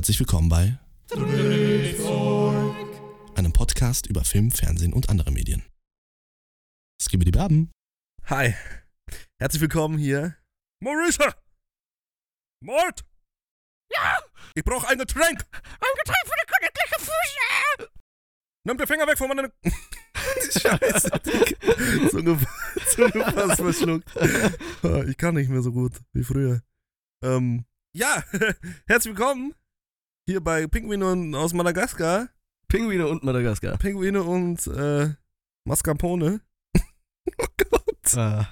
Herzlich willkommen bei einem Podcast über Film, Fernsehen und andere Medien. Skibbe die Baben. Hi. Herzlich willkommen hier. Marisa! Mord! Ja! Ich brauche ein Getränk! Ein Getränk für die königliche Füße! Nimm den Finger weg von meiner... Scheiße. Zunge, Zunge fast verschluckt. Ich kann nicht mehr so gut wie früher. Ähm, ja, herzlich willkommen hier bei Pinguine aus Madagaskar. Pinguine und Madagaskar. Pinguine und äh, Mascarpone. oh Gott. Ah.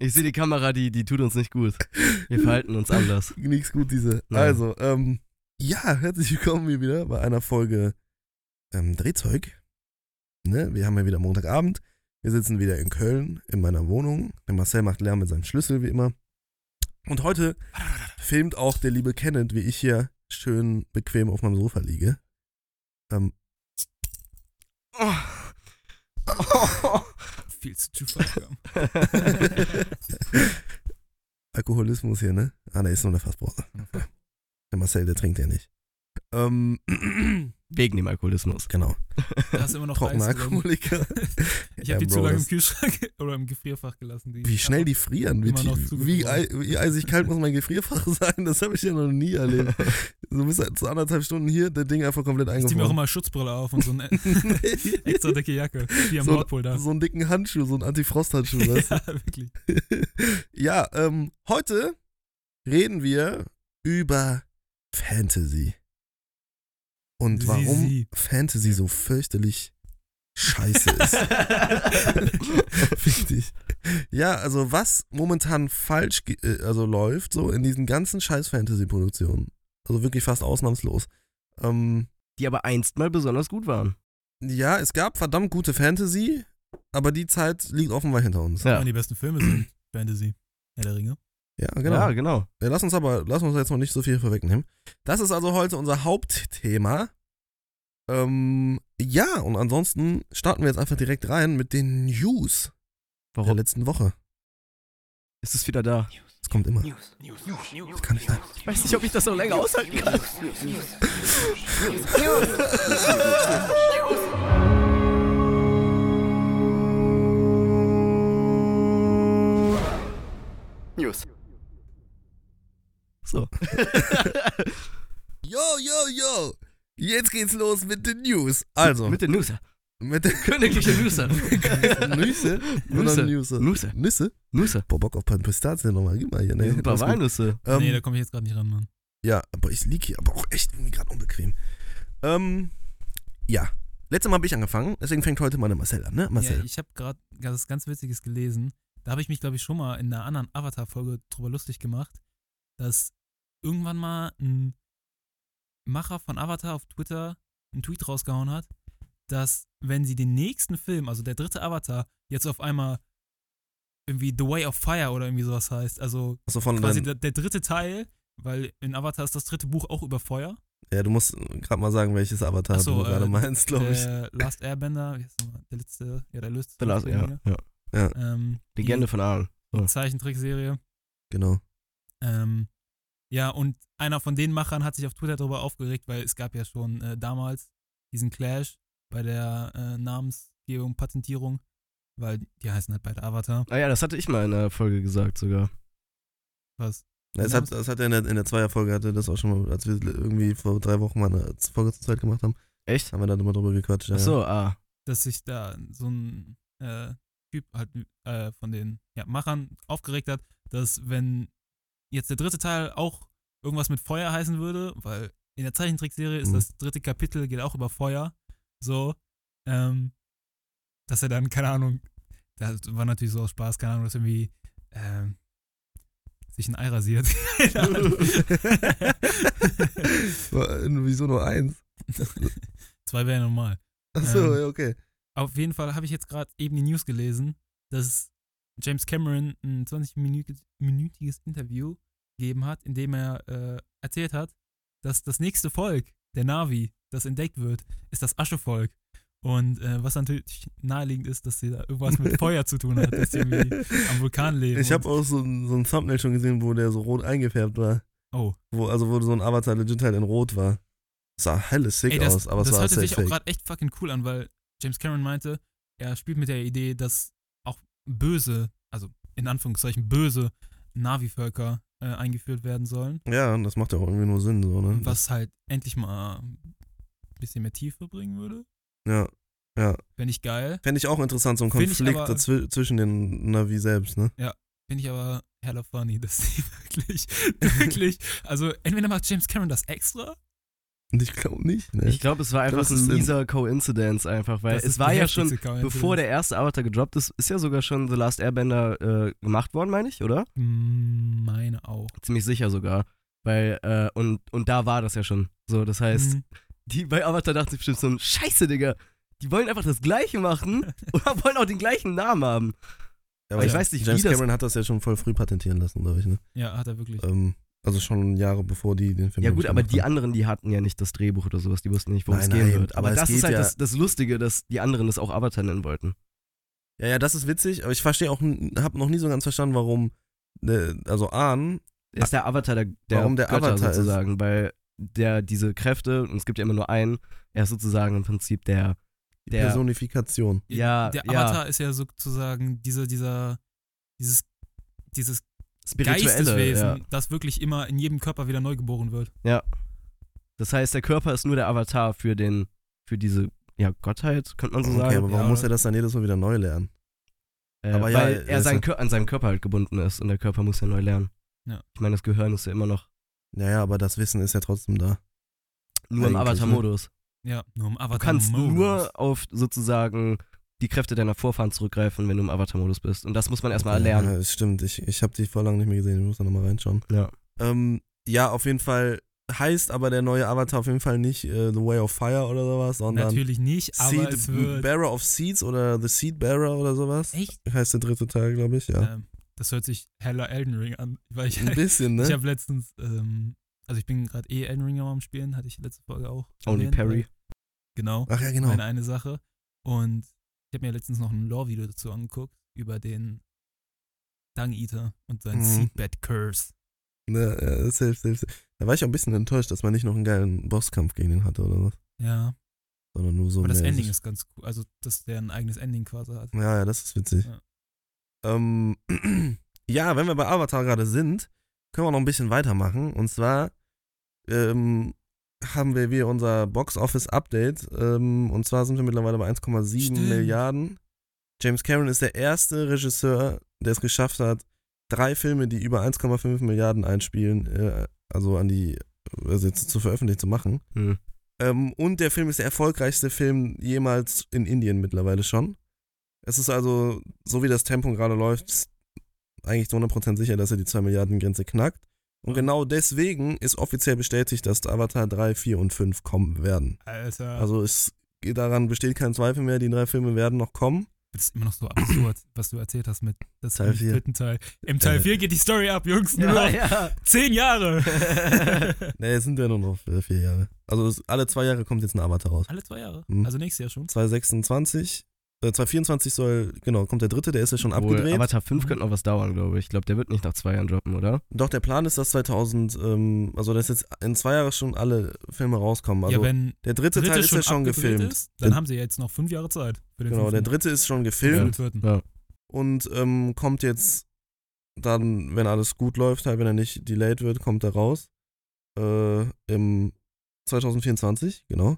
Ich sehe die Kamera, die, die tut uns nicht gut. Wir verhalten uns anders. Nichts gut, diese. Nein. Also, ähm, ja, herzlich willkommen hier wieder bei einer Folge ähm, Drehzeug. Ne? Wir haben ja wieder Montagabend. Wir sitzen wieder in Köln in meiner Wohnung. Der Marcel macht Lärm mit seinem Schlüssel, wie immer. Und heute filmt auch der liebe Kenneth, wie ich hier schön bequem auf meinem Sofa liege. Ähm, Oh. Viel zu far. Alkoholismus hier, ne? Ah, ne, ist nur eine Fassbrause. Der Marcel, der trinkt ja nicht. Ähm, Wegen dem Alkoholismus. genau. Da ist immer noch drin. Alkoholiker. Ich Ja, habe die zu Bro, lange im Kühlschrank oder im Gefrierfach gelassen. Die Wie schnell die frieren, wie, wie, wie eisig kalt muss mein Gefrierfach sein, das habe ich ja noch nie erlebt. Du bist halt zu anderthalb Stunden hier, der Ding einfach komplett Ich zieh mir auch eingefroren. immer Schutzbrille auf und so eine extra dicke Jacke, wie am So- Nordpol da. so einen dicken Handschuh, so einen Antifrosthandschuh, ja, wirklich. Ja, ähm, heute reden wir über Fantasy. Und Sie, warum sie. Fantasy so fürchterlich scheiße ist. Wichtig. Ja, also was momentan falsch äh, also läuft, so in diesen ganzen scheiß Fantasy-Produktionen. Also wirklich fast ausnahmslos. Ähm, Die aber einst mal besonders gut waren. ja, es gab verdammt gute Fantasy, aber die Zeit liegt offenbar hinter uns. Ja, Ja. die besten Filme sind Fantasy. Herr der Ringe. Ja, genau. ja Ja, genau. lass uns aber, lass uns jetzt noch nicht so viel vorwegnehmen. Das ist also heute unser Hauptthema. Ähm, ja, und ansonsten starten wir jetzt einfach direkt rein mit den News der Warum letzten Woche. ist es wieder da? Das kommt immer. Das kann nicht sein. Ich weiß nicht, ob ich das so länger aushalten kann. News. So. Yo, yo, yo. Jetzt geht's los mit den News. Also, Mit den Nüsse. mit den Königliche Nüsse. Nüsse. Nüsse. Nüsse. Nüsse. Nüsse? Nüsse. Boah, Bock auf ein paar Pistazien nochmal. Gib mal hier. Nee, Ein paar. Walnüsse. Ähm, nee, da komme ich jetzt gerade nicht ran, Mann. Ja, aber ich lieg hier aber auch echt irgendwie gerade unbequem. Ähm, ja. Letztes Mal habe ich angefangen, deswegen fängt heute meine Marcel an, ne? Marcel. Ja, ich habe gerade was ganz Witziges gelesen. Da habe ich mich, glaube ich, schon mal in einer anderen Avatar-Folge drüber lustig gemacht, dass irgendwann mal ein Macher von Avatar auf Twitter einen Tweet rausgehauen hat, dass wenn sie den nächsten Film, also der dritte Avatar, jetzt auf einmal irgendwie The Way of Fire oder irgendwie sowas heißt, also von quasi der, der dritte Teil, weil in Avatar ist das dritte Buch auch über Feuer. Ja, du musst gerade mal sagen, welches Avatar so, du gerade äh, meinst, glaube ich. Der Last Airbender, wie heißt der, nochmal? der letzte, ja, der löst Der Lars, ja, ja. Ähm, Legende von Aang. die So. Zeichentrickserie. Genau. Ähm, ja, und einer von den Machern hat sich auf Twitter darüber aufgeregt, weil es gab ja schon äh, damals diesen Clash bei der äh, Namensgebung, Patentierung, weil die heißen halt beide Avatar. Ah ja, das hatte ich mal in der Folge gesagt sogar. Was? Das hat, das hat er in der, in der Zweierfolge, hatte das auch schon mal, als wir irgendwie vor drei Wochen mal eine Folge zur Zeit gemacht haben, Echt? haben wir da immer drüber gequatscht. Ja. Ach so, ah. Dass sich da so ein äh, Typ halt äh, von den ja, Machern aufgeregt hat, dass wenn jetzt der dritte Teil auch irgendwas mit Feuer heißen würde, weil in der Zeichentrickserie ist Mhm. das dritte Kapitel, geht auch über Feuer, so, ähm, dass er dann, keine Ahnung, das war natürlich so aus Spaß, keine Ahnung, dass irgendwie ähm, sich ein Ei rasiert. Wieso nur eins? Zwei wäre normal. Achso, Ähm, ja, okay. Auf jeden Fall habe ich jetzt gerade eben die News gelesen, dass James Cameron ein 20-minütiges Interview gegeben hat, in dem er äh, erzählt hat, dass das nächste Volk, der Navi, das entdeckt wird, ist das Aschevolk. Und äh, was natürlich naheliegend ist, dass sie da irgendwas mit Feuer zu tun hat, dass sie irgendwie am Vulkan leben. Ich habe auch so ein, so ein Thumbnail schon gesehen, wo der so rot eingefärbt war. Oh. Wo, also wo so ein Avatar legit halt in Rot war. Sah helle sick Ey, das, aus, aber es das war hörte safe sich auch fake. gerade echt fucking cool an, weil James Cameron meinte, er spielt mit der Idee, dass auch böse, also in Anführungszeichen böse Navi-Völker äh, eingeführt werden sollen, Ja, und das macht ja auch irgendwie nur Sinn, so, ne? was halt endlich mal ein bisschen mehr Tiefe bringen würde. ja, ja. Fände ich geil. Fände ich auch interessant, so ein Konflikt aber- zwischen den Navi selbst, ne? Finde ich aber hella funny, dass die wirklich, wirklich, also entweder macht James Cameron das extra, Und ich glaube nicht, ne? Ich glaube, es war einfach Das ein mieser Coincidence einfach, weil es war ja schon, bevor der erste Avatar gedroppt ist, ist ja sogar schon The Last Airbender äh, gemacht worden, meine ich, oder? Mm, Meine auch. Ziemlich sicher sogar. Weil, äh, und, und da war das ja schon. So, das heißt, Mhm. die bei Avatar dachten sich bestimmt so, Scheiße, Digga, die wollen einfach das Gleiche machen oder wollen auch den gleichen Namen haben. Ja, aber ich weiß nicht, James wie das- Cameron hat das ja schon voll früh patentieren lassen, glaube ich, ne? Ja, hat er wirklich. Ähm, also schon Jahre bevor die den Film Ja gut, aber die haben. anderen, die hatten ja nicht das Drehbuch oder sowas, die wussten nicht, worum es Nein, gehen nein, wird. aber Aber es das ist halt ja- das, das Lustige, dass die anderen das auch Avatar nennen wollten. Ja, ja, das ist witzig, aber ich verstehe auch, habe noch nie so ganz verstanden, warum, ne, also Ahn, Er ist der Avatar der, der Warum der Götter Avatar ist. sozusagen, weil der diese Kräfte, und es gibt ja immer nur einen, er ist sozusagen im Prinzip der, der Personifikation. ja, der ja. Avatar ist ja sozusagen dieser, dieser, dieses, dieses. Geisteswesen, Ja. das wirklich immer in jedem Körper wieder neu geboren wird. Das heißt, der Körper ist nur der Avatar für den, für diese ja, Gottheit, könnte man so Okay, sagen. aber warum Ja, muss er das dann jedes Mal wieder neu lernen? Äh, aber ja, weil er er ist sein ja- an seinem Körper halt gebunden ist und der Körper muss ja neu lernen. Ja. Ich meine, das Gehirn ist ja immer noch Naja, aber das Wissen ist ja trotzdem da. nur im Eigentlich? Avatar-Modus. Ja, nur im Du Avatar. kannst nur auf sozusagen die Kräfte deiner Vorfahren zurückgreifen, wenn du im Avatar-Modus bist. Und das muss man erstmal Ja, erlernen. das stimmt, ich, ich habe die vor lange nicht mehr gesehen, ich muss da nochmal reinschauen. Ja. Ähm, ja, auf jeden Fall heißt aber der neue Avatar auf jeden Fall nicht äh, The Way of Fire oder sowas, sondern Natürlich nicht, aber Seed es wird. Bearer of Seeds oder The Seed Bearer oder sowas. Echt? Heißt der dritte Teil, glaube ich, ja. Ähm, das hört sich heller Elden Ring an. Weil ich, Ein bisschen, ich ne? habe letztens, ähm, also ich bin gerade eh Elden Ring am Spielen, hatte ich letzte Folge auch. Only erwähnt, Parry. weil- Genau. Ach ja, genau. meine eine Sache. Und ich habe mir letztens noch ein Lore-Video dazu angeguckt, über den Dung Eater und sein Mhm. Seedbed Curse. Ne, ja, safe, safe, safe. Da war ich auch ein bisschen enttäuscht, dass man nicht noch einen geilen Bosskampf gegen den hatte oder was. Ja, Sondern nur so. aber das. Ending ist ganz cool. Also, dass der ein eigenes Ending quasi hat. Ja, ja, das ist witzig. Ja. Ähm, ja, wenn wir bei Avatar gerade sind, können wir noch ein bisschen weitermachen. Und zwar ähm, haben wir wieder unser Box Office Update. Ähm, und zwar sind wir mittlerweile bei 1,7 Stimmt. Milliarden. James Cameron ist der erste Regisseur, der es geschafft hat, drei Filme, die über 1,5 Milliarden einspielen, äh, also an die, also jetzt zu veröffentlichen zu machen. Hm. Ähm, und der Film ist der erfolgreichste Film jemals in Indien mittlerweile schon. Es ist also, so wie das Tempo gerade läuft, eigentlich zu 100% sicher, dass er die 2 Milliarden Grenze knackt. Und genau deswegen ist offiziell bestätigt, dass Avatar 3, 4 und 5 kommen werden. Alter. Also es daran besteht kein Zweifel mehr, die drei Filme werden noch kommen. das ist immer noch so absurd, was du erzählt hast mit das Teil im vier. dritten Teil. Im Teil Äh. 4 geht die Story ab, Jungs. Nur Ja, noch ja. zehn Jahre. Ne, es sind ja nur noch äh, vier Jahre. Also es, alle zwei Jahre kommt jetzt ein Avatar raus. Alle zwei Jahre. Hm. Also nächstes Jahr schon. 2026, äh, 2024 soll, genau, kommt der dritte, der ist ja schon Obwohl, abgedreht. Avatar 5 könnte noch was dauern, glaube ich. Ich glaube, der wird nicht nach zwei Jahren droppen, oder? Doch, der Plan ist, dass 2000, ähm, also dass jetzt in zwei Jahren schon alle Filme rauskommen. Also ja, wenn der dritte, dritte Teil ist ja schon gefilmt. Ist, dann Der- haben sie jetzt noch fünf Jahre Zeit. Für den Genau, der fünften. dritte ist schon gefilmt. Ja. und ähm, kommt jetzt dann, wenn alles gut läuft, halt, wenn er nicht delayed wird, kommt er raus. Äh, Im 2024, genau.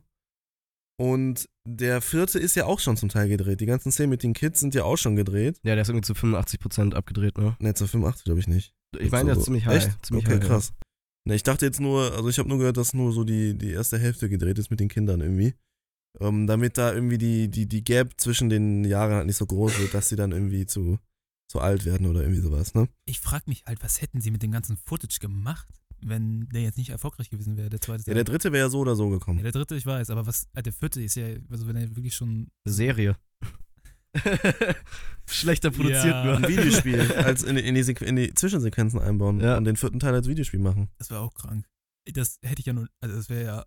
Und der vierte ist ja auch schon zum Teil gedreht. Die ganzen Szenen mit den Kids sind ja auch schon gedreht. Ja, der ist irgendwie zu 85% abgedreht, ne? Ne, zu 85 glaube ich nicht. Ich meine, der So- ist ziemlich high. Echt? Ziemlich okay, high, ja. krass. Ne, ich dachte jetzt nur, also ich habe nur gehört, dass nur so die, die erste Hälfte gedreht ist mit den Kindern irgendwie. Ähm, damit da irgendwie die, die, die Gap zwischen den Jahren halt nicht so groß wird, dass sie dann irgendwie zu, zu alt werden oder irgendwie sowas, ne? Ich frage mich halt, was hätten sie mit dem ganzen Footage gemacht, wenn der jetzt nicht erfolgreich gewesen wäre, der zweite Ja, der dritte wäre ja so oder so Ja, gekommen. der dritte, ich weiß, aber was, äh, der vierte ist ja, also wenn er wirklich schon. Serie. Schlechter produziert Ja. nur. Ein Videospiel als in, die- in, die, in die Zwischensequenzen einbauen Ja. und den vierten Teil als Videospiel machen. Das wäre auch krank. Das hätte ich ja nur, also das wäre ja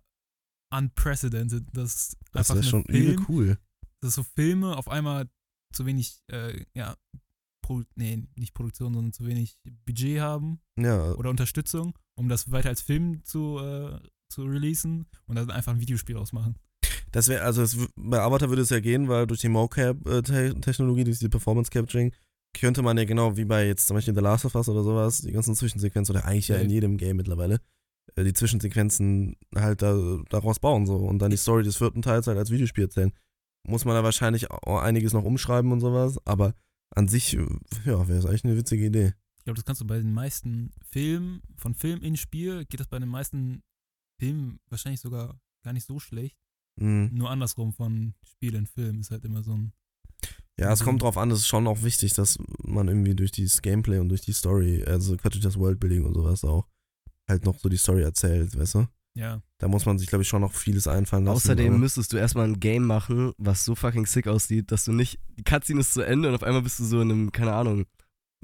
unprecedented, dass Das einfach wäre schon Film, übel cool. dass so Filme auf einmal zu wenig, äh, ja, Pro, nee, nicht Produktion, sondern zu wenig Budget haben Ja, oder Unterstützung um das weiter als Film zu, äh, zu releasen und dann einfach ein Videospiel ausmachen. Das wäre, also w- bei Avatar würde es ja gehen, weil durch die Mocap-Technologie, durch die Performance Capturing, könnte man ja genau wie bei jetzt zum Beispiel The Last of Us oder sowas, die ganzen Zwischensequenzen, oder eigentlich ja in jedem Game mittlerweile, äh, die Zwischensequenzen halt da, daraus bauen so und dann die Story des vierten Teils halt als Videospiel erzählen. Muss man da wahrscheinlich auch einiges noch umschreiben und sowas, aber an sich, äh, ja, wäre es eigentlich eine witzige Idee. Ich glaube, das kannst du bei den meisten Filmen, von Film in Spiel, geht das bei den meisten Filmen wahrscheinlich sogar gar nicht so schlecht. Mhm. Nur andersrum von Spiel in Film ist halt immer so ein. Ja, es kommt drauf an, es ist schon auch wichtig, dass man irgendwie durch dieses Gameplay und durch die Story, also durch das Worldbuilding und sowas auch, halt noch so die Story erzählt, weißt du? Ja, Da muss man sich, glaube ich, schon noch vieles einfallen lassen. Außerdem aber- müsstest du erstmal ein Game machen, was so fucking sick aussieht, dass du nicht, die Cutscene ist zu Ende und auf einmal bist du so in einem, keine Ahnung,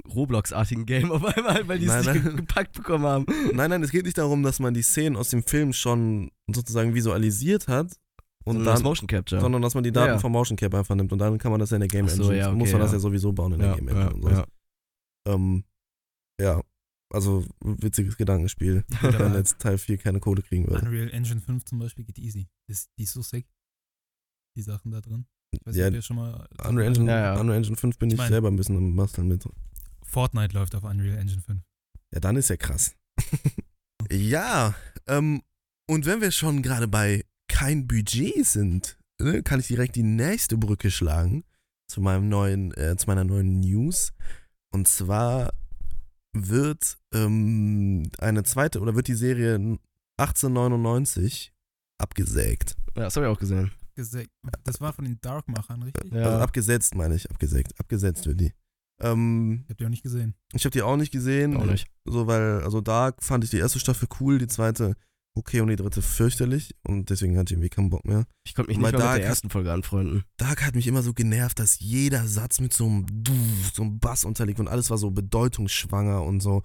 Roblox-artigen Game auf einmal, weil die es Nein, nicht nein. ge- gepackt bekommen haben. Nein, nein, es geht nicht darum, dass man die Szenen aus dem Film schon sozusagen visualisiert hat und Sondern das dann, Motion Capture. sondern dass man die Daten Ja, ja. vom Motion Cap einfach nimmt und dann kann man das ja in der Game Ach so, Engine, ja, okay, muss man das ja. sowieso bauen in der Game Engine ja, und so. ja. Ähm, ja, also witziges Gedankenspiel, wenn jetzt Teil 4 keine Kohle kriegen würde. Unreal Engine 5 zum Beispiel geht easy. Das, die ist so sick. Die Sachen da drin. Ich weiß Ja, nicht, ob ihr schon mal. Unreal Engine, Ja, ja. Unreal Engine 5 bin ich, Ich mein- selber ein bisschen am Basteln mit. Fortnite läuft auf Unreal Engine 5. Ja, dann ist ja krass. ja, ähm, und wenn wir schon gerade bei kein Budget sind, ne, kann ich direkt die nächste Brücke schlagen zu meinem neuen, äh, zu meiner neuen News. Und zwar wird ähm, eine zweite oder wird die Serie 1899 abgesägt. Ja, das habe ich auch gesehen. Gese- Das war von den Dark-Machern, richtig? Ja. Also abgesetzt, meine ich, abgesägt. Abgesetzt wird die. Ähm, Ich hab die auch nicht gesehen. ich habe die auch nicht gesehen. Auch nicht. So, weil, also Dark fand ich die erste Staffel cool, die zweite okay und die dritte fürchterlich. Und deswegen hatte ich irgendwie keinen Bock mehr. Ich konnte mich nicht mal da mit der ersten Folge anfreunden. Dark hat mich immer so genervt, dass jeder Satz mit so einem Du, so einem Bass unterliegt und alles war so bedeutungsschwanger und so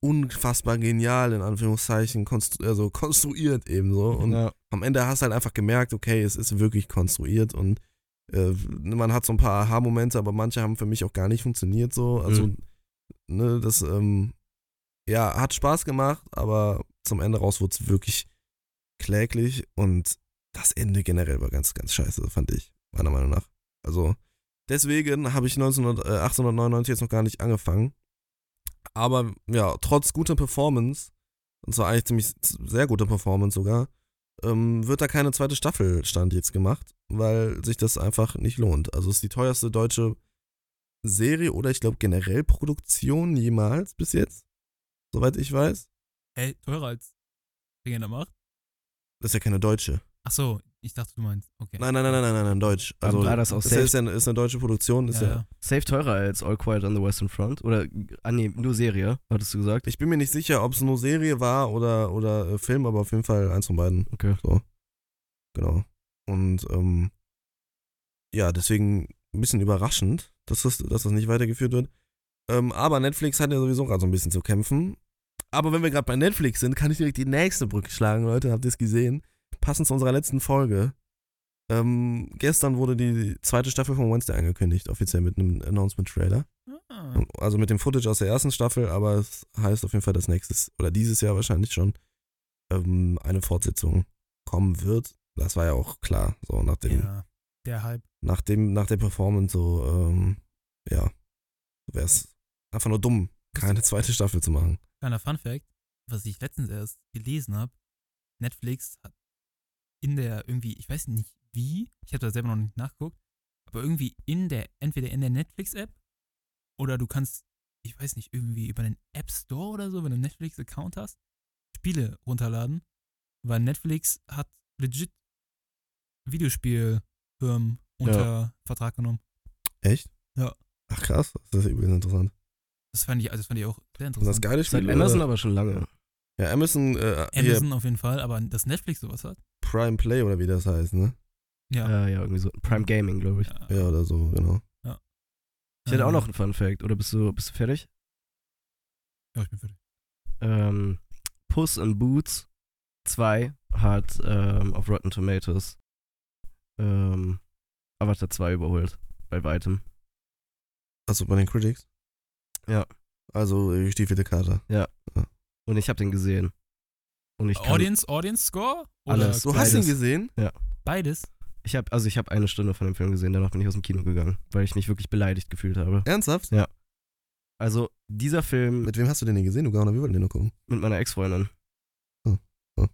unfassbar genial, in Anführungszeichen, konstru also konstruiert eben so. Und ja. am Ende hast du halt einfach gemerkt, okay, es ist wirklich konstruiert und äh, man hat so ein paar Aha-Momente, aber manche haben für mich auch gar nicht funktioniert so. Also, Mhm. ne, das, ähm, ja, hat Spaß gemacht, aber zum Ende raus wurde es wirklich kläglich und das Ende generell war ganz, ganz scheiße, fand ich, meiner Meinung nach. Also, deswegen habe ich 1900, äh, 1899 jetzt noch gar nicht angefangen. Aber ja, trotz guter Performance, und zwar eigentlich ziemlich sehr guter Performance sogar, ähm, wird da keine zweite Staffel stand jetzt gemacht, weil sich das einfach nicht lohnt. Also es ist die teuerste deutsche Serie oder ich glaube generell Produktion jemals bis jetzt, soweit ich weiß. Ey, teurer als Ring in der Macht? Das ist ja keine deutsche. Ach so, ich dachte, du meinst. Okay. Nein, nein, nein, nein, nein, nein, nein deutsch. Also war das auch ist, safe? ist, ja, ist eine deutsche Produktion. Ist ja, ja, ja. Safe teurer als All Quiet on the Western Front. Oder, ah nee, nur Serie, hattest du gesagt? Ich bin mir nicht sicher, ob es nur Serie war oder, oder äh, Film, aber auf jeden Fall eins von beiden. Okay. So. Genau. Und ähm, ja, deswegen ein bisschen überraschend, dass das, dass das nicht weitergeführt wird. Ähm, aber Netflix hat ja sowieso gerade so ein bisschen zu kämpfen. Aber wenn wir gerade bei Netflix sind, kann ich direkt die nächste Brücke schlagen, Leute. Habt ihr es gesehen? Passend zu unserer letzten Folge. Ähm, gestern wurde die zweite Staffel von Wednesday angekündigt, offiziell mit einem Announcement-Trailer. Ah, Also mit dem Footage aus der ersten Staffel, aber es heißt auf jeden Fall, dass nächstes oder dieses Jahr wahrscheinlich schon ähm, eine Fortsetzung kommen wird. Das war ja auch klar, so nach dem, ja, der Hype. nach dem, nach der Performance so, ähm, ja, wäre es einfach nur dumm, keine zweite Staffel zu machen. Kleiner Fun Fact, was ich letztens erst gelesen habe: Netflix hat in der irgendwie, ich weiß nicht wie, ich habe da selber noch nicht nachgeguckt, aber irgendwie in der, entweder in der Netflix-App oder du kannst, ich weiß nicht, irgendwie über den App Store oder so, wenn du einen Netflix-Account hast, Spiele runterladen, weil Netflix hat legit Videospielfirmen unter Vertrag genommen. Echt? Ja. Ach krass, das ist übrigens interessant. Das fand ich, also das fand ich auch sehr Und das interessant. geile Seit Spiel. Amazon oder? aber schon lange. Ja, Amazon, äh, Amazon hier auf jeden Fall, aber dass Netflix sowas hat. Prime Play oder wie das heißt, ne? Ja. Ja, ja, irgendwie so. Prime Gaming, glaube ich. ja. Ja, oder so, genau. Ich hätte auch Ähm, noch einen Fun Fact. Oder bist du, bist du fertig? Ja, ich bin fertig. Ähm, Puss in Boots 2 hat ähm, auf Rotten Tomatoes ähm, Avatar 2 überholt. Bei weitem. Also bei den Critics? Ja. Also äh, gestiefelte Karte. Ja. Und ich habe den gesehen. Und ich kann, Audience, Audience Score? Oder Alles. Du hast ihn gesehen? Beides? ich habe also ich habe eine Stunde von dem Film gesehen, danach bin ich aus dem Kino gegangen, weil ich mich wirklich beleidigt gefühlt habe. Ernsthaft? Also dieser Film Mit wem hast du den denn gesehen, du Gauner? Wir wollten den nur gucken. mit meiner Ex-Freundin. Hm. Hm.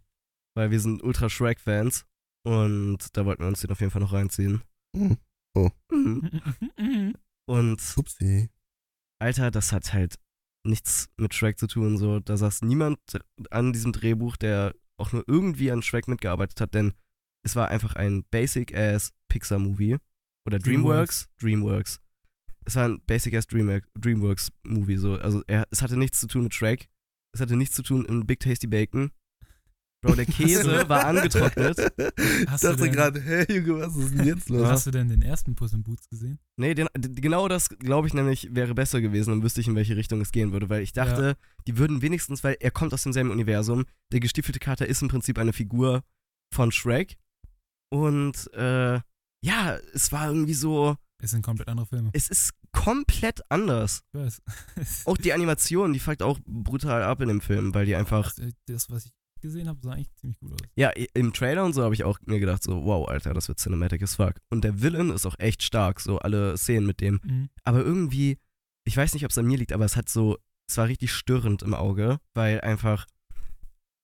Weil wir sind ultra Shrek-Fans und da wollten wir uns den auf jeden Fall noch reinziehen. Hm. Mhm. Und Upsi. Alter, das hat halt nichts mit Shrek zu tun. So, da saß niemand an diesem Drehbuch, der auch nur irgendwie an Shrek mitgearbeitet hat, denn es war einfach ein Basic-ass Pixar-Movie. Oder Dreamworks? Dreamworks. Es war ein Basic-ass Dreamwork- Dreamworks-Movie. So. Also er, es hatte nichts zu tun mit Shrek. Es hatte nichts zu tun mit Big Tasty Bacon. Bro, der Käse war angetrocknet. Hast Ich du dachte denn- gerade, hey Junge, was ist denn jetzt los? Hast du denn den ersten Puss in Boots gesehen? Nee, den, genau das glaube ich nämlich wäre besser gewesen, dann wüsste ich, in welche Richtung es gehen würde, weil ich dachte, die würden wenigstens, weil er kommt aus demselben Universum, der gestiefelte Kater ist im Prinzip eine Figur von Shrek und äh, ja, es war irgendwie so, Es sind komplett andere Filme. es ist komplett anders. Ich weiß. Auch die Animation, die fuckt auch brutal ab in dem Film, weil die einfach, Das, das, was ich gesehen habe, sah eigentlich ziemlich gut aus. ja, im Trailer und so habe ich auch mir gedacht, so, wow, Alter, das wird cinematic as fuck. Und der Villain ist auch echt stark, so alle Szenen mit dem. Mhm. aber irgendwie, ich weiß nicht, ob es an mir liegt, aber es hat so, es war richtig störend im Auge, weil einfach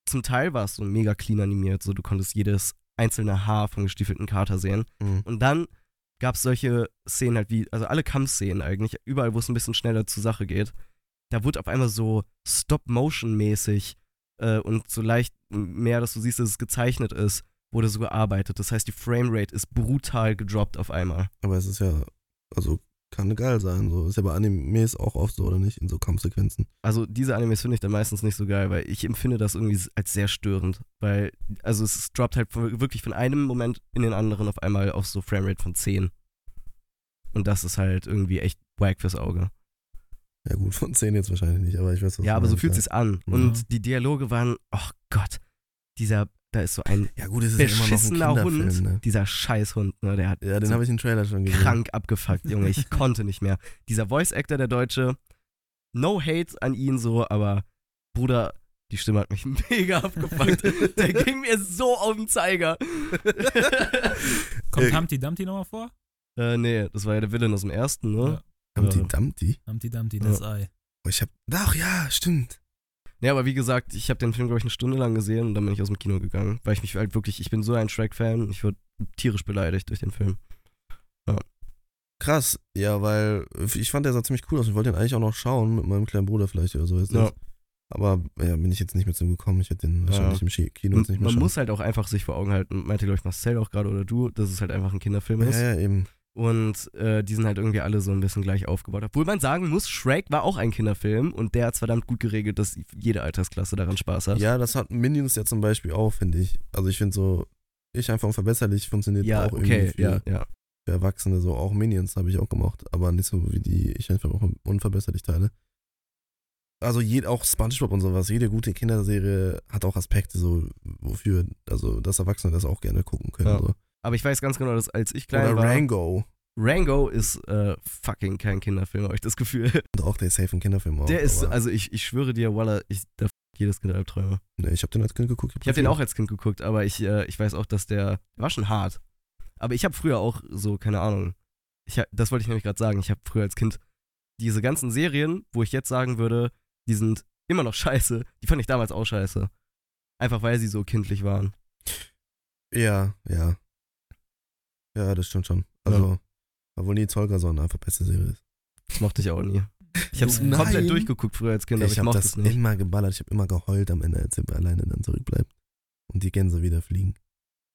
zum Teil war es so mega clean animiert, so du konntest jedes einzelne Haar vom gestiefelten Kater sehen. Mhm. Und dann gab es solche Szenen halt wie, also alle Kampfszenen eigentlich, überall, wo es ein bisschen schneller zur Sache geht, da wurde auf einmal so Stop-Motion-mäßig äh, und so leicht mehr, dass du siehst, dass es gezeichnet ist, wurde so gearbeitet. Das heißt, die Framerate ist brutal gedroppt auf einmal. Aber es ist ja, also kann geil sein. So. Ist ja bei Animes auch oft so, oder nicht? In so Kampfsequenzen. Also diese Animes finde ich dann meistens nicht so geil, weil ich empfinde das irgendwie als sehr störend. Weil, also es droppt halt wirklich von einem Moment in den anderen auf einmal auf so Framerate von 10. Und das ist halt irgendwie echt wack fürs Auge. Ja gut, von 10 jetzt wahrscheinlich nicht, aber ich weiß, was ja, du aber so fühlt ja. sich's an. Ja. Und die Dialoge waren, oh Gott, dieser, da ist so ein Ja gut, es ist ja immer noch ein beschissener Kinderfilm, Hund, ne? dieser Scheißhund, ne, der hat Ja, den so habe ich im Trailer schon gesehen. krank abgefuckt, Junge. Ich konnte nicht mehr. Dieser Voice-Actor, der Deutsche, no hate an ihn so, aber Bruder, die Stimme hat mich mega abgefuckt. der ging mir so auf den Zeiger. Kommt Humpty Dumpty nochmal vor? äh, nee, das war ja der Villain aus dem ersten, ne? Humpty Ja. Dumpty? Humpty Dumpty, das Ei. Oh, ich hab. Ach ja, stimmt. Nee, aber wie gesagt, ich habe den Film, glaube ich, eine Stunde lang gesehen und dann bin ich aus dem Kino gegangen, weil ich mich halt wirklich, ich bin so ein Shrek-Fan, ich wurde tierisch beleidigt durch den Film. Krass, ja, weil ich fand der sah ziemlich cool aus. Ich wollte den eigentlich auch noch schauen mit meinem kleinen Bruder vielleicht oder so. Ist Ja. das. Aber ja, bin ich jetzt nicht mehr zu ihm gekommen. Ich hätte den wahrscheinlich im Ski- Kino jetzt nicht mehr Man schauen. muss halt auch einfach sich vor Augen halten, meinte, glaube ich, Marcel auch gerade oder du, dass es halt einfach ein Kinderfilm ist. ja, ja, eben. Und äh, die sind halt irgendwie alle so ein bisschen gleich aufgebaut. Obwohl man sagen muss, Shrek war auch ein Kinderfilm und der hat verdammt gut geregelt, dass jede Altersklasse daran Spaß hat. Ja, das hat Minions ja zum Beispiel auch, finde ich. Also ich finde so, ich einfach unverbesserlich funktioniert Ja, auch okay, irgendwie für, ja, ja. für Erwachsene so. Auch Minions habe ich auch gemacht, aber nicht so wie die ich einfach auch unverbesserlich teile. Also jed, auch Spongebob und sowas, jede gute Kinderserie hat auch Aspekte so, wofür, also dass Erwachsene das auch gerne gucken können. Ja. So. Aber ich weiß ganz genau, dass als ich klein Oder war. Rango. Rango ist äh, fucking kein Kinderfilm, habe ich das Gefühl. Und auch der ist safe ein Kinderfilm auch. Der ist, also ich, ich schwöre dir, Walla, ich, da f- jedes Kind Albträume. Nee, ich habe den als Kind geguckt. Ich habe den auch als Kind geguckt, aber ich, äh, ich weiß auch, dass der, der war schon hart. Aber ich habe früher auch so, keine Ahnung, ich, das wollte ich nämlich gerade sagen, ich habe früher als Kind diese ganzen Serien, wo ich jetzt sagen würde, die sind immer noch scheiße, die fand ich damals auch scheiße. Einfach weil sie so kindlich waren. Ja, ja. Ja, das stimmt schon. Also, obwohl Nils Holgersson einfach beste Serie ist. Das mochte ich auch nie. Ich habe es Nein. komplett durchgeguckt früher als Kind, aber ich, ich habe mochte das es nicht. immer geballert, ich habe immer geheult am Ende, als er alleine dann zurückbleibt. Und die Gänse wieder fliegen.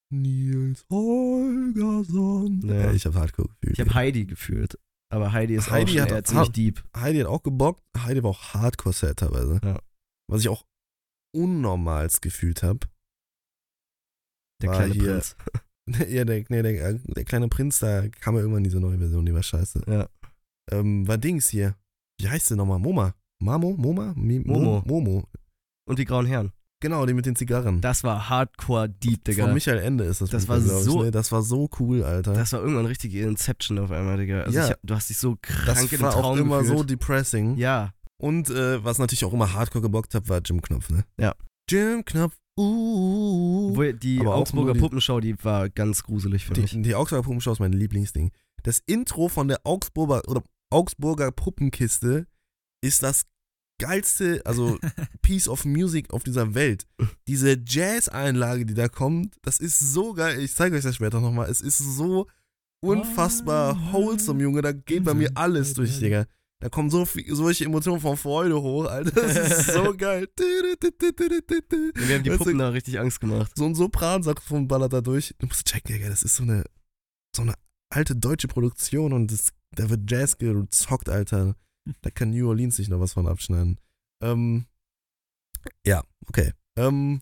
Nils Holgersson. Ja. Ja, ich habe Hardcore gefühlt. Ich habe Heidi gefühlt. Aber Heidi ist Heidi auch hat- ziemlich deep. Heidi hat auch gebockt. Heidi war auch Hardcore sad teilweise. Ja. Was ich auch unnormals gefühlt habe. Der war kleine hier- Prinz. ja, der, nee, der, der kleine Prinz, da kam ja irgendwann diese neue Version, die war scheiße. Ja. Ähm, war Dings hier. Wie heißt sie nochmal? Moma? Mamo? Moma? Mi, Momo. Mo- Momo. Und die grauen Herren. Genau, die mit den Zigarren. Das war hardcore deep, Digga. Von Michael Ende ist das. Das Buch, war glaub ich, so- ne? Das war so cool, Alter. Das war irgendwann richtig Inception auf einmal, Digga. Also Ja. hab, du hast dich so Das krank in den war Traum auch immer gefühlt. so depressing. Ja, Und äh, was natürlich auch immer hardcore gebockt hat, war Jim Knopf, ne? Ja. Jim Knopf, uh. Obwohl, die Aber Augsburger die- Puppenschau, die war ganz gruselig für mich. Die, die Augsburger Puppenschau ist mein Lieblingsding. Das Intro von der Augsburger oder Augsburger Puppenkiste ist das geilste, also Piece of Music auf dieser Welt. Diese Jazz-Einlage, die da kommt, das ist so geil. Ich zeige euch das später nochmal. Es ist so unfassbar wholesome, Junge. Da geht bei mir alles durch, Digga. Da kommen so viel, solche Emotionen von Freude hoch, Alter. Das ist so geil. Wir haben die Weißt du, Puppen da richtig Angst gemacht. so ein Sopransaxophon ballert da durch. Du musst checken, Digga, das ist so eine, so eine alte deutsche Produktion und das, da wird Jazz gezockt, Alter. Da kann New Orleans sich noch was von abschneiden. Ähm, ja, okay. Ähm,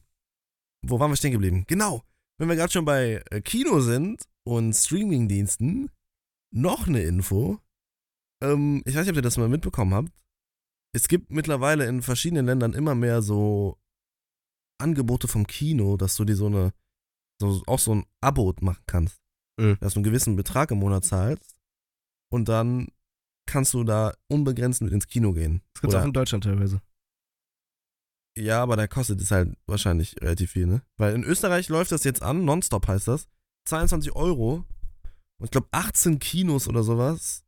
wo waren wir stehen geblieben? Genau. Wenn wir gerade schon bei äh, Kino sind und Streamingdiensten, noch eine Info. Ähm, ich weiß nicht, ob ihr das mal mitbekommen habt. Es gibt mittlerweile in verschiedenen Ländern immer mehr so Angebote vom Kino, dass du dir so eine, so, auch so ein Abo machen kannst. Mhm. Dass du einen gewissen Betrag im Monat zahlst und dann kannst du da unbegrenzt mit ins Kino gehen. Das gibt's Oder- auch in Deutschland teilweise. ja, aber da kostet es halt wahrscheinlich relativ viel, ne? Weil in Österreich läuft das jetzt an, nonstop heißt das. 22 Euro. Und ich glaube 18 Kinos oder sowas.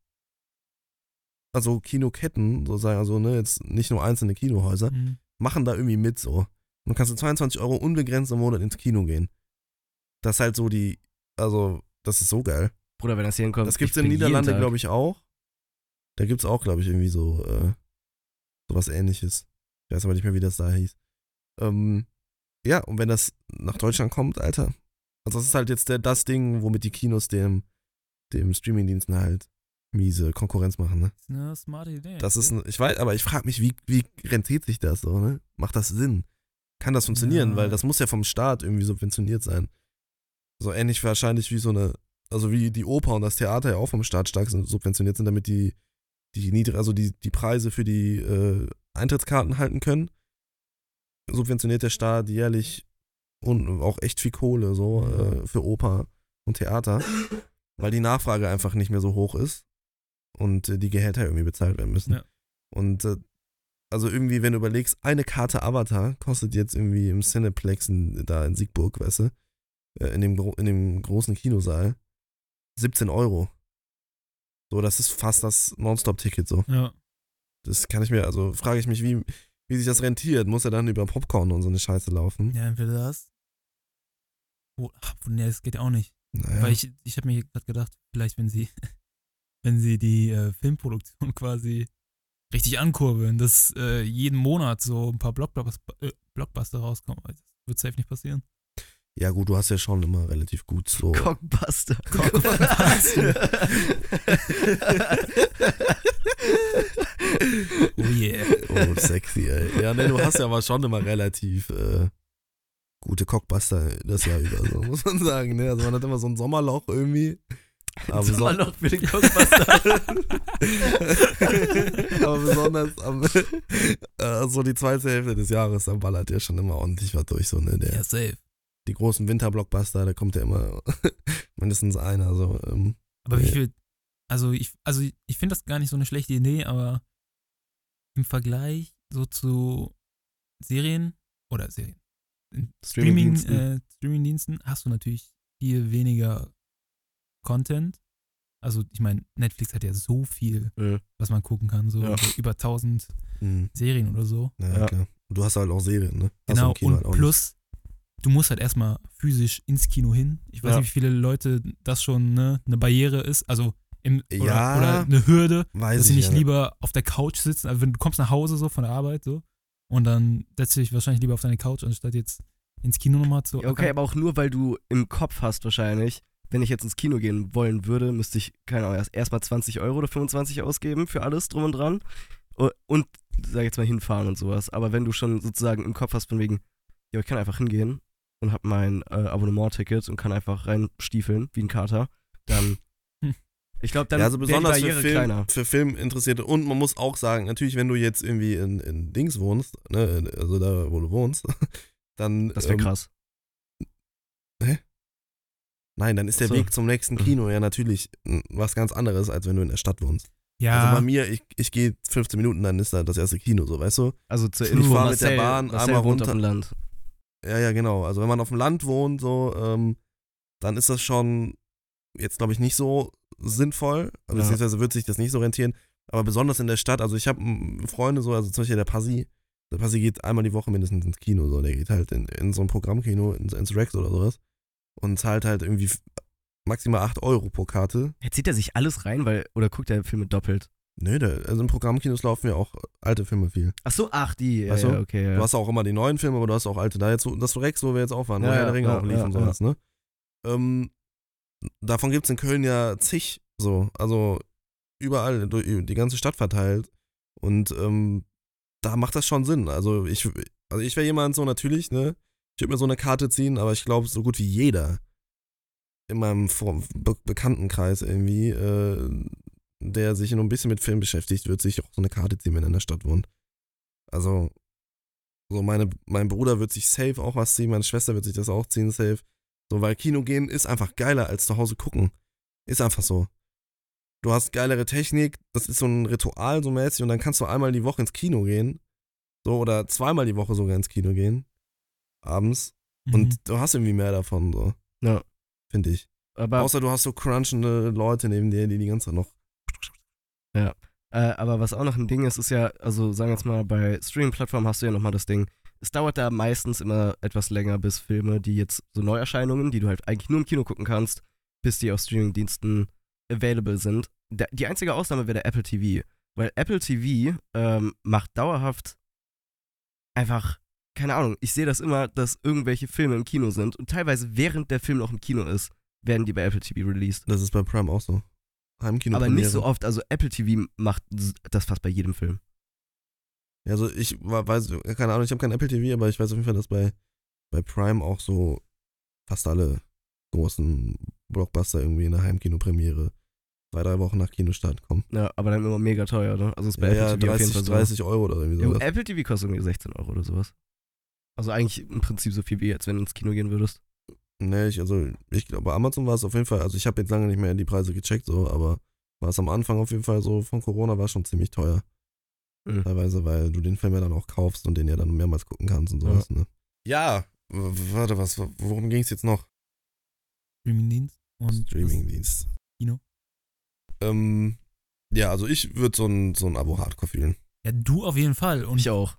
Also Kinoketten, sozusagen, also ne, jetzt nicht nur einzelne Kinohäuser, Mhm. machen da irgendwie mit so. Und dann kannst du 22 Euro unbegrenzt im Monat ins Kino gehen. Das ist halt so die, also, das ist so geil. Bruder, wenn das hier hinkommt. Das gibt's in bin jeden Niederlande, Tag- glaube ich, auch. Da gibt's auch, glaube ich, irgendwie so, äh, sowas ähnliches. Ich weiß aber nicht mehr, wie das da hieß. Ähm, ja, und wenn das nach Deutschland kommt, Alter. Also das ist halt jetzt der, das Ding, womit die Kinos dem, dem Streamingdiensten halt miese Konkurrenz machen, ne? Das ist eine smarte Idee. Das ist, ein, ich weiß, aber ich frage mich, wie, wie rentiert sich das so, ne? Macht das Sinn? Kann das funktionieren? Ja. Weil das muss ja vom Staat irgendwie subventioniert sein. So ähnlich wahrscheinlich wie so eine, also wie die Oper und das Theater ja auch vom Staat stark subventioniert sind, damit die, die niedrig, also die, die Preise für die äh, Eintrittskarten halten können. Subventioniert der Staat jährlich und auch echt viel Kohle so äh, für Oper und Theater, weil die Nachfrage einfach nicht mehr so hoch ist und äh, die Gehälter irgendwie bezahlt werden müssen. Ja. Und äh, also irgendwie, wenn du überlegst, eine Karte Avatar kostet jetzt irgendwie im Cineplex in, da in Siegburg, weißt du, äh, in dem, in dem großen Kinosaal 17 Euro. So, das ist fast das Nonstop-Ticket so. Ja. Das kann ich mir, also frage ich mich, wie, wie sich das rentiert. Muss er dann über Popcorn und so eine Scheiße laufen? ja, entweder das. Oh, ach, nee, das geht ja auch nicht. Naja. Weil ich, ich habe mir gerade gedacht, vielleicht wenn sie, wenn sie die äh, Filmproduktion quasi richtig ankurbeln, dass äh, jeden Monat so ein paar Blockbuster, äh, Blockbuster rauskommen. Das wird safe nicht passieren. ja gut, du hast ja schon immer relativ gut so. Cockbuster. Oh yeah. Oh, sexy, ey. Ja, ne, du hast ja aber schon immer relativ äh, gute Cockbuster das Jahr über, so muss man sagen, ne? Also man hat immer so ein Sommerloch irgendwie. Aber, Sommerloch für den Cockbuster. aber besonders am, äh, so die zweite Hälfte des Jahres, da ballert ja schon immer ordentlich was durch, so, ne? Der, Ja, safe. Die großen Winterblockbuster, da kommt ja immer mindestens einer, so. Ähm, Aber wie Ja. viel, also ich, also ich finde das gar nicht so eine schlechte Idee, aber im Vergleich so zu Serien oder Serien, in Streaming, Streamingdiensten. äh, Streamingdiensten hast du natürlich viel weniger Content. Also ich meine, Netflix hat ja so viel, Ja. was man gucken kann, so Ja. über 1000 mh, Serien oder so. ja, Ja. klar. Und du hast halt auch Serien, ne? Hast du Genau, und halt auch nicht. plus, du musst halt erstmal physisch ins Kino hin. Ich weiß Ja. nicht, wie viele Leute das schon ne, eine Barriere ist, also im, oder, Ja. oder eine Hürde, Weiß dass sie ich nicht ja. lieber auf der Couch sitzen. Also wenn du kommst nach Hause so von der Arbeit so und dann setzt du dich wahrscheinlich lieber auf deine Couch, anstatt jetzt ins Kino nochmal zu. Ja, okay, aber auch nur, weil du im Kopf hast wahrscheinlich, wenn ich jetzt ins Kino gehen wollen würde, müsste ich, keine Ahnung, erst erstmal 20 Euro oder 25 ausgeben für alles drum und dran. Und, sag jetzt mal, hinfahren und sowas. Aber wenn du schon sozusagen im Kopf hast, von wegen, ja, ich kann einfach hingehen und hab mein äh, Abonnement-Ticket und kann einfach reinstiefeln, wie ein Kater, dann. Ich glaube, dann ja, also besonders für Film, kleiner. für Filminteressierte. Und man muss auch sagen, natürlich, wenn du jetzt irgendwie in, in Dings wohnst, ne, also da, wo du wohnst, dann. Das wäre ähm, krass. Nein, dann ist der So. Weg zum nächsten Mhm. Kino ja natürlich was ganz anderes, als wenn du in der Stadt wohnst. Ja, Also bei mir, ich, ich gehe 15 Minuten, dann ist da das erste Kino, so, weißt du? Also zur. Info, Ich fahr mit der Bahn Marcel einmal wohnt auf runter. dem Land. Ja, ja, genau. Also wenn man auf dem Land wohnt, so, ähm, dann ist das schon jetzt, glaube ich, nicht so sinnvoll. Ja. Beziehungsweise wird sich das nicht so rentieren. Aber besonders in der Stadt, also ich habe Freunde so, also zum Beispiel der Passi, der Passi geht einmal die Woche mindestens ins Kino, so, der geht halt in, in so ein Programmkino, ins, ins Rex oder sowas und zahlt halt irgendwie maximal 8 Euro pro Karte. Jetzt zieht er sich alles rein, weil, oder guckt er Filme doppelt? Nö, der, also in Programmkinos laufen ja auch alte Filme viel. Ach so, ach, die, ja, Weißt du? ja, okay, ja. Du hast auch immer die neuen Filme, aber du hast auch alte. Da jetzt so, das Rex, wo wir jetzt auch waren, wo Ja, Herr ja, der Ringe ja, auch lief ja, und sowas, ne? Ähm, davon gibt es in Köln ja zig, so. Also überall, durch die ganze Stadt verteilt. Und ähm, da macht das schon Sinn. Also ich, also ich wäre jemand so natürlich, ne? Ich würde mir so eine Karte ziehen, aber ich glaube, so gut wie jeder in meinem Be Bekanntenkreis irgendwie, äh, der sich nur ein bisschen mit Film beschäftigt, wird sich auch so eine Karte ziehen, wenn er in der Stadt wohnt. Also, so meine, mein Bruder wird sich safe auch was ziehen, meine Schwester wird sich das auch ziehen, safe. So, weil Kino gehen ist einfach geiler als zu Hause gucken. Ist einfach so. Du hast geilere Technik, das ist so ein Ritual so mäßig und dann kannst du einmal die Woche ins Kino gehen. So, oder zweimal die Woche sogar ins Kino gehen. Abends. mhm. Und du hast irgendwie mehr davon, so. Ja. Finde ich. aber, Außer du hast so crunchende Leute neben dir, die die ganze Zeit noch. äh, aber was auch noch ein Ding ist, ist ja, also sagen wir jetzt mal, bei Streaming-Plattformen hast du ja nochmal das Ding, es dauert da meistens immer etwas länger, bis Filme, die jetzt so Neuerscheinungen, die du halt eigentlich nur im Kino gucken kannst, bis die auf Streaming-Diensten available sind. Der, die einzige Ausnahme wäre der Apple TV, weil Apple TV ähm, macht dauerhaft einfach, keine Ahnung, ich sehe das immer, dass irgendwelche Filme im Kino sind und teilweise während der Film noch im Kino ist, werden die bei Apple TV released. Das ist bei Prime auch so. Heimkino. Aber nicht so oft, also Apple TV macht das fast bei jedem Film. Ja, also ich weiß, keine Ahnung, ich habe kein Apple TV, aber ich weiß auf jeden Fall, dass bei, bei Prime auch so fast alle großen Blockbuster irgendwie in der Heimkinopremiere zwei, drei Wochen nach Kinostart kommen. Ja, aber dann immer mega teuer, ne? Also ist bei Ja, ja, Apple TV auf jeden 30, Fall so. 30 Euro oder irgendwie Ja, sowas. Apple TV kostet irgendwie 16 Euro oder sowas. Also eigentlich im Prinzip so viel wie jetzt, wenn du ins Kino gehen würdest. Nee, ich, also ich glaube, bei Amazon war es auf jeden Fall, also ich habe jetzt lange nicht mehr die Preise gecheckt, so, aber war es am Anfang auf jeden Fall so von Corona war schon ziemlich teuer. Mhm. Teilweise, weil du den Film ja dann auch kaufst und den ja dann mehrmals gucken kannst und sowas, ne? Ja, w- warte, was, worum ging es jetzt noch? Streamingdienst und Streamingdienst. Kino. Ähm, ja, also ich würde so ein, so ein Abo Hardcore fühlen. Ja, du auf jeden Fall. Und Ich auch.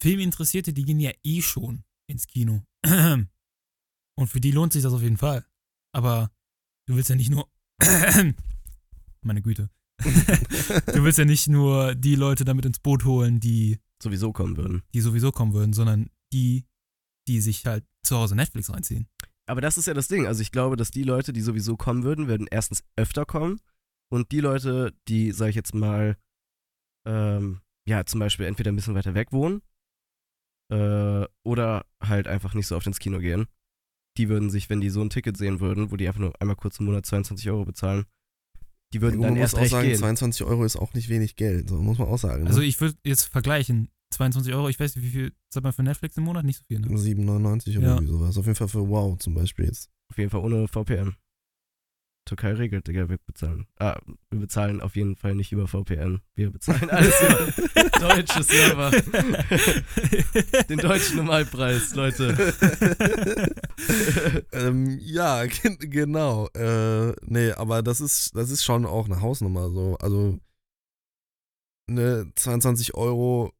Filminteressierte, die gehen ja eh schon ins Kino. Und für die lohnt sich das auf jeden Fall. Aber du willst ja nicht nur. Meine Güte. du willst ja nicht nur die Leute damit ins Boot holen, die, Sowieso kommen würden. die sowieso kommen würden, sondern die, die sich halt zu Hause Netflix reinziehen. Aber das ist ja das Ding. Also ich glaube, dass die Leute, die sowieso kommen würden, würden erstens öfter kommen. Und die Leute, die, sag ich jetzt mal, ähm, ja, zum Beispiel entweder ein bisschen weiter weg wohnen äh, oder halt einfach nicht so oft ins Kino gehen, die würden sich, wenn die so ein Ticket sehen würden, wo die einfach nur einmal kurz im Monat 22 Euro bezahlen, die würden man dann muss erst auch recht sagen, gehen. 22 Euro ist auch nicht wenig Geld, so muss man auch sagen. Ne? Also ich würde jetzt vergleichen. 22 Euro, ich weiß nicht, wie viel zahlt man für Netflix im Monat? Nicht so viel, ne? 7,99 oder Ja. irgendwie sowas. Auf jeden Fall für Wow zum Beispiel jetzt. Auf jeden Fall ohne VPN. Türkei regelt, Digga, wir bezahlen. Ah, wir bezahlen auf jeden Fall nicht über VPN. Wir bezahlen alles über deutsche Server. Den deutschen Normalpreis, Leute. ähm, ja, gen- genau. Äh, nee, aber das ist, das ist schon auch eine Hausnummer so. Also, ne, 22 Euro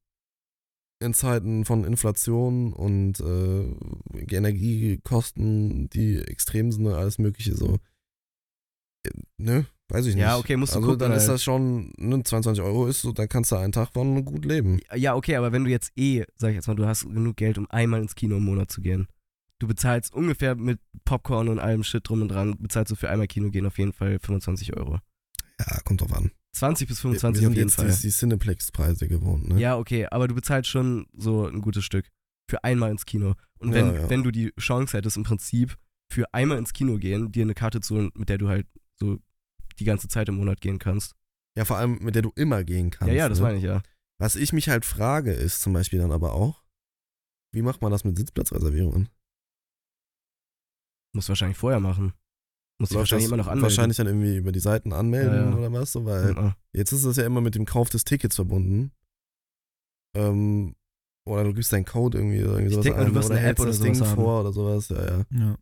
in Zeiten von Inflation und äh, Energiekosten, die extrem sind und alles Mögliche so. Äh, Ne, weiß ich nicht. Ja, okay, musst du also, gucken dann ist halt. das schon, ne, 22 Euro ist so, dann kannst du einen Tag von gut leben. Ja, okay, aber wenn du jetzt eh, sag ich jetzt mal, du hast genug Geld, um einmal ins Kino im Monat zu gehen. Du bezahlst ungefähr mit Popcorn und allem Shit drum und dran, bezahlst du für einmal Kino gehen auf jeden Fall 25 Euro. Ja, kommt drauf an. 20 bis Wir, wir 25 sind auf jeden jetzt Fall. die, die Cineplex-Preise gewohnt, ne? Ja, okay, aber du bezahlst schon so ein gutes Stück für einmal ins Kino. Und wenn, Ja, ja. wenn du die Chance hättest, im Prinzip für einmal ins Kino gehen, dir eine Karte zu holen, mit der du halt so die ganze Zeit im Monat gehen kannst. Ja, vor allem, mit der du immer gehen kannst. ja, ja, das ne? meine ich ja. Was ich mich halt frage, ist zum Beispiel dann aber auch, wie macht man das mit Sitzplatzreservierungen? Musst du wahrscheinlich vorher machen. Muss ich läuft wahrscheinlich das immer noch anmelden. wahrscheinlich dann irgendwie über die Seiten anmelden Ja, ja. oder was, so, weil Ja. jetzt ist es ja immer mit dem Kauf des Tickets verbunden. Ähm, oder du gibst deinen Code irgendwie irgendwie Ich sowas denk mal, du wirst oder eine App oder das sowas Ding haben. vor oder sowas. Ja, ja, Ja.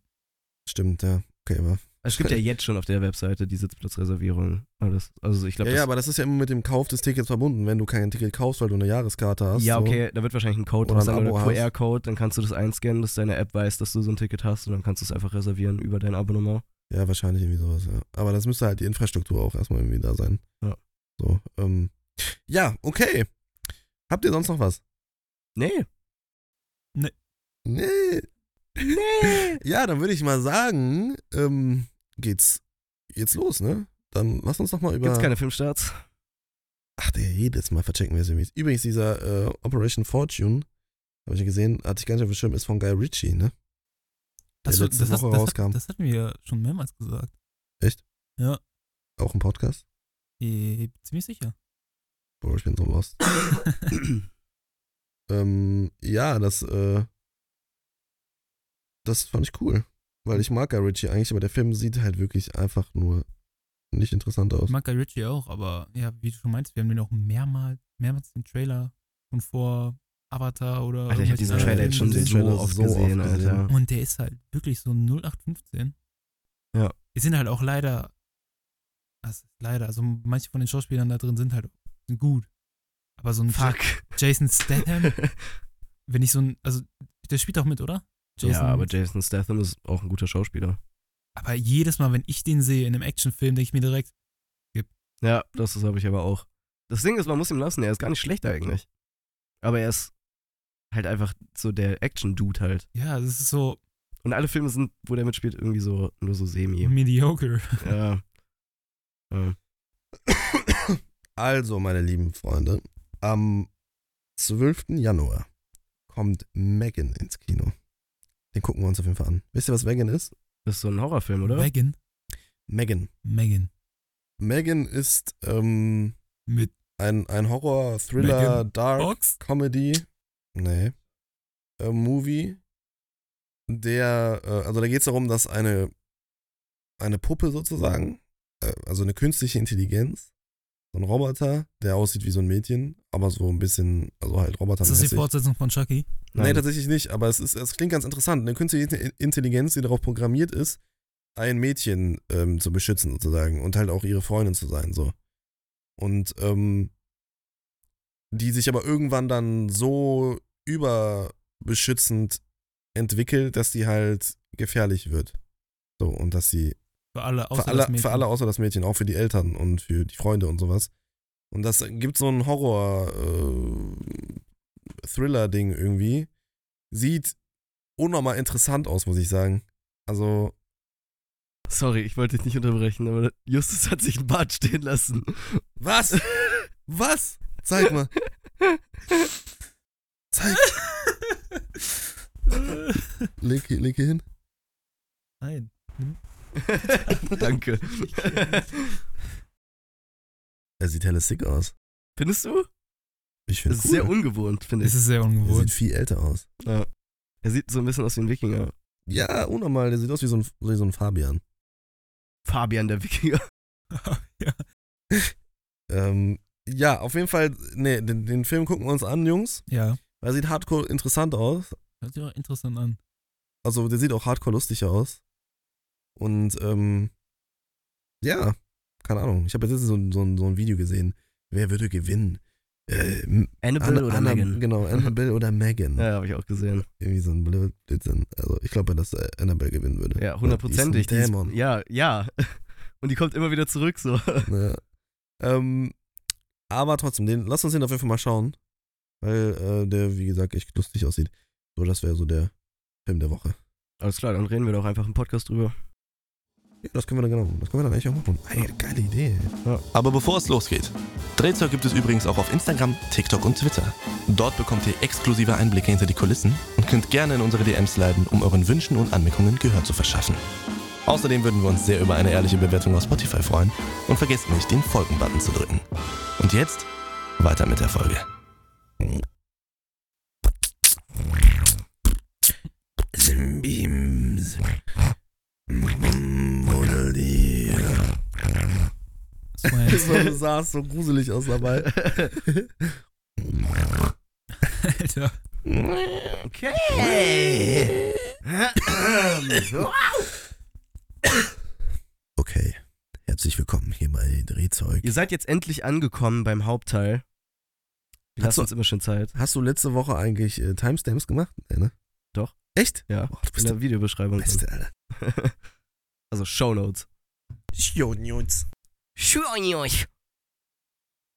stimmt, ja. Okay, aber es gibt ja jetzt schon auf der Webseite die Sitzplatzreservierung. Alles. Also ich glaube, ja, ja, aber das ist ja immer mit dem Kauf des Tickets verbunden. Wenn du kein Ticket kaufst, weil du eine Jahreskarte hast. ja, so. okay, da wird wahrscheinlich ein Code Oder ein sein. QR-Code, dann kannst du das einscannen, dass deine App weiß, dass du so ein Ticket hast und dann kannst du es einfach reservieren über dein Abonnement. Ja, wahrscheinlich irgendwie sowas, ja. Aber das müsste halt die Infrastruktur auch erstmal irgendwie da sein. Ja. So, ähm. Ja, okay. Habt ihr sonst noch was? Nee. Nee. Nee. Ja, dann würde ich mal sagen, ähm, geht's jetzt los, ne? Dann lass uns doch mal über. Gibt's keine Filmstarts? Ach, der jedes Mal verchecken wir es irgendwie. Übrigens, dieser äh, Operation Fortune, habe ich ja gesehen, hatte ich gar nicht auf dem Schirm, ist von Guy Ritchie, ne? Der Das, letzte das, das, Woche das, rauskam. das hatten wir schon mehrmals gesagt. Auch im Podcast. Eh, ziemlich sicher. Boah, ich bin so lost. ähm, ja, das, äh, das fand ich cool. Weil ich mag Guy Ritchie eigentlich, aber der Film sieht halt wirklich einfach nur nicht interessant aus. Ich mag Guy Ritchie auch, aber ja, wie du schon meinst, wir haben den auch mehrmals, mehrmals den Trailer schon vor Avatar oder. Alter, ich hab diesen Trailer jetzt schon so Trailer oft so gesehen, oft gesehen. Alter. Und der ist halt wirklich so 0815. Ja. Die sind halt auch leider, also leider, also manche von den Schauspielern da drin sind halt sind gut. Aber so ein Fuck. Jason Statham, wenn ich so ein, also der spielt auch mit, oder? Ja, aber Jason Statham ist auch ein guter Schauspieler. aber jedes Mal, wenn ich den sehe in einem Actionfilm, denke ich mir direkt, Ja, das habe ich aber auch. Das Ding ist, man muss ihm lassen, er ist gar nicht schlecht eigentlich. Aber er ist halt einfach so der Action-Dude halt. ja, das ist so Und alle Filme sind, wo der mitspielt, irgendwie so, nur so semi. mediocre. ja. ja. Also, meine lieben Freunde, am 12. Januar kommt Megan ins Kino. Den gucken wir uns auf jeden Fall an. Wisst ihr, was Megan ist? Das ist so ein Horrorfilm, oder? Megan. Megan. Megan. Megan ist ähm, Mit ein, ein Horror, Thriller, Megan Dark, Fox? Comedy, nee, äh, Movie, der, äh, also da geht es darum, dass eine, eine Puppe sozusagen, äh, also eine künstliche Intelligenz, so ein Roboter, der aussieht wie so ein Mädchen, aber so ein bisschen, also halt Roboter. Ist das die Fortsetzung von Chucky? Nee, tatsächlich nicht, aber es, ist, es klingt ganz interessant. Eine künstliche Intelligenz, die darauf programmiert ist, ein Mädchen ähm, zu beschützen sozusagen und halt auch ihre Freundin zu sein, so. Und ähm, die sich aber irgendwann dann so überbeschützend entwickelt, dass die halt gefährlich wird. So, und dass sie Für alle, außer für alle, das Mädchen. für alle außer das Mädchen, auch für die Eltern und für die Freunde und sowas. Und das gibt so ein Horror-Thriller-Ding irgendwie. Sieht unnormal interessant aus, muss ich sagen. Also, Sorry, ich wollte dich nicht unterbrechen, aber Justus hat sich ein Bart stehen lassen. was? was? Zeig mal. Zeig. Leg, leg hier hin. Nein. Danke. Er sieht helle sick aus. Findest du? Ich finde Das cool. ist sehr ungewohnt, finde Es ich. ist sehr Er ungewohnt. sieht viel älter aus. Ja. Er sieht so ein bisschen aus wie ein Wikinger. Ja, unnormal. Der sieht aus wie so ein, wie so ein Fabian. Fabian der Wikinger. ja. Ähm, ja, auf jeden Fall, nee, den, den Film gucken wir uns an, Jungs. ja. Er sieht hardcore interessant aus. Hört sich auch interessant an. Also, der sieht auch hardcore lustig aus. Und, ähm, ja, keine Ahnung. Ich habe jetzt so, so, so ein Video gesehen. Wer würde gewinnen? Äh, Annabelle Anna- oder Anna- Megan? Genau, Annabelle oder Megan. Ja, habe ich auch gesehen. Irgendwie so ein Blöd- Blödsinn. Also, ich glaube, dass äh, Annabelle gewinnen würde. Ja, hundertprozentig. Die ist Dämon. Ja, ja. Und die kommt immer wieder zurück, so. Ja. Ähm, aber trotzdem, den, lass uns den auf jeden Fall mal schauen. Weil äh, der, wie gesagt, echt lustig aussieht. So, das wäre so der Film der Woche. Alles klar, dann reden wir doch einfach im Podcast drüber. Ja, das können wir dann genau. Das können wir dann eigentlich auch machen. Ey, geile Idee. Aber bevor es losgeht, Drehzeug gibt es übrigens auch auf Instagram, TikTok und Twitter. Dort bekommt ihr exklusive Einblicke hinter die Kulissen und könnt gerne in unsere DMs leiten, um euren Wünschen und Anmerkungen Gehör zu verschaffen. Außerdem würden wir uns sehr über eine ehrliche Bewertung auf Spotify freuen und vergesst nicht, den Folgen-Button zu drücken. Und jetzt weiter mit der Folge. Beams. so sah es so gruselig aus dabei. Alter. Okay. Okay. Herzlich willkommen hier bei Drehzeug. Ihr seid jetzt endlich angekommen beim Hauptteil. Wir Hast lassen du- uns immer schön Zeit. Hast du letzte Woche eigentlich äh, Timestamps gemacht? Nee, ne? Doch. Echt? Ja, Oh, du in bist der der Videobeschreibung. Beste, Alter. also Shownotes. Jungs. Schwionjoch.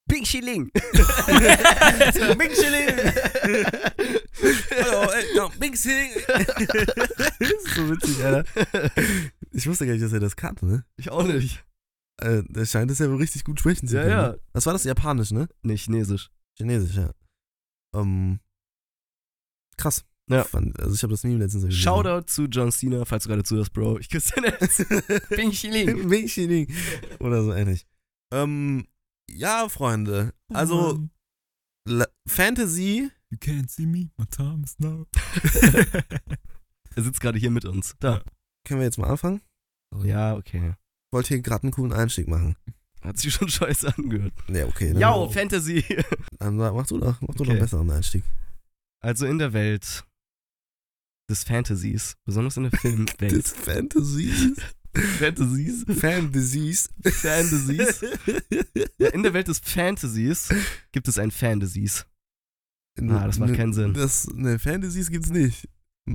Bing Schilling. Bing Schilling. Hallo, no, Bing Schilling. das ist so witzig, Alter. Ich wusste gar nicht, dass er das kannte, ne? Ich auch nicht. Äh, der scheint es ja wohl richtig gut sprechen zu Ja, können. ja. Ne? Was war das? Japanisch, ne? Nicht Chinesisch. Chinesisch, ja. Ähm, krass. Ja. Fand, also ich habe das nie letztens gesehen. Shoutout zu John Cena, falls du gerade zuhörst, Bro. Ich küsse dein Herz. Bing Schilling. Bing Schilling. Oder so ähnlich. Ähm, ja, Freunde. Also, Mann. La Fantasy. You can't see me, my time is now. Er sitzt gerade hier mit uns. Da. Können wir jetzt mal anfangen? Ja, okay. Ich wollte hier gerade einen coolen Einstieg machen. Hat sich schon scheiße angehört. Ja, okay. Yo, Fantasy. dann mach du doch, mach du doch Okay. einen besseren Einstieg. Also in der Welt des Fantasies, besonders in der Filmwelt. Das Fantasy. Fantasies? Fantasies. Fantasies? Ja, in der Welt des Fantasies gibt es ein Fantasies. Ah, das macht keinen Sinn. Das, ne, Fantasies gibt's nicht.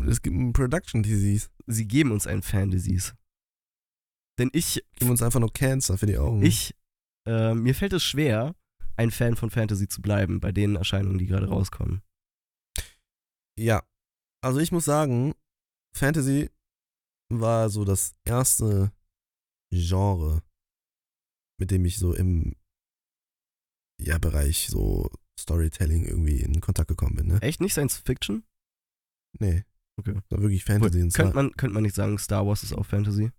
Es gibt ein Production Disease. Sie geben uns ein Fantasies. Denn ich, Geben uns einfach nur Cancer für die Augen. ich, äh, mir fällt es schwer, ein Fan von Fantasy zu bleiben, bei den Erscheinungen, die gerade rauskommen. Ja. Also ich muss sagen, Fantasy war so das erste Genre, mit dem ich so im ja, Bereich so Storytelling irgendwie in Kontakt gekommen bin, ne? Echt nicht Science Fiction? Nee. Okay. War wirklich Fantasy. und zwar- Könnte man, könnte man nicht sagen, Star Wars ist auch Fantasy?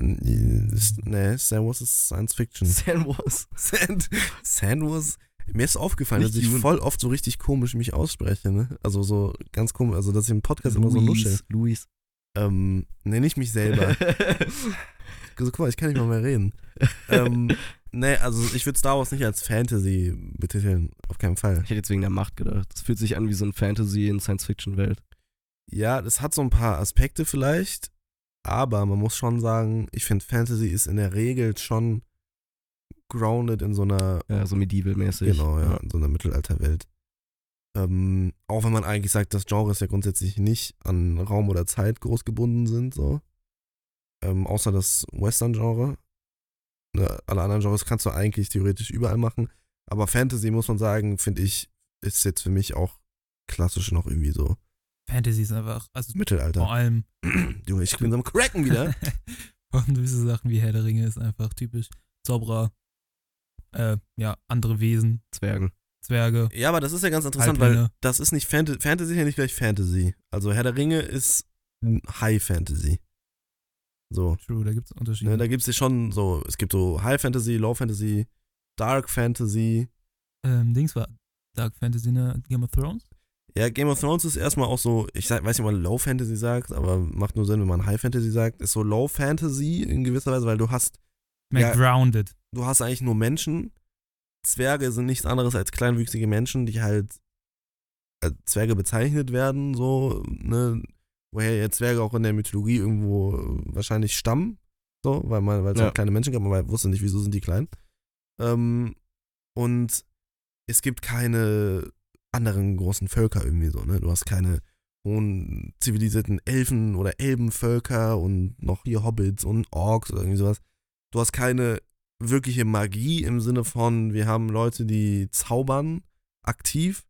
Nee, Star Wars ist Science Fiction. Star Wars. Sand, Sand Wars. Mir ist aufgefallen, Nicht dass ich Dune. voll oft so richtig komisch mich ausspreche, ne? Also so ganz komisch, also dass ich im Podcast immer so nuschel. Luis. Ähm, nenne ich mich selber. so, guck mal, ich kann nicht mal mehr reden. ähm, nee, also ich würde Star Wars nicht als Fantasy betiteln, auf keinen Fall. Ich hätte jetzt wegen der Macht gedacht. Das fühlt sich an wie so ein Fantasy in Science-Fiction-Welt. Ja, das hat so ein paar Aspekte vielleicht, aber man muss schon sagen, ich finde Fantasy ist in der Regel schon grounded in so einer Ja, so medieval-mäßig. Genau, ja, in so einer Mittelalterwelt. Ähm, auch wenn man eigentlich sagt, dass Genres ja grundsätzlich nicht an Raum oder Zeit groß gebunden sind, so. Ähm, außer das Western-Genre. Ne, alle anderen Genres kannst du eigentlich theoretisch überall machen. Aber Fantasy, muss man sagen, finde ich, ist jetzt für mich auch klassisch noch irgendwie so Fantasy ist einfach, also vor Mittelalter. allem, Junge, ich bin so am Cracken wieder. vor durch so Sachen wie Herr der Ringe ist einfach typisch Zauberer, äh, ja, andere Wesen, Zwergen. Zwerge. ja, aber das ist ja ganz interessant, weil Halblinge. das ist nicht Fantasy. Fantasy ist ja nicht gleich Fantasy. Also Herr der Ringe ist High Fantasy. So. True, da gibt es Unterschiede. Ne, da gibt es ja schon so, es gibt so High Fantasy, Low Fantasy, Dark Fantasy. ähm, Dings war Dark Fantasy, ne? Game of Thrones? Ja, Game of Thrones ist erstmal auch so, ich sag, weiß nicht, ob man Low Fantasy sagt, aber macht nur Sinn, wenn man High Fantasy sagt. Ist so Low Fantasy in gewisser Weise, weil du hast, Mehr Ja. grounded. Du hast eigentlich nur Menschen. Zwerge sind nichts anderes als kleinwüchsige Menschen, die halt als Zwerge bezeichnet werden, so, ne, woher ja Zwerge auch in der Mythologie irgendwo wahrscheinlich stammen, so, weil man, weil es Ja. halt kleine Menschen gab, man wusste nicht, wieso sind die klein. Ähm, und es gibt keine anderen großen Völker irgendwie so, ne, du hast keine hohen zivilisierten Elfen oder Elbenvölker und noch hier Hobbits und Orks oder irgendwie sowas. Du hast keine wirkliche Magie im Sinne von, wir haben Leute, die zaubern aktiv,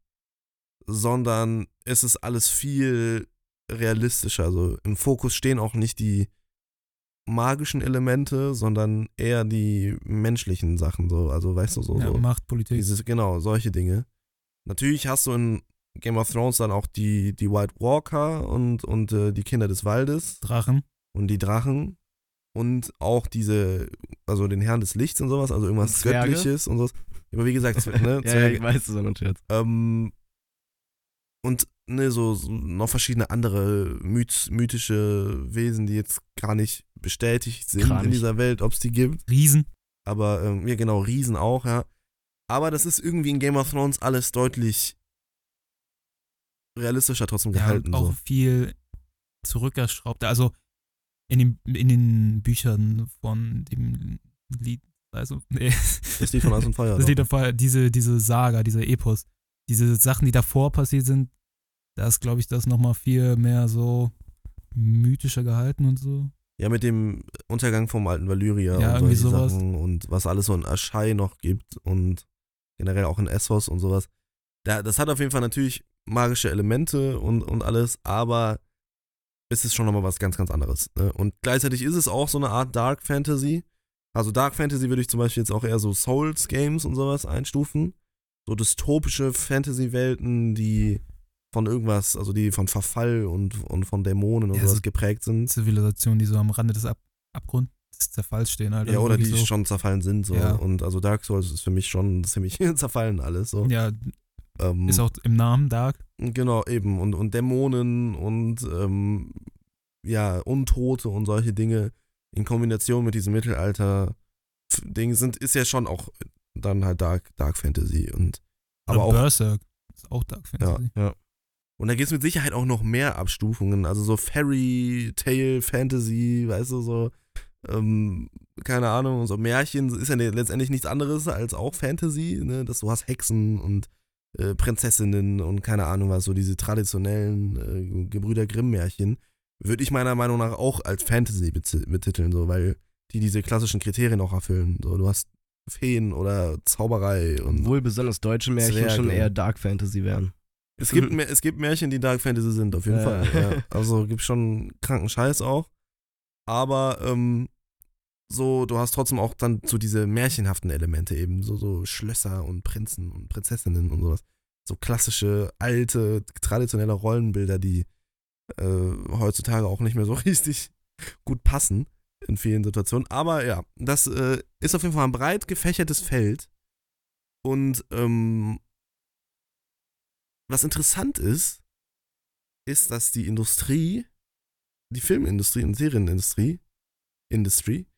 sondern es ist alles viel realistischer. Also im Fokus stehen auch nicht die magischen Elemente, sondern eher die menschlichen Sachen. So. Also weißt du, so, ja, so Machtpolitik. dieses, genau, solche Dinge. Natürlich hast du in Game of Thrones dann auch die, die White Walker und, und äh, die Kinder des Waldes Drachen. und die Drachen und auch diese, also den Herrn des Lichts und sowas, also irgendwas Zwerge? Göttliches und sowas. Aber wie gesagt, ne, Ja, ja, ich weiß, das war ein Scherz. ähm, und ne, so, so noch verschiedene andere myth, mythische Wesen, die jetzt gar nicht bestätigt sind Kranich. in dieser Welt, ob es die gibt. Riesen. Aber, ähm, ja, genau, Riesen auch, ja. Aber das ist irgendwie in Game of Thrones alles deutlich realistischer trotzdem Ja, gehalten. und auch so. viel zurückgeschraubt. Also in den, in den Büchern von dem Lied, also, nee, Das Lied von Eis und Feuer. das. Lied davor, diese, diese Saga, dieser Epos, diese Sachen, die davor passiert sind, da ist, glaube ich, das nochmal viel mehr so mythischer gehalten und so. Ja, mit dem Untergang vom alten Valyria Ja, und solche sowas. Sachen und was alles so in Aschai noch gibt und generell auch in Essos und sowas. Da, das hat auf jeden Fall natürlich magische Elemente und, und alles, aber es ist schon nochmal was ganz, ganz anderes. Ne? Und gleichzeitig ist es auch so eine Art Dark Fantasy. Also Dark Fantasy würde ich zum Beispiel jetzt auch eher so Souls-Games und sowas einstufen. So dystopische Fantasy-Welten, die von irgendwas, also die von Verfall und, und von Dämonen und Ja, sowas so- geprägt sind. Zivilisationen, die so am Rande des Ab Abgrunds des Zerfalls stehen halt. Ja, oder die so, schon zerfallen sind so. Ja. Und also Dark Souls ist für mich schon ziemlich zerfallen alles so. Ja, Ähm, ist auch im Namen Dark. Genau, eben. Und, und Dämonen und ähm, ja, Untote und solche Dinge in Kombination mit diesem Mittelalter-Ding sind, ist ja schon auch dann halt Dark, Dark Fantasy. Und aber Oder auch. Berserk. Ist auch Dark Fantasy. Und da gibt es mit Sicherheit auch noch mehr Abstufungen. Also so Fairy Tale Fantasy, weißt du, so, ähm, keine Ahnung, so Märchen ist ja letztendlich nichts anderes als auch Fantasy, ne? Dass du hast Hexen und äh, Prinzessinnen und keine Ahnung was, so diese traditionellen äh, Gebrüder Grimm-Märchen, würde ich meiner Meinung nach auch als Fantasy betiteln, so, weil die diese klassischen Kriterien auch erfüllen. So, du hast Feen oder Zauberei und Obwohl besonders deutsche Märchen Zwerge. schon eher Dark Fantasy wären. es gibt, es gibt Märchen, die Dark Fantasy sind, auf jeden Ja. Fall. Ja. Also gibt schon kranken Scheiß auch. Aber ähm, so, du hast trotzdem auch dann so diese märchenhaften Elemente eben, so, so Schlösser und Prinzen und Prinzessinnen und sowas. So klassische, alte, traditionelle Rollenbilder, die äh, heutzutage auch nicht mehr so richtig gut passen in vielen Situationen. Aber ja, das äh, ist auf jeden Fall ein breit gefächertes Feld. Und ähm, was interessant ist, ist, dass die Industrie, die Filmindustrie und Serienindustrie, Industry,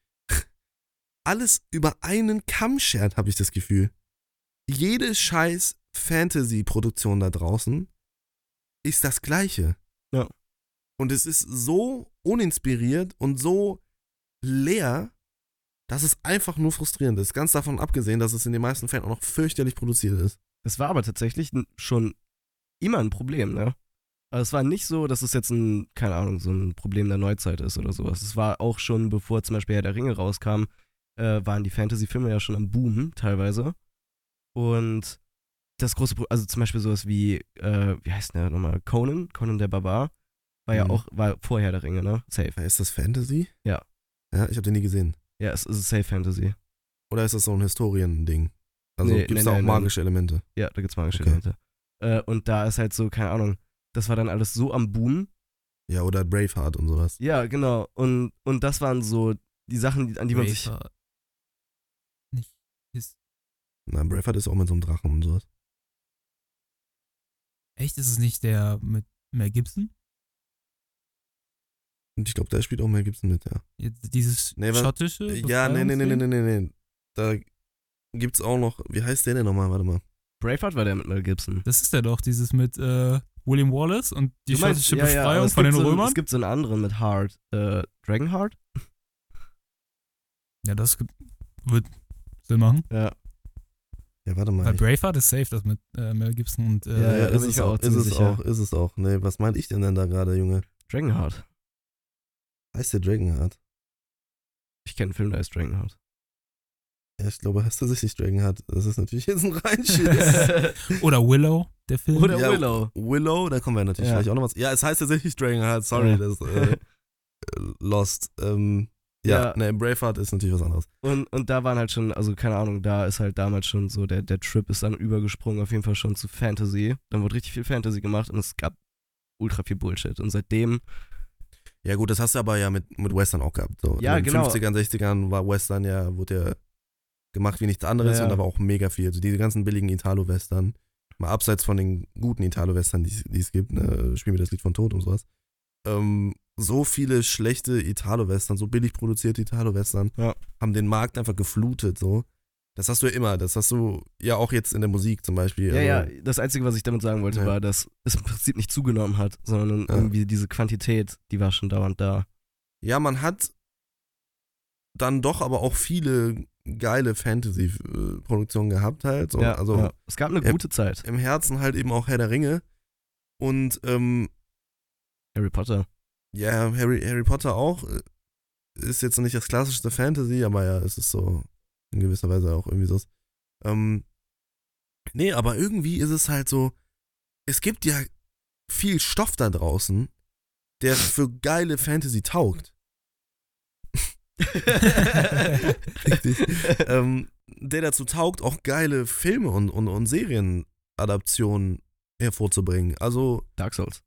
alles über einen Kamm schert, habe ich das Gefühl. Jede scheiß Fantasy-Produktion da draußen ist das gleiche. Ja. Und es ist so uninspiriert und so leer, dass es einfach nur frustrierend ist. Ganz davon abgesehen, dass es in den meisten Fällen auch noch fürchterlich produziert ist. Das war aber tatsächlich schon immer ein Problem, ne? Also es war nicht so, dass es jetzt ein, keine Ahnung, so ein Problem der Neuzeit ist oder sowas. Es war auch schon, bevor zum Beispiel Herr der Ringe rauskam, äh, waren die Fantasy-Filme ja schon am Boomen teilweise. Und das große Problem, also zum Beispiel sowas wie, äh, wie heißt der nochmal? Conan, Conan der Barbar, war ja Mhm. auch, war vor Herr der Ringe, ne? Safe. Ist das Fantasy? Ja. Ja, ich habe den nie gesehen. Ja, es ist Safe Fantasy. Oder ist das so ein Historien-Ding? Also Nee, gibt es nee, da auch nee, nee. magische Elemente? Ja, da gibt's magische Okay. Elemente. Äh, und da ist halt so, keine Ahnung, das war dann alles so am Boom. Ja, oder Braveheart und sowas. Ja, genau. Und, und das waren so die Sachen, an die man sich. Braveheart. Na, Braveheart ist auch mit so einem Drachen und sowas. echt, ist es nicht der mit Mel Gibson? Und ich glaube, da spielt auch Mel Gibson mit, ja. Jetzt Dieses Nee, schottische? Ja, nee, nee, nee, nee, Befreiungsding? nee, nee. Da gibt's auch noch, wie heißt der denn nochmal? Warte mal. Braveheart war der mit Mel Gibson. Das ist der doch, dieses mit äh, William Wallace und die meinst- schottische ja, ja, Befreiung es von den so, Römern. Es gibt so einen anderen mit Heart. Äh, Dragonheart? ja, das wird Sinn machen. Ja. Ja, warte mal. Weil Braveheart ist safe, das mit äh, Mel Gibson und äh, Ja, ja, ist es auch, ist es auch, ist es auch. Nee, was meinte ich denn denn da gerade, Junge? Dragonheart. Heißt der Dragonheart? Ich kenne einen Film, der heißt Dragonheart. Ja, ich glaube, heißt tatsächlich Dragonheart. Das ist natürlich jetzt ein Reinschiss. oder Willow, der Film. Oder Ja, Willow. Willow, da kommen wir natürlich Ja. gleich auch noch was. Ja, es heißt tatsächlich Dragonheart, sorry, Ja. das äh, Lost. Ähm, ja, Ja. ne, Braveheart ist natürlich was anderes. Und, und da waren halt schon, also keine Ahnung, da ist halt damals schon so, der, der Trip ist dann übergesprungen, auf jeden Fall schon zu Fantasy. Dann wurde richtig viel Fantasy gemacht und es gab ultra viel Bullshit. Und seitdem, Ja, gut, das hast du aber ja mit, mit Western auch gehabt. So. Ja, In den genau. 50ern, 60ern war Western ja, wurde ja gemacht wie nichts anderes Ja, und da war auch mega viel. Also diese ganzen billigen Italo-Western, mal abseits von den guten Italo-Western, die es- gibt, ne, Spiel mir das Lied von Tod und sowas. Ähm, so viele schlechte Italo-Western, so billig produzierte Italo-Western, Ja. haben den Markt einfach geflutet, so. Das hast du ja immer, das hast du ja auch jetzt in der Musik zum Beispiel. Ja, also, ja, das Einzige, was ich damit sagen wollte, Ja. war, dass es im Prinzip nicht zugenommen hat, sondern Ja. irgendwie diese Quantität, die war schon dauernd da. Ja, man hat dann doch aber auch viele geile Fantasy-Produktionen gehabt halt. So. ja, also ja. Es gab eine gute Zeit. im Herzen halt eben auch Herr der Ringe. Und ähm, Harry Potter. Ja, Harry, Harry Potter auch. äh, Ist jetzt nicht das klassischste Fantasy, aber ja, es ist so in gewisser Weise auch irgendwie so. Ähm, nee, aber irgendwie ist es halt so, es gibt ja viel Stoff da draußen, der für geile Fantasy taugt. Richtig. ähm, der dazu taugt, auch geile Filme und, und, und Serienadaptionen hervorzubringen. Also, Dark Souls.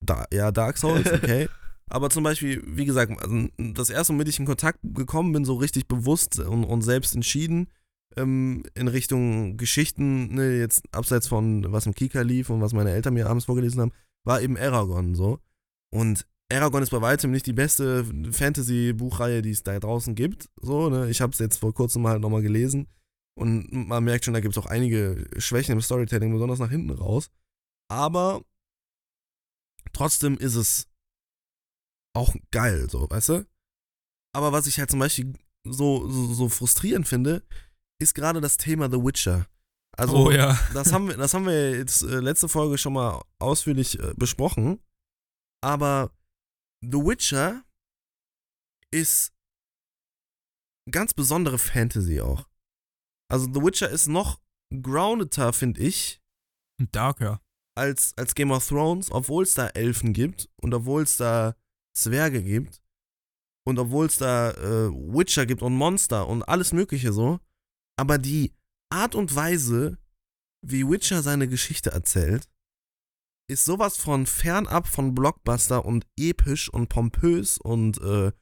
da, ja, Dark Souls, okay. Aber zum Beispiel, wie gesagt, also das erste, womit ich in Kontakt gekommen bin, so richtig bewusst und, und selbst entschieden, ähm, in Richtung Geschichten, ne, jetzt abseits von was im Kika lief und was meine Eltern mir abends vorgelesen haben, war eben Aragon so. Und Aragon ist bei weitem nicht die beste Fantasy-Buchreihe, die es da draußen gibt. So, ne? Ich habe es jetzt vor kurzem halt nochmal gelesen und man merkt schon, da gibt es auch einige Schwächen im Storytelling, besonders nach hinten raus. Aber trotzdem ist es auch geil, so, weißt du? Aber was ich halt zum Beispiel so, so, so frustrierend finde, ist gerade das Thema The Witcher. Also, oh ja. das haben wir, das haben wir jetzt äh, letzte Folge schon mal ausführlich äh, besprochen. Aber The Witcher ist ganz besondere Fantasy auch. Also The Witcher ist noch groundeder, finde ich, Darker. als, als Game of Thrones, obwohl es da Elfen gibt und obwohl es da Zwerge gibt und obwohl es da äh, Witcher gibt und Monster und alles Mögliche so. Aber die Art und Weise, wie Witcher seine Geschichte erzählt, ist sowas von fernab von Blockbuster und episch und pompös und äh,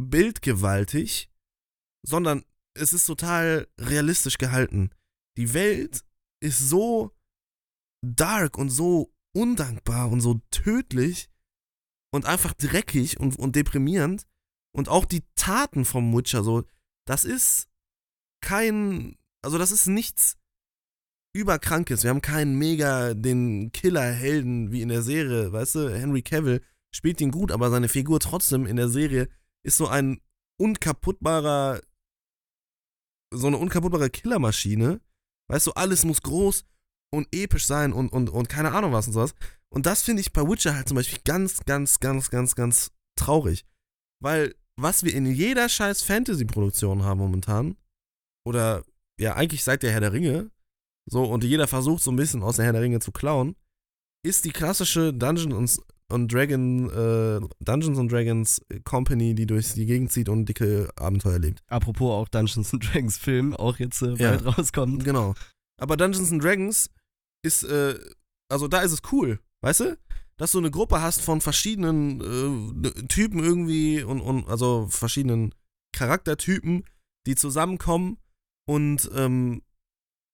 bildgewaltig, sondern es ist total realistisch gehalten. Die Welt ist so dark und so undankbar und so tödlich und einfach dreckig und, und deprimierend. Und auch die Taten vom Witcher, so, das ist kein, also das ist nichts überkrankes. Wir haben keinen mega den Killer-Helden wie in der Serie, weißt du, Henry Cavill spielt ihn gut, aber seine Figur trotzdem in der Serie ist so ein unkaputtbarer, so eine unkaputtbare Killermaschine. Weißt du, alles muss groß und episch sein und, und, und keine Ahnung was und sowas. Und das finde ich bei Witcher halt zum Beispiel ganz, ganz, ganz, ganz, ganz traurig. Weil was wir in jeder scheiß Fantasy-Produktion haben momentan, oder ja, eigentlich seit der Herr der Ringe, so, und jeder versucht so ein bisschen aus der Herr der Ringe zu klauen, ist die klassische Dungeons und Dragon, äh, Dungeons and Dragons Company, die durch die Gegend zieht und dicke Abenteuer erlebt. Apropos auch Dungeons and Dragons Film, auch jetzt äh, Ja. bald rauskommt. Genau. Aber Dungeons and Dragons ist, äh, also da ist es cool, weißt du? Dass du eine Gruppe hast von verschiedenen äh, Typen irgendwie und, und also verschiedenen Charaktertypen, die zusammenkommen und ähm,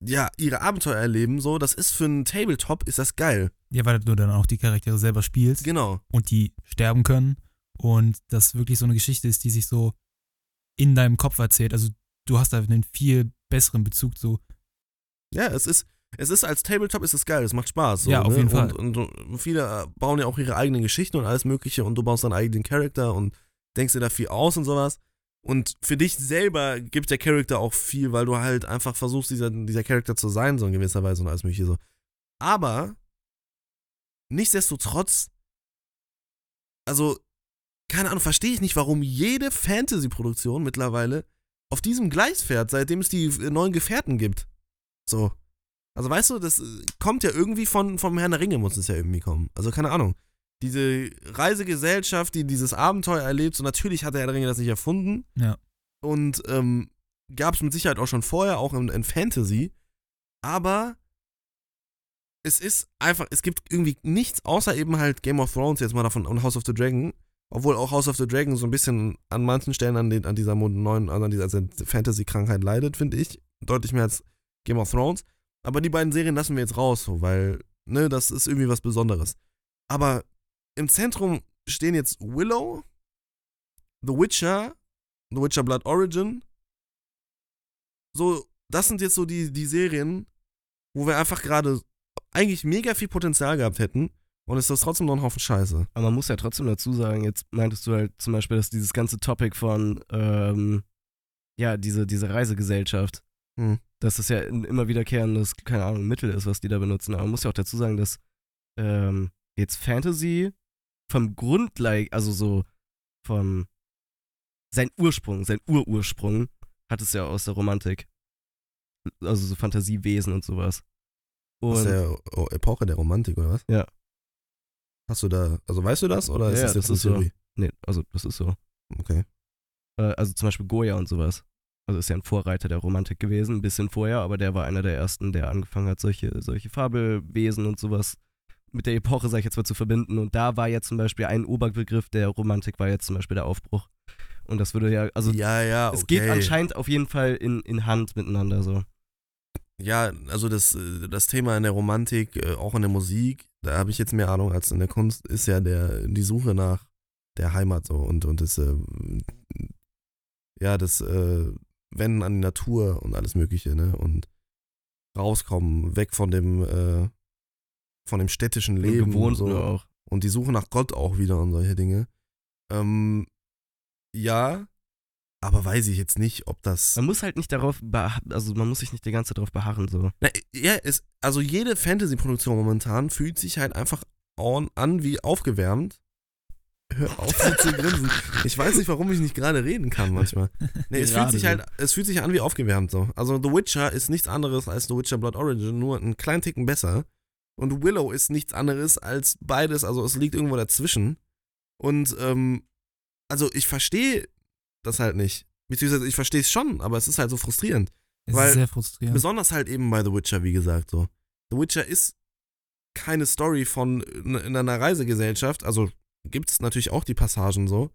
ja, ihre Abenteuer erleben, so, das ist für einen Tabletop, ist das geil. Ja, weil du dann auch die Charaktere selber spielst Genau. und die sterben können und das wirklich so eine Geschichte ist, die sich so in deinem Kopf erzählt. Also du hast da einen viel besseren Bezug zu. Ja, es ist, es ist als Tabletop ist es geil, es macht Spaß. So, Ja, auf ne? jeden Fall. Und, und viele äh, bauen ja auch ihre eigenen Geschichten und alles Mögliche und du baust deinen eigenen Charakter und denkst dir da viel aus und sowas. Und für dich selber gibt der Charakter auch viel, weil du halt einfach versuchst, dieser, dieser Charakter zu sein, so in gewisser Weise und alles Mögliche so. Aber nichtsdestotrotz, also, keine Ahnung, verstehe ich nicht, warum jede Fantasy-Produktion mittlerweile auf diesem Gleis fährt, seitdem es die äh, neuen Gefährten gibt. So. Also weißt du, das äh, kommt ja irgendwie von vom Herrn der Ringe, muss es ja irgendwie kommen. Also keine Ahnung. Diese Reisegesellschaft, die dieses Abenteuer erlebt, so natürlich hat der Herr der Ringe das nicht erfunden. Ja. Und ähm, gab es mit Sicherheit auch schon vorher, auch in, in Fantasy. Aber es ist einfach, es gibt irgendwie nichts, außer eben halt Game of Thrones jetzt mal davon und House of the Dragon. Obwohl auch House of the Dragon so ein bisschen an manchen Stellen an, den, an dieser neuen, also an dieser Fantasy-Krankheit leidet, finde ich. Deutlich mehr als Game of Thrones. Aber die beiden Serien lassen wir jetzt raus, so, weil, ne, das ist irgendwie was Besonderes. Aber im Zentrum stehen jetzt Willow, The Witcher, The Witcher Blood Origin. So, das sind jetzt so die, die Serien, wo wir einfach gerade eigentlich mega viel Potenzial gehabt hätten. Und ist trotzdem noch ein Haufen Scheiße. Aber man muss ja trotzdem dazu sagen, jetzt meintest du halt zum Beispiel, dass dieses ganze Topic von, ähm, ja, diese, diese Reisegesellschaft, Hm. dass das ja ein immer wiederkehrendes, keine Ahnung, Mittel ist, was die da benutzen. Aber man muss ja auch dazu sagen, dass ähm, jetzt Fantasy vom Grundleik, also so vom sein Ursprung, sein Urursprung, hat es ja aus der Romantik. Also so Fantasiewesen und sowas. Aus Und der oh, Epoche der Romantik, oder was? Ja. Hast du da, also weißt du das oder ist Ja, das jetzt das ist so. Theorie? nee, also das ist so. Okay. Äh, also zum Beispiel Goya und sowas. Also ist ja ein Vorreiter der Romantik gewesen, ein bisschen vorher, aber der war einer der ersten, der angefangen hat, solche, solche Fabelwesen und sowas mit der Epoche, sag ich jetzt mal, zu verbinden. Und da war jetzt zum Beispiel ein Oberbegriff der Romantik, war jetzt zum Beispiel der Aufbruch. Und das würde ja, also ja, ja, okay. es geht anscheinend auf jeden Fall in, in Hand miteinander so. Ja, also das, äh, das Thema in der Romantik, äh, auch in der Musik, da habe ich jetzt mehr Ahnung als in der Kunst, ist ja der, die Suche nach der Heimat so und, und das, äh, ja, das äh, Wenden an die Natur und alles Mögliche, ne? Und rauskommen, weg von dem, äh, von dem städtischen Leben. Gewohnt so. auch. Und die Suche nach Gott auch wieder und solche Dinge. Ähm, ja, aber weiß ich jetzt nicht, ob das. Man muss halt nicht darauf, also man muss sich nicht die ganze Zeit darauf beharren so. Na, ja, es, also jede Fantasy-Produktion momentan fühlt sich halt einfach on, an wie aufgewärmt. Hör auf zu grinsen. Ich weiß nicht, warum ich nicht gerade reden kann manchmal. Nee, es fühlt sich halt, es fühlt sich an wie aufgewärmt so. Also The Witcher ist nichts anderes als The Witcher Blood Origin, nur einen kleinen Ticken besser. Und Willow ist nichts anderes als beides, also es liegt irgendwo dazwischen. Und ähm, also ich verstehe das halt nicht. Beziehungsweise ich verstehe es schon, aber es ist halt so frustrierend. Es Weil- ist sehr frustrierend. Besonders halt eben bei The Witcher, wie gesagt, so. The Witcher ist keine Story von in in einer Reisegesellschaft, also gibt es natürlich auch die Passagen so,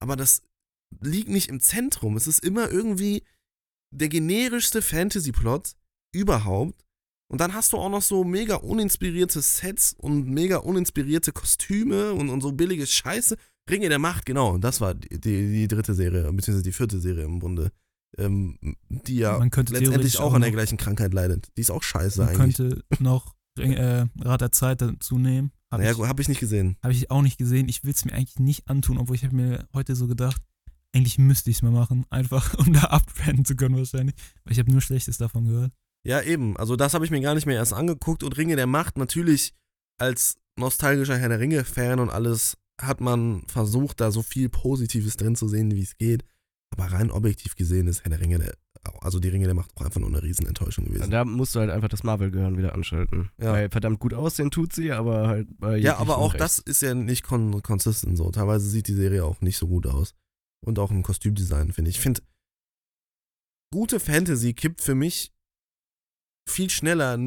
aber das liegt nicht im Zentrum. Es ist immer irgendwie der generischste Fantasy-Plot überhaupt. Und dann hast du auch noch so mega uninspirierte Sets und mega uninspirierte Kostüme und, und so billige Scheiße. Ringe der Macht, genau, das war die, die, dritte Serie, beziehungsweise die vierte Serie im Grunde. Ähm, die ja Man könnte letztendlich auch auch an der gleichen Krankheit leidet. Die ist auch scheiße Man eigentlich. könnte noch äh, Rat der Zeit dazu nehmen. Habe Naja, ich, habe ich nicht gesehen. hab ich auch nicht gesehen. Ich will es mir eigentlich nicht antun, obwohl ich habe mir heute so gedacht, eigentlich müsste ich es mal machen, einfach um da abbranden zu können wahrscheinlich. Weil ich habe nur Schlechtes davon gehört. Ja, eben. Also das habe ich mir gar nicht mehr erst angeguckt. Und Ringe der Macht, natürlich als nostalgischer Herr der Ringe-Fan und alles, hat man versucht, da so viel Positives drin zu sehen, wie es geht. Aber rein objektiv gesehen ist Herr der Ringe, der, also die Ringe der Macht auch einfach nur eine Riesenenttäuschung gewesen. Da musst du halt einfach das Marvel-Gehirn wieder anschalten. Ja. Weil verdammt gut aussehen tut sie, aber halt bei Ja, aber auch Recht. das ist ja nicht kon consistent so. Teilweise sieht die Serie auch nicht so gut aus. Und auch im Kostümdesign, finde ich. Ich finde, gute Fantasy kippt für mich viel schneller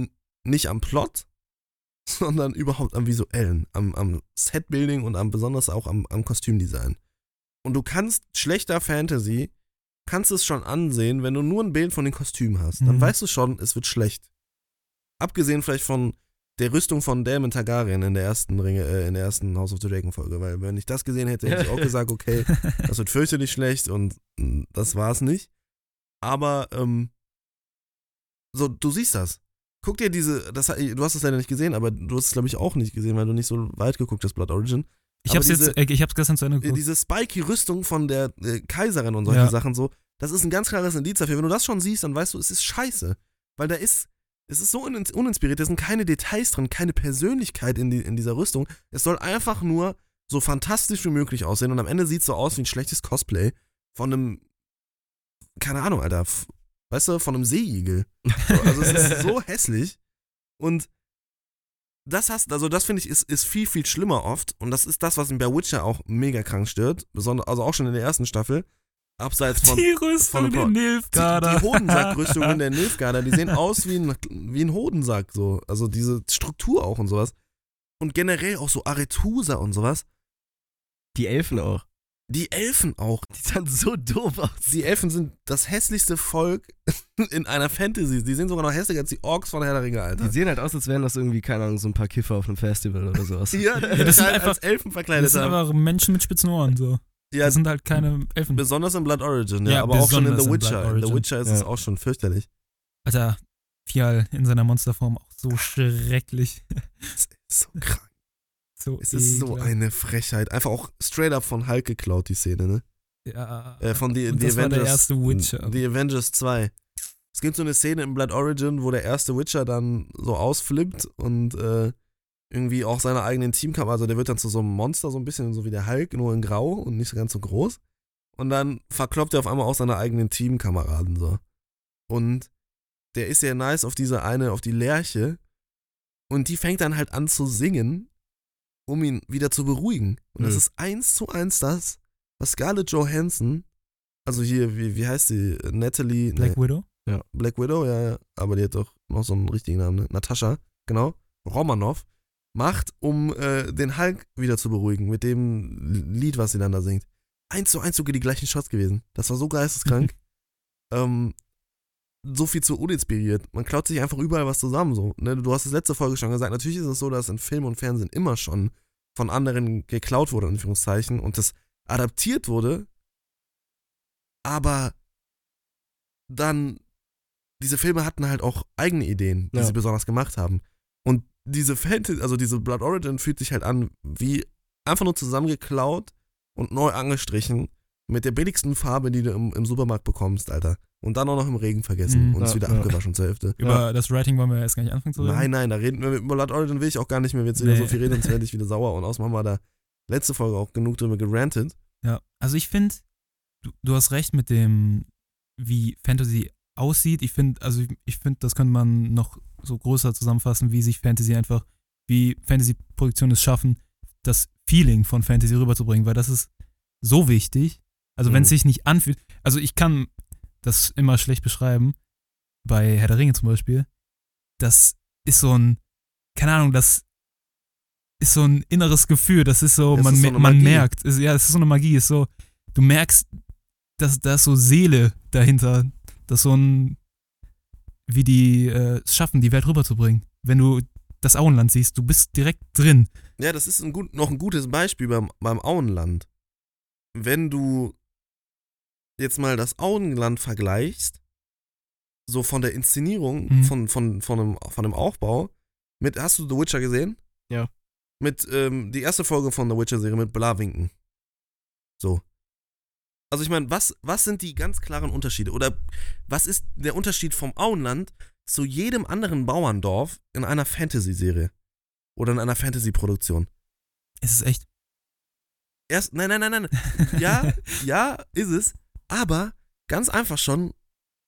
nicht am Plot, sondern überhaupt am Visuellen, am, am Setbuilding und am, besonders auch am, am Kostümdesign. Und du kannst schlechter Fantasy, kannst es schon ansehen, wenn du nur ein Bild von den Kostümen hast. Dann Mhm. weißt du schon, es wird schlecht. Abgesehen vielleicht von der Rüstung von Daemon Targaryen in der ersten Ringe, äh, in der ersten House of the Dragon Folge, weil wenn ich das gesehen hätte, hätte ich auch gesagt, okay, das wird fürchterlich schlecht und mh, das war's nicht. Aber ähm, so, du siehst das. Guck dir diese, das, du hast es leider nicht gesehen, aber du hast es glaube ich auch nicht gesehen, weil du nicht so weit geguckt hast, Blood Origin. Ich habe jetzt, äh, ich hab's gestern zu Ende geguckt. Diese spiky Rüstung von der äh, Kaiserin und solche Ja. Sachen so, das ist ein ganz klares Indiz dafür. Wenn du das schon siehst, dann weißt du, es ist scheiße. Weil da ist, es ist so unin- uninspiriert, da sind keine Details drin, keine Persönlichkeit in, die, in dieser Rüstung. Es soll einfach nur so fantastisch wie möglich aussehen und am Ende sieht es so aus wie ein schlechtes Cosplay von einem, keine Ahnung, Alter, weißt du, von einem Seeigel. So, also es ist so hässlich und das hast, also das finde ich, ist, ist viel, viel schlimmer oft. Und das ist das, was mich bei Witcher auch mega krank stört. Besonders, also auch schon in der ersten Staffel. Abseits von. die von Rüstung, ein der paar- Die, Nilfgaarder. die Hodensack-Rüstungen der Nilfgaarder, die sehen aus wie ein, wie ein Hodensack, so. Also diese Struktur auch und sowas. Und generell auch so Arethusa und sowas. Die Elfen auch. Die Elfen auch. Die sahen so doof aus. Die Elfen sind das hässlichste Volk in einer Fantasy. Die sehen sogar noch hässlicher als die Orks von Herr der Ringe, Alter. Die sehen halt aus, als wären das irgendwie, keine Ahnung, so ein paar Kiffer auf einem Festival oder sowas. ja, die das sind halt einfach- als Elfen verkleidet Das sind aber Menschen mit spitzen Ohren, so. Ja, Das sind halt keine Elfen. besonders in Blood Origin, ja, Ja, aber auch schon in The in Witcher. In The Origin. Witcher ist es Ja. auch schon fürchterlich. Alter, Fial in seiner Monsterform auch so schrecklich. Es ist so krank. So Es ist so eine Frechheit. Einfach auch straight up von Hulk geklaut, die Szene, ne? Ja. Äh, von The, Und The das war Avengers. der erste Witcher. The Avengers 2. Es gibt so eine Szene in Blood Origin, wo der erste Witcher dann so ausflippt und äh, irgendwie auch seine eigenen Teamkameraden, also der wird dann zu so einem Monster, so ein bisschen so wie der Hulk, nur in grau und nicht ganz so groß. Und dann verkloppt er auf einmal auch seine eigenen Teamkameraden so. Und der ist sehr nice auf diese eine, auf die Lerche. Und die fängt dann halt an zu singen, um ihn wieder zu beruhigen. Und das Mhm. ist eins zu eins das, was Scarlett Johansson, also hier, wie, wie heißt sie? Natalie, Black nee, Widow? Black Widow, ja, ja, aber die hat doch noch so einen richtigen Namen, ne? Natascha, genau, Romanov, macht, um äh, den Hulk wieder zu beruhigen, mit dem Lied, was sie dann da singt. Eins zu eins sogar die gleichen Shots gewesen. Das war so geisteskrank. ähm, so viel zu uninspiriert. Man klaut sich einfach überall was zusammen. So, ne? Du hast das letzte Folge schon gesagt. Natürlich ist es so, dass in Film und Fernsehen immer schon von anderen geklaut wurde, in Anführungszeichen, und das adaptiert wurde, aber dann diese Filme hatten halt auch eigene Ideen, die Ja. sie besonders gemacht haben. Und diese Fantasy, also diese Blood Origin fühlt sich halt an wie einfach nur zusammengeklaut und neu angestrichen mit der billigsten Farbe, die du im, im Supermarkt bekommst, Alter. Und dann auch noch im Regen vergessen Mhm. und es Ja, wieder ja. abgewaschen zur Hälfte. Über das Writing wollen wir erst gar nicht anfangen zu reden. Nein, nein, da reden wir über Blood Origin will ich auch gar nicht mehr jetzt wieder Nee. so viel reden, sonst werde ich wieder sauer. Und außerdem haben wir da letzte Folge auch genug drüber gerantet. Ja, also ich finde, du, du hast recht mit dem, wie Fantasy aussieht. Ich finde, also ich, ich finde, das könnte man noch so größer zusammenfassen, wie sich Fantasy einfach, wie Fantasy-Produktionen es schaffen, das Feeling von Fantasy rüberzubringen, weil das ist so wichtig. Also wenn es Mhm. sich nicht anfühlt, also ich kann das immer schlecht beschreiben, bei Herr der Ringe zum Beispiel, das ist so ein, keine Ahnung, das ist so ein inneres Gefühl, das ist so, Es man, ist so man merkt, es, ja, es ist so eine Magie, ist so, du merkst, dass da ist so Seele dahinter, dass so ein, wie die äh, es schaffen, die Welt rüberzubringen. Wenn du das Auenland siehst, du bist direkt drin. Ja, das ist ein gut, noch ein gutes Beispiel beim, beim Auenland. Wenn du jetzt mal das Auenland vergleichst, so von der Inszenierung, Mhm. von, von, von, dem, von dem Aufbau, mit, hast du The Witcher gesehen? Ja. Mit, ähm, die erste Folge von The Witcher-Serie mit Blawinken. So. Also ich meine, was, was sind die ganz klaren Unterschiede? Oder was ist der Unterschied vom Auenland zu jedem anderen Bauerndorf in einer Fantasy-Serie? Oder in einer Fantasy-Produktion? Es ist echt. Erst, nein, nein, nein, nein. Ja, ja, ist es. Aber ganz einfach schon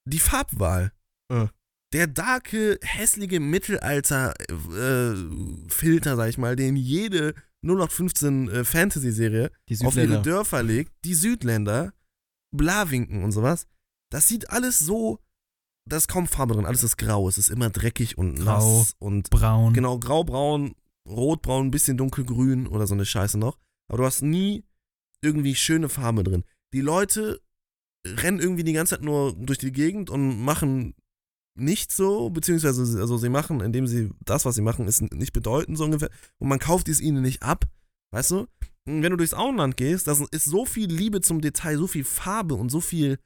die Farbwahl. Ja. Der darke, hässliche Mittelalter-Filter, sag ich mal, den jede 0815 äh, Fantasy-Serie auf ihre. Dörfer legt, die Südländer, Blawinken und sowas. Das sieht alles so, da ist kaum Farbe drin, alles ist grau, es ist immer dreckig und Grau. nass und Braun. Genau, graubraun, rotbraun, ein bisschen dunkelgrün oder so eine Scheiße noch. Aber du hast nie irgendwie schöne Farbe drin. Die Leute rennen irgendwie die ganze Zeit nur durch die Gegend und machen nicht so, beziehungsweise sie- also sie machen, indem sie das, was sie machen, ist nicht bedeutend so ungefähr. Und man kauft es ihnen nicht ab, weißt du? Und wenn du durchs Auenland gehst, das ist so viel Liebe zum Detail, so viel Farbe und so viel,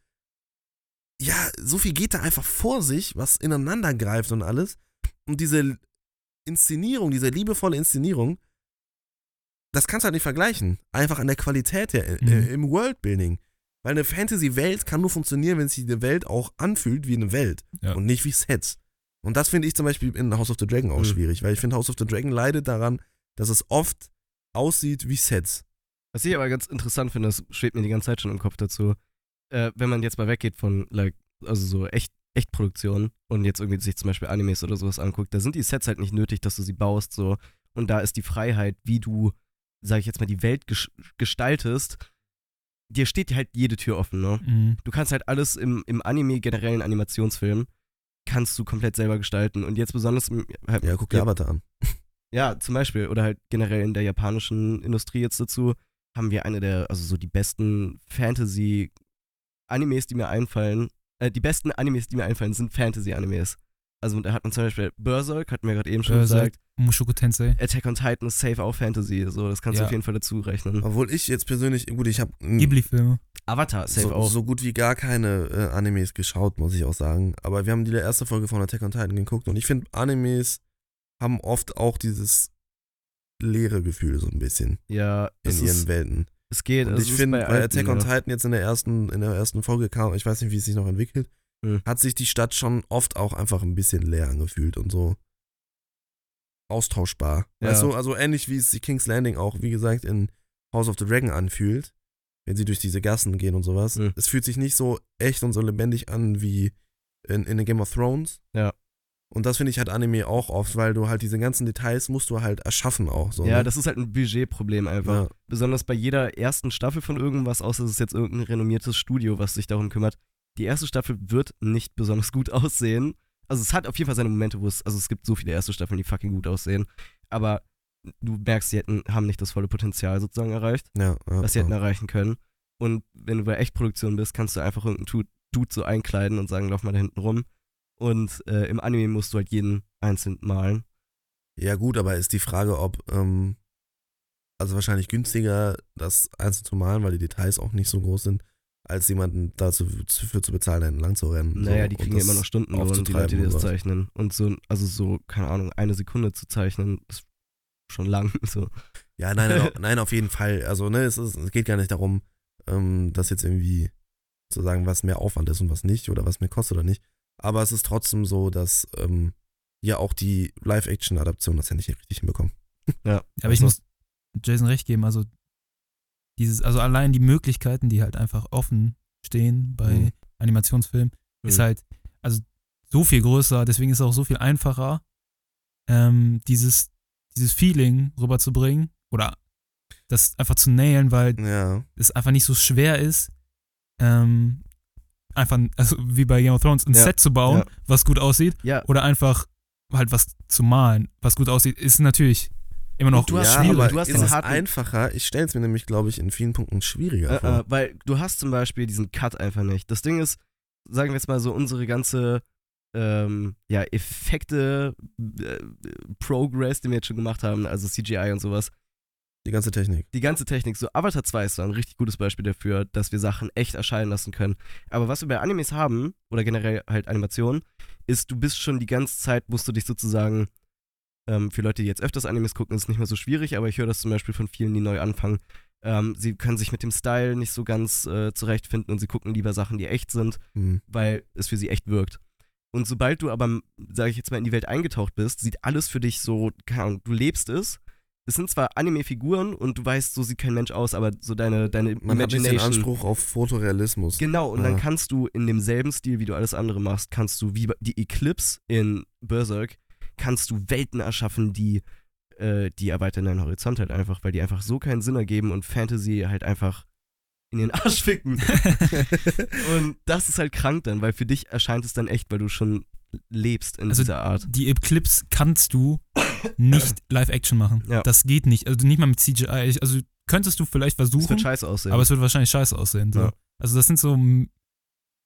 ja, so viel geht da einfach vor sich, was ineinander greift und alles. Und diese Inszenierung, diese liebevolle Inszenierung, das kannst du halt nicht vergleichen. Einfach an der Qualität her, äh, Mhm. im Worldbuilding. Weil eine Fantasy-Welt kann nur funktionieren, wenn sich die Welt auch anfühlt wie eine Welt Ja. und nicht wie Sets. Und das finde ich zum Beispiel in House of the Dragon auch Mhm. schwierig, weil ich finde, House of the Dragon leidet daran, dass es oft aussieht wie Sets. Was ich aber ganz interessant finde, das schwebt mir die ganze Zeit schon im Kopf dazu, äh, wenn man jetzt mal weggeht von, like, also so echt, Echtproduktionen und jetzt irgendwie sich zum Beispiel Animes oder sowas anguckt, da sind die Sets halt nicht nötig, dass du sie baust, so. Und da ist die Freiheit, wie du, sag ich jetzt mal, die Welt ges gestaltest, dir steht halt jede Tür offen, ne? Mhm. Du kannst halt alles im, im Anime, generellen Animationsfilm, kannst du komplett selber gestalten. Und jetzt besonders im, halt, Ja, guck dir Avatar an. ja, zum Beispiel. Oder halt generell in der japanischen Industrie jetzt dazu. haben wir eine der, also so die besten Fantasy-Animes, die mir einfallen. Äh, die besten Animes, die mir einfallen, sind Fantasy-Animes. Also da hat man zum Beispiel Berserk, hatten wir gerade eben schon Berserk, gesagt. Mushoku Tensei. Attack on Titan ist safe auch Fantasy, so das kannst du Ja. auf jeden Fall dazu rechnen. Obwohl ich jetzt persönlich, gut, ich habe Ghibli-Filme. Avatar safe so, auch. so gut wie gar keine äh, Animes geschaut, muss ich auch sagen. Aber wir haben die erste Folge von Attack on Titan geguckt und ich finde, Animes haben oft auch dieses leere Gefühl so ein bisschen ja, in ihren ist, Welten. es geht. Und ich finde, bei, alten, Attack on. Titan jetzt in der ersten, in der ersten Folge kam, ich weiß nicht, wie es sich noch entwickelt, Hm. hat sich die Stadt schon oft auch einfach ein bisschen leer angefühlt und so austauschbar. Ja. Weißt du, also ähnlich wie es die King's Landing auch, wie gesagt, in House of the Dragon anfühlt, wenn sie durch diese Gassen gehen und sowas. Hm. Es fühlt sich nicht so echt und so lebendig an wie in, in Game of Thrones. Ja. Und das finde ich halt Anime auch oft, weil du halt diese ganzen Details musst du halt erschaffen auch. So, Ja, ne? das ist halt ein Budgetproblem einfach. ja. Besonders bei jeder ersten Staffel von irgendwas, außer es ist jetzt irgendein renommiertes Studio, was sich darum kümmert. Die erste Staffel wird nicht besonders gut aussehen. Also es hat auf jeden Fall seine Momente, wo es, also es gibt so viele erste Staffeln, die fucking gut aussehen. Aber du merkst, sie hätten, haben nicht das volle Potenzial sozusagen erreicht, Ja, ja, was sie ja. hätten erreichen können. Und wenn du bei Echtproduktion bist, kannst du einfach irgendeinen Dude so einkleiden und sagen, lauf mal da hinten rum. Und äh, im Anime musst du halt jeden einzeln malen. Ja, gut, aber ist die Frage, ob, ähm, also wahrscheinlich günstiger, das einzeln zu malen, weil die Details auch nicht so groß sind, als jemanden dazu zu- für zu bezahlen, einen lang zu rennen. Naja, so, die und kriegen ja immer noch Stundenlohn, die aufzutreiben Leute, die und das zeichnen. Und so, also so, keine Ahnung, eine Sekunde zu zeichnen, ist schon lang. So. Ja, nein, nein, au- nein, auf jeden Fall. Also, ne, es, ist, es geht gar nicht darum, ähm, das jetzt irgendwie zu sagen, was mehr Aufwand ist und was nicht oder was mehr kostet oder nicht. Aber es ist trotzdem so, dass ähm, ja auch die Live-Action-Adaption das ja nicht richtig hinbekommen. Ja, Aber ich Also- muss Jason recht geben, also dieses, also allein die Möglichkeiten, die halt einfach offen stehen bei Mhm. Animationsfilmen, ist Mhm. halt, also so viel größer, deswegen ist es auch so viel einfacher, ähm, dieses, dieses Feeling rüberzubringen oder das einfach zu nailen, weil Ja. es einfach nicht so schwer ist, ähm, einfach, also wie bei Game of Thrones, ein Ja, Set zu bauen, ja. was gut aussieht, oder einfach halt was zu malen, was gut aussieht, ist natürlich immer noch du hast- ja, aber Du hast ist es harten- einfacher? Ich stelle es mir nämlich, glaube ich, in vielen Punkten schwieriger äh, vor. äh, weil du hast zum Beispiel diesen Cut einfach nicht. Das Ding ist, sagen wir jetzt mal so, unsere ganze ähm, ja, Effekte, äh, Progress, den wir jetzt schon gemacht haben, also CGI und sowas, Die ganze Technik. die ganze Technik, so Avatar 2 ist so ein richtig gutes Beispiel dafür, dass wir Sachen echt erscheinen lassen können. Aber was wir bei Animes haben, oder generell halt Animationen, ist, du bist schon die ganze Zeit, musst du dich sozusagen, ähm, für Leute, die jetzt öfters Animes gucken, ist es nicht mehr so schwierig, aber ich höre das zum Beispiel von vielen, die neu anfangen. Ähm, sie können sich mit dem Style nicht so ganz äh, zurechtfinden und sie gucken lieber Sachen, die echt sind, Hm. weil es für sie echt wirkt. Und sobald du aber, sage ich jetzt mal, in die Welt eingetaucht bist, sieht alles für dich so, keine Ahnung, du lebst es. Es sind zwar Anime-Figuren und du weißt, so sieht kein Mensch aus, aber so deine, deine Man hat Imagination. Anspruch auf Fotorealismus. Genau, und dann Ja. kannst du in demselben Stil, wie du alles andere machst, kannst du wie die Eclipse in Berserk, kannst du Welten erschaffen, die, äh, die erweitern deinen Horizont halt einfach, weil die einfach so keinen Sinn ergeben und Fantasy halt einfach in den Arsch ficken. und das ist halt krank dann, weil für dich erscheint es dann echt, weil du schon lebst in Also dieser Art. die Eclipse kannst du nicht Live-Action machen. Ja. Das geht nicht. Also nicht mal mit CGI. Also könntest du vielleicht versuchen, wird scheiße aussehen. aber es wird wahrscheinlich scheiße aussehen. So. Ja. Also das sind so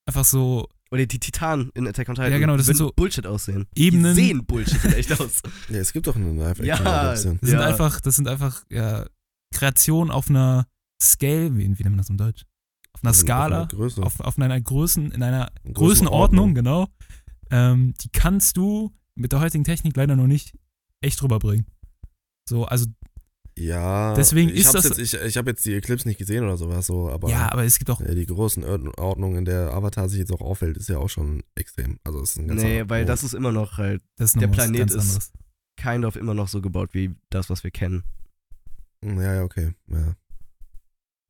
einfach so Oder die Titanen in Attack on Titan. Ja, genau, das sind so Bullshit aussehen. Ebenen. Die sehen Bullshit echt aus. Ja, es gibt doch eine Ja, Live-Action-Adaption. Das sind Ja. einfach, das sind einfach ja, Kreationen auf einer Scale, wie, wie nennt man das im Deutsch? Auf einer Skala, Auf einer Größe. auf, auf einer Größen, in einer Größenordnung. Größenordnung, genau. Ähm, die kannst du mit der heutigen Technik leider noch nicht echt rüberbringen. So, also, Ja, Deswegen ich ist das- Jetzt, ich ich habe jetzt die Eclipse nicht gesehen oder sowas, so, aber ja, aber es gibt auch, die Größenordnung, in der Avatar sich jetzt auch auffällt, ist ja auch schon extrem. Also es ist ein ganz Nee, weil Niveau. das ist immer noch halt das der Planet ist- anderes. kind of immer noch so gebaut wie das, was wir kennen. Ja, ja, okay. Ja.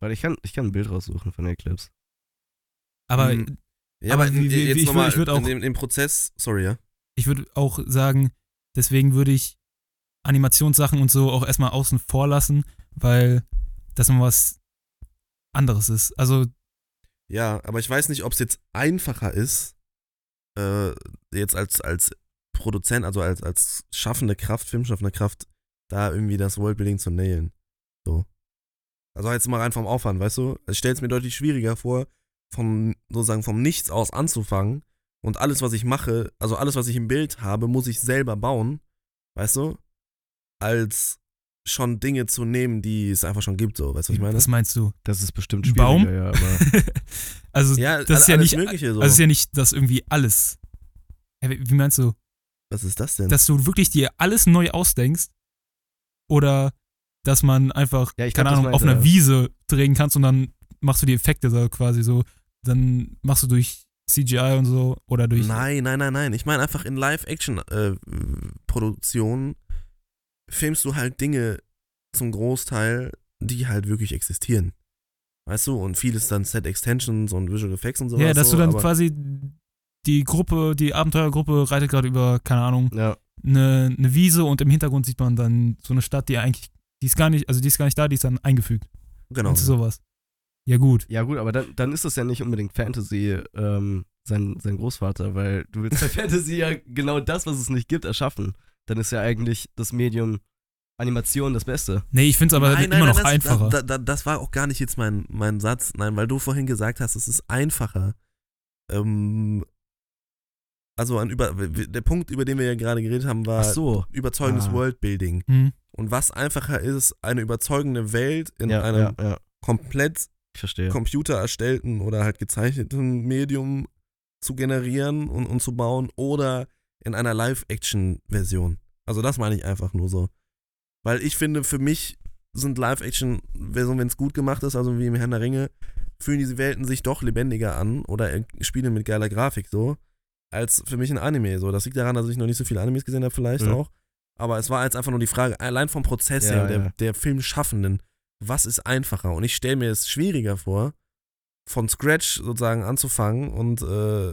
Weil ich kann, ich kann ein Bild raussuchen von der Eclipse. Aber Mhm. Ja, Aber wie- wie- jetzt ich nochmal würd- ich würd auch- in dem, dem Prozess, sorry, ja. ich würde auch sagen, deswegen würde ich Animationssachen und so auch erstmal außen vor lassen, weil das mal was anderes ist. Also, Ja, aber ich weiß nicht, ob es jetzt einfacher ist, äh, jetzt als, als Produzent, also als, als schaffende Kraft, filmschaffende Kraft, da irgendwie das Worldbuilding zu nailen. So. Also jetzt mal rein vom Aufwand, weißt du? Ich stelle es mir deutlich schwieriger vor, vom, sozusagen vom Nichts aus anzufangen und alles, was ich mache, also alles, was ich im Bild habe, muss ich selber bauen, weißt du? Als schon Dinge zu nehmen, die es einfach schon gibt, so, weißt du, was ich meine? Was meinst du? Das ist bestimmt schwieriger, Baum? ja, aber also, ja, das ist ja nicht, Mögliche so. also ist ja nicht, dass irgendwie alles. Wie meinst du? was ist das denn? Dass du wirklich dir alles neu ausdenkst? Oder dass man einfach, Ja, ich keine glaub, Ahnung, auf einer er. Wiese drehen kannst und dann machst du die Effekte so quasi so. Dann machst du durch CGI und so oder durch. Nein, nein, nein, nein. Ich meine einfach in Live-Action-Produktionen filmst du halt Dinge zum Großteil, die halt wirklich existieren. Weißt du? Und vieles dann Set-Extensions und Visual Effects und sowas. ja, dass so, du dann quasi die Gruppe, die Abenteuergruppe reitet gerade über, keine Ahnung, ja. eine, eine Wiese und im Hintergrund sieht man dann so eine Stadt, die eigentlich, die ist gar nicht, also die ist gar nicht da, die ist dann eingefügt. Genau. Und sowas. Ja, gut. Ja, gut, aber dann, dann ist das ja nicht unbedingt Fantasy, ähm, sein, sein Großvater, weil du willst bei Fantasy ja genau das, was es nicht gibt, erschaffen. Dann ist ja eigentlich das Medium Animation das Beste. Nee, ich finde es aber Nein, nein, immer nein, noch das, einfacher. Da, da, das war auch gar nicht jetzt mein, mein Satz. Nein, weil du vorhin gesagt hast, es ist einfacher. Ähm, also ein über, der Punkt, über den wir ja gerade geredet haben, war Ach so. überzeugendes Ah. Worldbuilding. hm. Und was einfacher ist, eine überzeugende Welt in Ja, einem ja, ja. komplett. Computer erstellten oder halt gezeichneten Medium zu generieren und, und zu bauen oder in einer Live-Action-Version. Also das meine ich einfach nur so. Weil ich finde, für mich sind Live-Action-Versionen, wenn es gut gemacht ist, also wie im Herrn der Ringe, fühlen diese Welten sich doch lebendiger an oder äh, Spiele mit geiler Grafik so, als für mich ein Anime so. Das liegt daran, dass ich noch nicht so viele Animes gesehen habe vielleicht Mhm. auch. Aber es war jetzt einfach nur die Frage, allein vom Prozess Ja, her, der, ja. der Filmschaffenden, was ist einfacher? Und ich stelle mir es schwieriger vor, von Scratch sozusagen anzufangen und äh,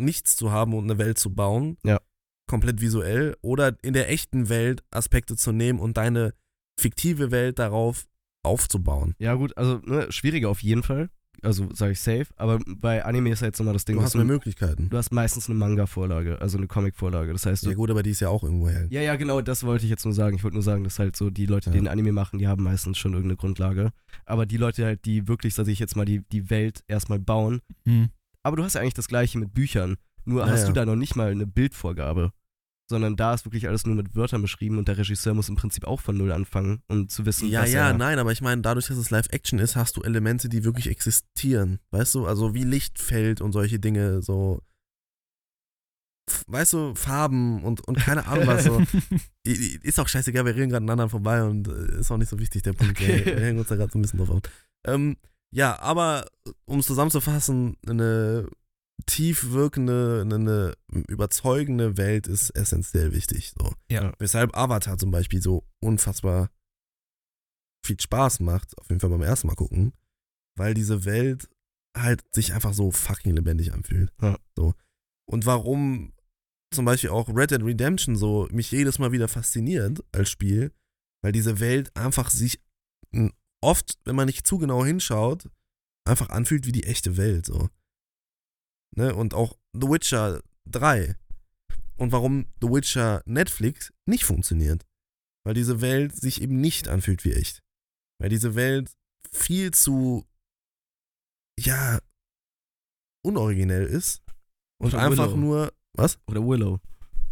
nichts zu haben und eine Welt zu bauen. Ja. Komplett visuell. Oder in der echten Welt Aspekte zu nehmen und deine fiktive Welt darauf aufzubauen. Ja, gut, also ne, schwieriger auf jeden Fall. Also sage ich safe. Aber bei Anime ist halt so mal das Ding, Du hast mehr Möglichkeiten. du hast meistens eine Manga-Vorlage, also eine Comic-Vorlage. Das heißt, du Ja gut, aber die ist ja auch irgendwo her. Ja, ja, genau, das wollte ich jetzt nur sagen. Ich wollte nur sagen, dass halt so die Leute, die Ja. einen Anime machen, die haben meistens schon irgendeine Grundlage. Aber die Leute halt, die wirklich, sag ich jetzt mal, die, die Welt erstmal bauen. Hm. Aber du hast ja eigentlich das gleiche mit Büchern. Nur Ja, hast ja. du da noch nicht mal eine Bildvorgabe. Sondern da ist wirklich alles nur mit Wörtern beschrieben und der Regisseur muss im Prinzip auch von Null anfangen und zu wissen, Ja, was ja, er, nein, aber ich meine, dadurch, dass es Live-Action ist, hast du Elemente, die wirklich existieren. Weißt du, also wie Lichtfeld und solche Dinge, so. Weißt du, Farben und, und keine Ahnung was so. Ist auch scheißegal, wir reden gerade aneinander vorbei und äh, ist auch nicht so wichtig, der Punkt. Okay. Wir, wir hängen uns da gerade so ein bisschen drauf auf. Ähm, ja, aber um es zusammenzufassen, eine tief wirkende, eine, eine überzeugende Welt ist essentiell wichtig. So. Ja. Weshalb Avatar zum Beispiel so unfassbar viel Spaß macht, auf jeden Fall beim ersten Mal gucken, weil diese Welt halt sich einfach so fucking lebendig anfühlt. Ja. So. Und warum zum Beispiel auch Red Dead Redemption so mich jedes Mal wieder fasziniert als Spiel, weil diese Welt einfach sich m, oft, wenn man nicht zu genau hinschaut, einfach anfühlt wie die echte Welt. So. Ne? Und auch The Witcher 3. Und warum The Witcher Netflix nicht funktioniert. Weil diese Welt sich eben nicht anfühlt wie echt. Weil diese Welt viel zu, ja, unoriginell ist. Und Oder einfach Willow. nur, was? Oder Willow.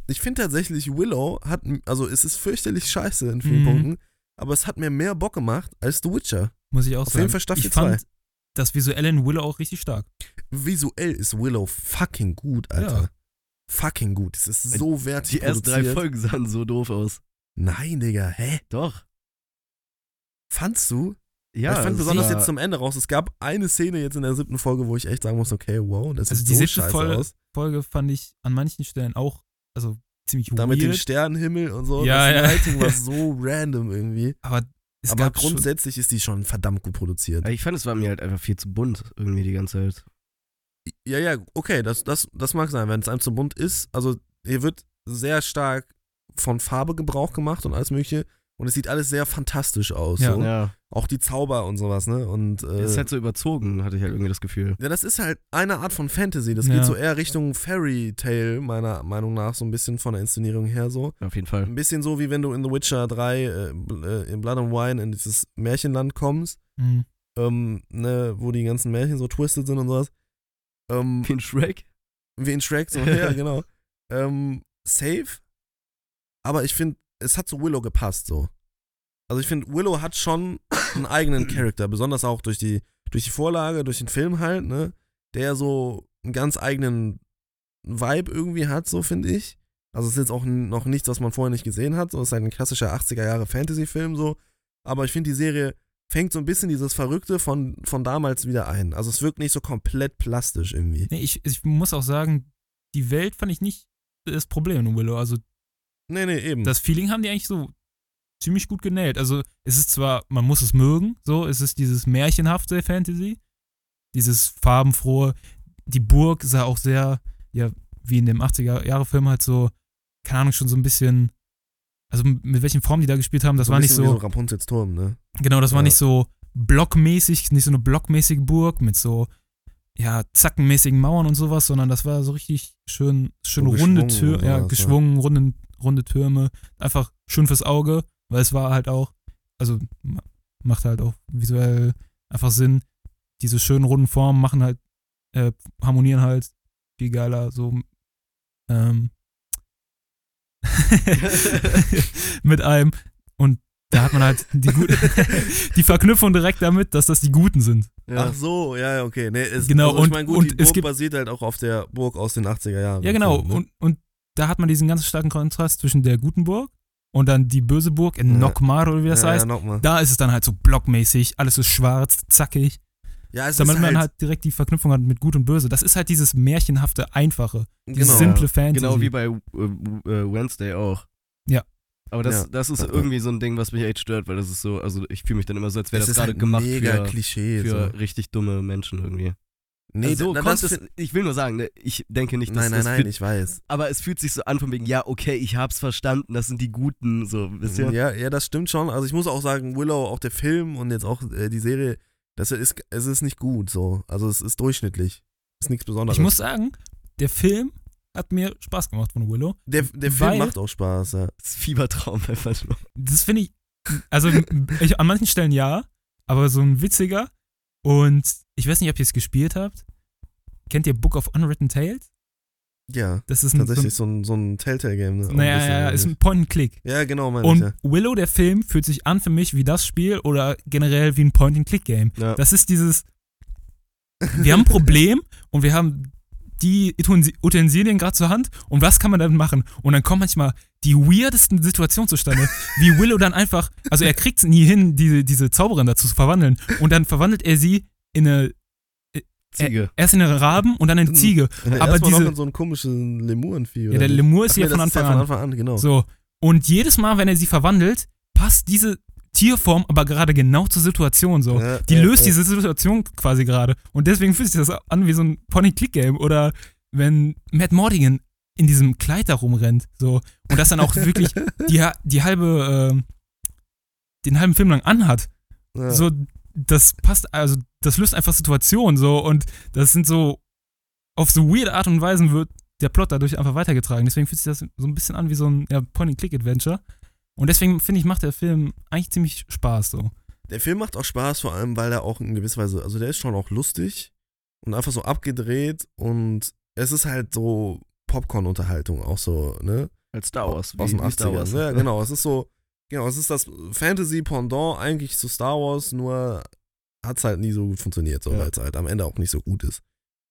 Ich finde tatsächlich, Willow hat, also es ist fürchterlich scheiße in vielen Mhm. Punkten, aber es hat mir mehr Bock gemacht als The Witcher. Muss ich auch Auf sagen. jeden Fall Staffel ich fand das Visuelle in Willow auch richtig stark. Visuell ist Willow fucking gut, Alter. Ja. Fucking gut. Es ist so wertig Die ersten drei. Folgen sahen so doof aus. Nein, Digga, hä? Doch. Fandst du? Ja, ich fand es besonders war- jetzt zum Ende raus, es gab eine Szene jetzt in der siebten Folge, wo ich echt sagen muss, okay, wow, das Also die so siebte scheiße Folge- aus. Folge fand ich an manchen Stellen auch, also ziemlich Da mit dem weird. Sternenhimmel und so. Ja, das ja. Lighting war so random irgendwie. Aber es Aber gab schon, grundsätzlich ist die schon verdammt gut produziert. Ich fand, es war mir halt einfach viel zu bunt irgendwie die ganze Zeit. Ja, ja, okay, das, das, das mag sein, wenn es einem zu bunt ist. Also hier wird sehr stark von Farbe Gebrauch gemacht und alles mögliche. Und es sieht alles sehr fantastisch aus. Ja. So. Ja. Auch die Zauber und sowas, ne? Und äh, Das ist halt so überzogen, hatte ich halt irgendwie das Gefühl. ja, das ist halt eine Art von Fantasy. Das Ja. geht so eher Richtung Fairy Tale, meiner Meinung nach, so ein bisschen von der Inszenierung her so. Auf jeden Fall. Ein bisschen so, wie wenn du in The Witcher 3 äh, äh, in Blood and Wine in dieses Märchenland kommst, Mhm. ähm, ne, wo die ganzen Märchen so twisted sind und sowas. Ähm, Wie in Shrek? wie in Shrek, so, ja, genau. Ähm, safe. Aber ich finde, es hat zu Willow gepasst, so. Also ich finde, Willow hat schon einen eigenen Charakter, besonders auch durch die, durch die Vorlage, durch den Film halt, ne, der so einen ganz eigenen Vibe irgendwie hat, so finde ich. Also es ist jetzt auch noch nichts, was man vorher nicht gesehen hat, so es ist halt ein klassischer 80er Jahre Fantasy-Film, so. Aber ich finde, die Serie fängt so ein bisschen dieses Verrückte von, von damals wieder ein. Also es wirkt nicht so komplett plastisch irgendwie. Nee, ich, ich muss auch sagen, die Welt fand ich nicht das Problem in Willow. Also Nee, nee, eben. das Feeling haben die eigentlich so ziemlich gut genäht. Also es ist zwar, man muss es mögen, so, es ist dieses märchenhafte Fantasy, dieses farbenfrohe, die Burg sah auch sehr, ja, wie in dem 80er-Jahre-Film halt so, keine Ahnung, schon so ein bisschen, also mit welchen Formen die da gespielt haben, das So war nicht so, Wie so Rapunzels Turm, ne? genau, das war Ja. nicht so blockmäßig, nicht so eine blockmäßige Burg mit so, ja, zackenmäßigen Mauern und sowas, sondern das war so richtig schön, schön So runde geschwungen Türme, ja, sowas, ja. geschwungen, runde, runde Türme, einfach schön fürs Auge, weil es war halt auch, also ma- macht halt auch visuell einfach Sinn. Diese schönen runden Formen machen halt, äh, harmonieren halt viel geiler, so, ähm, mit einem und da hat man halt die, gut die Verknüpfung direkt damit, dass das die Guten sind. Ach so, ja, ja, okay. Nee, es, Genau, also ich und- meine, gut, und die es Burg gibt- basiert halt auch auf der Burg aus den 80er Jahren. Ja, genau. Ne? Und, und da hat man diesen ganz starken Kontrast zwischen der guten Burg und dann die böse Burg in Ja. Nockmar oder wie das ja, heißt. Ja. Da ist es dann halt so blockmäßig, alles ist schwarz, zackig, Ja, es damit ist man halt, halt direkt die Verknüpfung hat mit gut und böse. Das ist halt dieses märchenhafte, einfache, dieses genau. simple Fantasy. Genau wie bei äh, äh, Wednesday auch. Ja. Aber das, Ja. das ist irgendwie so ein Ding, was mich echt stört, weil das ist so, also ich fühle mich dann immer so, als wäre das ist gerade halt gemacht mega für, Klischee. für so. richtig dumme Menschen irgendwie. Nee, also, da, kommt das es, ich will nur sagen, ne, ich denke nicht, dass nein, nein, das nein, fühlt, ich weiß. aber es fühlt sich so an von wegen, ja, okay, ich hab's verstanden, das sind die Guten, so, wisst ihr? Ja, ja, das stimmt schon. Also ich muss auch sagen, Willow, auch der Film und jetzt auch äh, die Serie, das ist, es ist nicht gut so. Also es ist durchschnittlich. Ist nichts Besonderes. ich muss sagen, der Film hat mir Spaß gemacht von Willow. der, der Film macht auch Spaß, ja. Das ist Fiebertraum einfach nur. Das finde ich, also ich, an manchen Stellen ja, aber so ein witziger. Und ich weiß nicht, ob ihr es gespielt habt. Kennt ihr Book of Unwritten Tales? Ja, Das ist ein, so ein tatsächlich so ein, so ein Telltale-Game. Ne? Naja, ja, ist ein? Point-and-Click. ja, genau, meine Und ich, ja. Willow, der Film, fühlt sich an für mich wie das Spiel oder generell wie ein Point-and-Click-Game. Ja. Das ist dieses, wir haben ein Problem und wir haben die Utensi- Utensilien gerade zur Hand und was kann man dann machen? Und dann kommen manchmal die weirdesten Situationen zustande, wie Willow dann einfach, also er kriegt es nie hin, diese, diese Zauberin dazu zu verwandeln und dann verwandelt er sie in eine, Ziege. erst in eine Raben und dann in eine Ziege. Ja, aber diese- noch in so einen komischen Lemurenvieh. Ja, der? Lemur ist nee, von Anfang ja an. von Anfang an, genau. So. Und jedes Mal, wenn er sie verwandelt, passt diese Tierform aber gerade genau zur Situation so. Ja, Die ja, löst ja. diese Situation quasi gerade. Und deswegen fühlt sich das an wie so ein Pony-Click-Game. Oder wenn Matt Mordigan in diesem Kleid da rumrennt. So. Und das dann auch wirklich die, die halbe, ähm, den halben Film lang anhat. So, das passt, also das löst einfach Situationen so. Und das sind so, auf so weirde Art und Weise wird der Plot dadurch einfach weitergetragen. Deswegen fühlt sich das so ein bisschen an wie so ein ja, Point-and-Click-Adventure. Und deswegen finde ich, macht der Film eigentlich ziemlich Spaß so. Der Film macht auch Spaß, vor allem, weil er auch in gewisser Weise, also der ist schon auch lustig und einfach so abgedreht und es ist halt so Popcorn-Unterhaltung, auch so, ne? Als Star Wars. Aus wie- den wie Star 80ern. Wars. Ja, genau. Es ist so, genau, es ist das Fantasy-Pendant eigentlich zu Star Wars, nur hat es halt nie so gut funktioniert, so, Ja. weil es halt am Ende auch nicht so gut ist.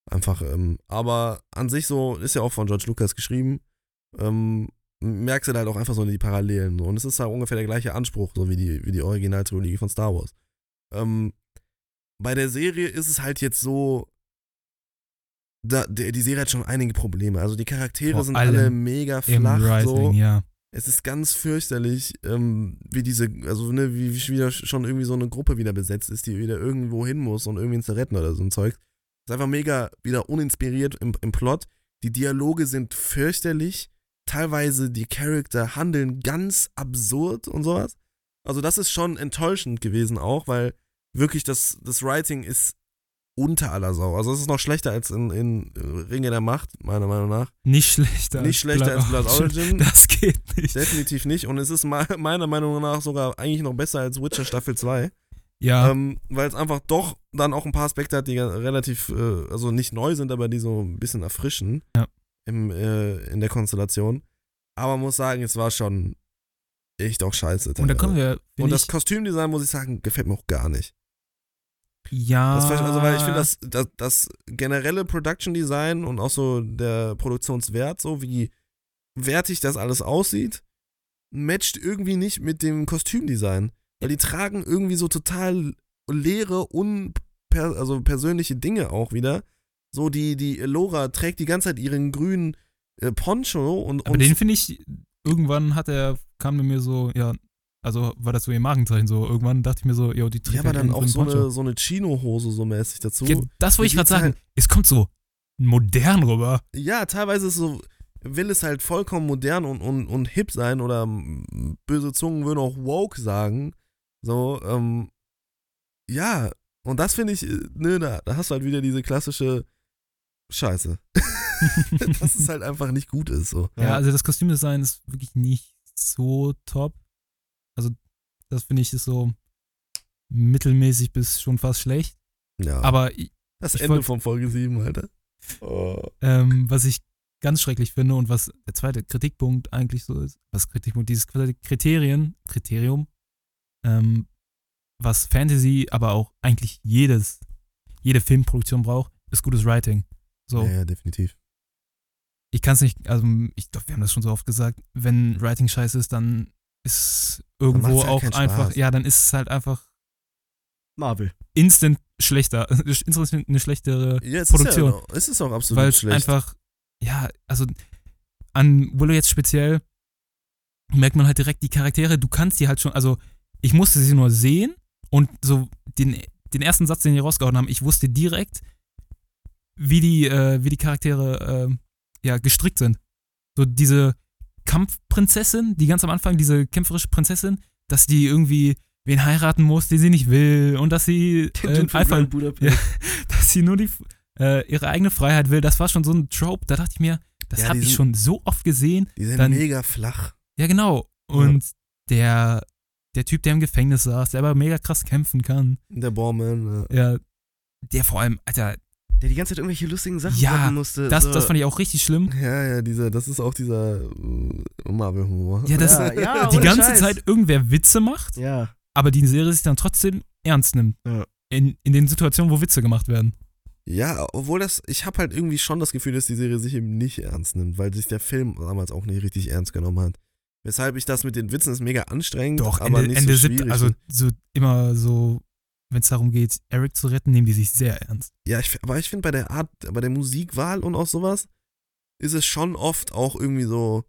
Einfach, ähm, aber an sich so, ist ja auch von George Lucas geschrieben, ähm, merkst du halt auch einfach so die Parallelen. So. Und es ist halt ungefähr der gleiche Anspruch, so wie die, wie die Originaltrilogie von Star Wars. Ähm, bei der Serie ist es halt jetzt so, da, die, die Serie hat schon einige Probleme. Also die Charaktere Vor sind alle mega flach. Writing, so. ja. Es ist ganz fürchterlich, ähm, wie diese, also ne, wie, wie wieder schon irgendwie so eine Gruppe wieder besetzt ist, die wieder irgendwo hin muss und irgendwen zu retten oder so ein Zeug. Ist einfach mega wieder uninspiriert im, im Plot. Die Dialoge sind fürchterlich. Teilweise die Charakter handeln ganz absurd und sowas. Also das ist schon enttäuschend gewesen auch, weil wirklich das, das Writing ist unter aller Sau. Also es ist noch schlechter als in, in Ringe der Macht, meiner Meinung nach. Nicht schlechter. Nicht schlechter als Blood Origin. Das geht nicht. Definitiv nicht. Und es ist me- meiner Meinung nach sogar eigentlich noch besser als Witcher Staffel 2. Ja, Ähm, weil es einfach doch dann auch ein paar Aspekte hat, die relativ, äh, also nicht neu sind, aber die so ein bisschen erfrischen Ja. Im, äh, in der Konstellation. Aber muss sagen, es war schon echt auch scheiße. und da kommen wir, Und das Kostümdesign, muss ich sagen, gefällt mir auch gar nicht. ja, also, weil ich finde, das, das, das generelle Production Design und auch so der Produktionswert, so wie wertig das alles aussieht, matcht irgendwie nicht mit dem Kostümdesign. Weil die tragen irgendwie so total leere, unper also persönliche Dinge auch wieder. So, die, die Lora trägt die ganze Zeit ihren grünen äh, Poncho und, aber und den finde ich, irgendwann hat er, kam mir so, ja, also war das so ihr Markenzeichen so. Irgendwann dachte ich mir so, yo, die trägt ja, aber halt dann auch so Poncho. eine, so eine Chino-Hose so mäßig dazu. Ja, das wollte ich gerade sagen. Es kommt so modern rüber. Ja, teilweise ist so, will es halt vollkommen modern und, und, und hip sein oder böse Zungen würden auch woke sagen. So, ähm, ja, und das finde ich, äh, ne, da, da hast du halt wieder diese klassische Scheiße. Dass es halt einfach nicht gut ist, so. Ja, also das Kostümdesign ist wirklich nicht so top. Also, das finde ich ist so mittelmäßig bis schon fast schlecht. ja. Aber i- das ich Ende wollt- von Folge 7, Alter. Oh. ähm, was ich ganz schrecklich finde und was der zweite Kritikpunkt eigentlich so ist, was Kritikpunkt, dieses Kriterien, Kriterium, ähm, was Fantasy, aber auch eigentlich jedes, jede Filmproduktion braucht, ist gutes Writing. So, Ja, ja, definitiv. ich kann es nicht, also ich glaube, wir haben das schon so oft gesagt, wenn Writing scheiße ist, dann ist irgendwo halt auch einfach, Spaß. ja, dann ist es halt einfach Marvel. instant schlechter, instant eine schlechtere Ja, es Produktion. Ist ja, es ist auch absolut weil schlecht. einfach, ja, also an Willow jetzt speziell merkt man halt direkt die Charaktere, du kannst die halt schon, also ich musste sie nur sehen und so den, den ersten Satz, den die rausgehauen haben, ich wusste direkt, wie die, äh, wie die Charaktere äh, ja, gestrickt sind. So diese Kampfprinzessin, die ganz am Anfang, diese kämpferische Prinzessin, dass die irgendwie wen heiraten muss, den sie nicht will und dass sie äh, Grand Budapest. dass sie nur die, äh, ihre eigene Freiheit will. Das war schon so ein Trope. Da dachte ich mir, das Ja, habe ich schon so oft gesehen. Die sind dann- mega flach. Ja, genau. Und der, der Typ, der im Gefängnis saß, der aber mega krass kämpfen kann. Der Borman. Ja. Ja, der vor allem, Alter, Der die ganze Zeit irgendwelche lustigen Sachen Ja, machen musste. das, so. das fand ich auch richtig schlimm. Ja, ja, dieser, das ist auch dieser äh, Marvel-Humor. Ja, das ja, ja, die ganze Scheiß. Zeit irgendwer Witze macht, Ja. aber die Serie sich dann trotzdem ernst nimmt. Ja. In, in den Situationen, wo Witze gemacht werden. Ja, obwohl das, ich habe halt irgendwie schon das Gefühl, dass die Serie sich eben nicht ernst nimmt, weil sich der Film damals auch nicht richtig ernst genommen hat. Weshalb ich das mit den Witzen ist mega anstrengend, Doch, aber Ende, nicht Ende so schwierig. also so immer so, wenn es darum geht, Eric zu retten, nehmen die sich sehr ernst. ja, ich, aber ich finde bei der Art, bei der Musikwahl und auch sowas, ist es schon oft auch irgendwie so,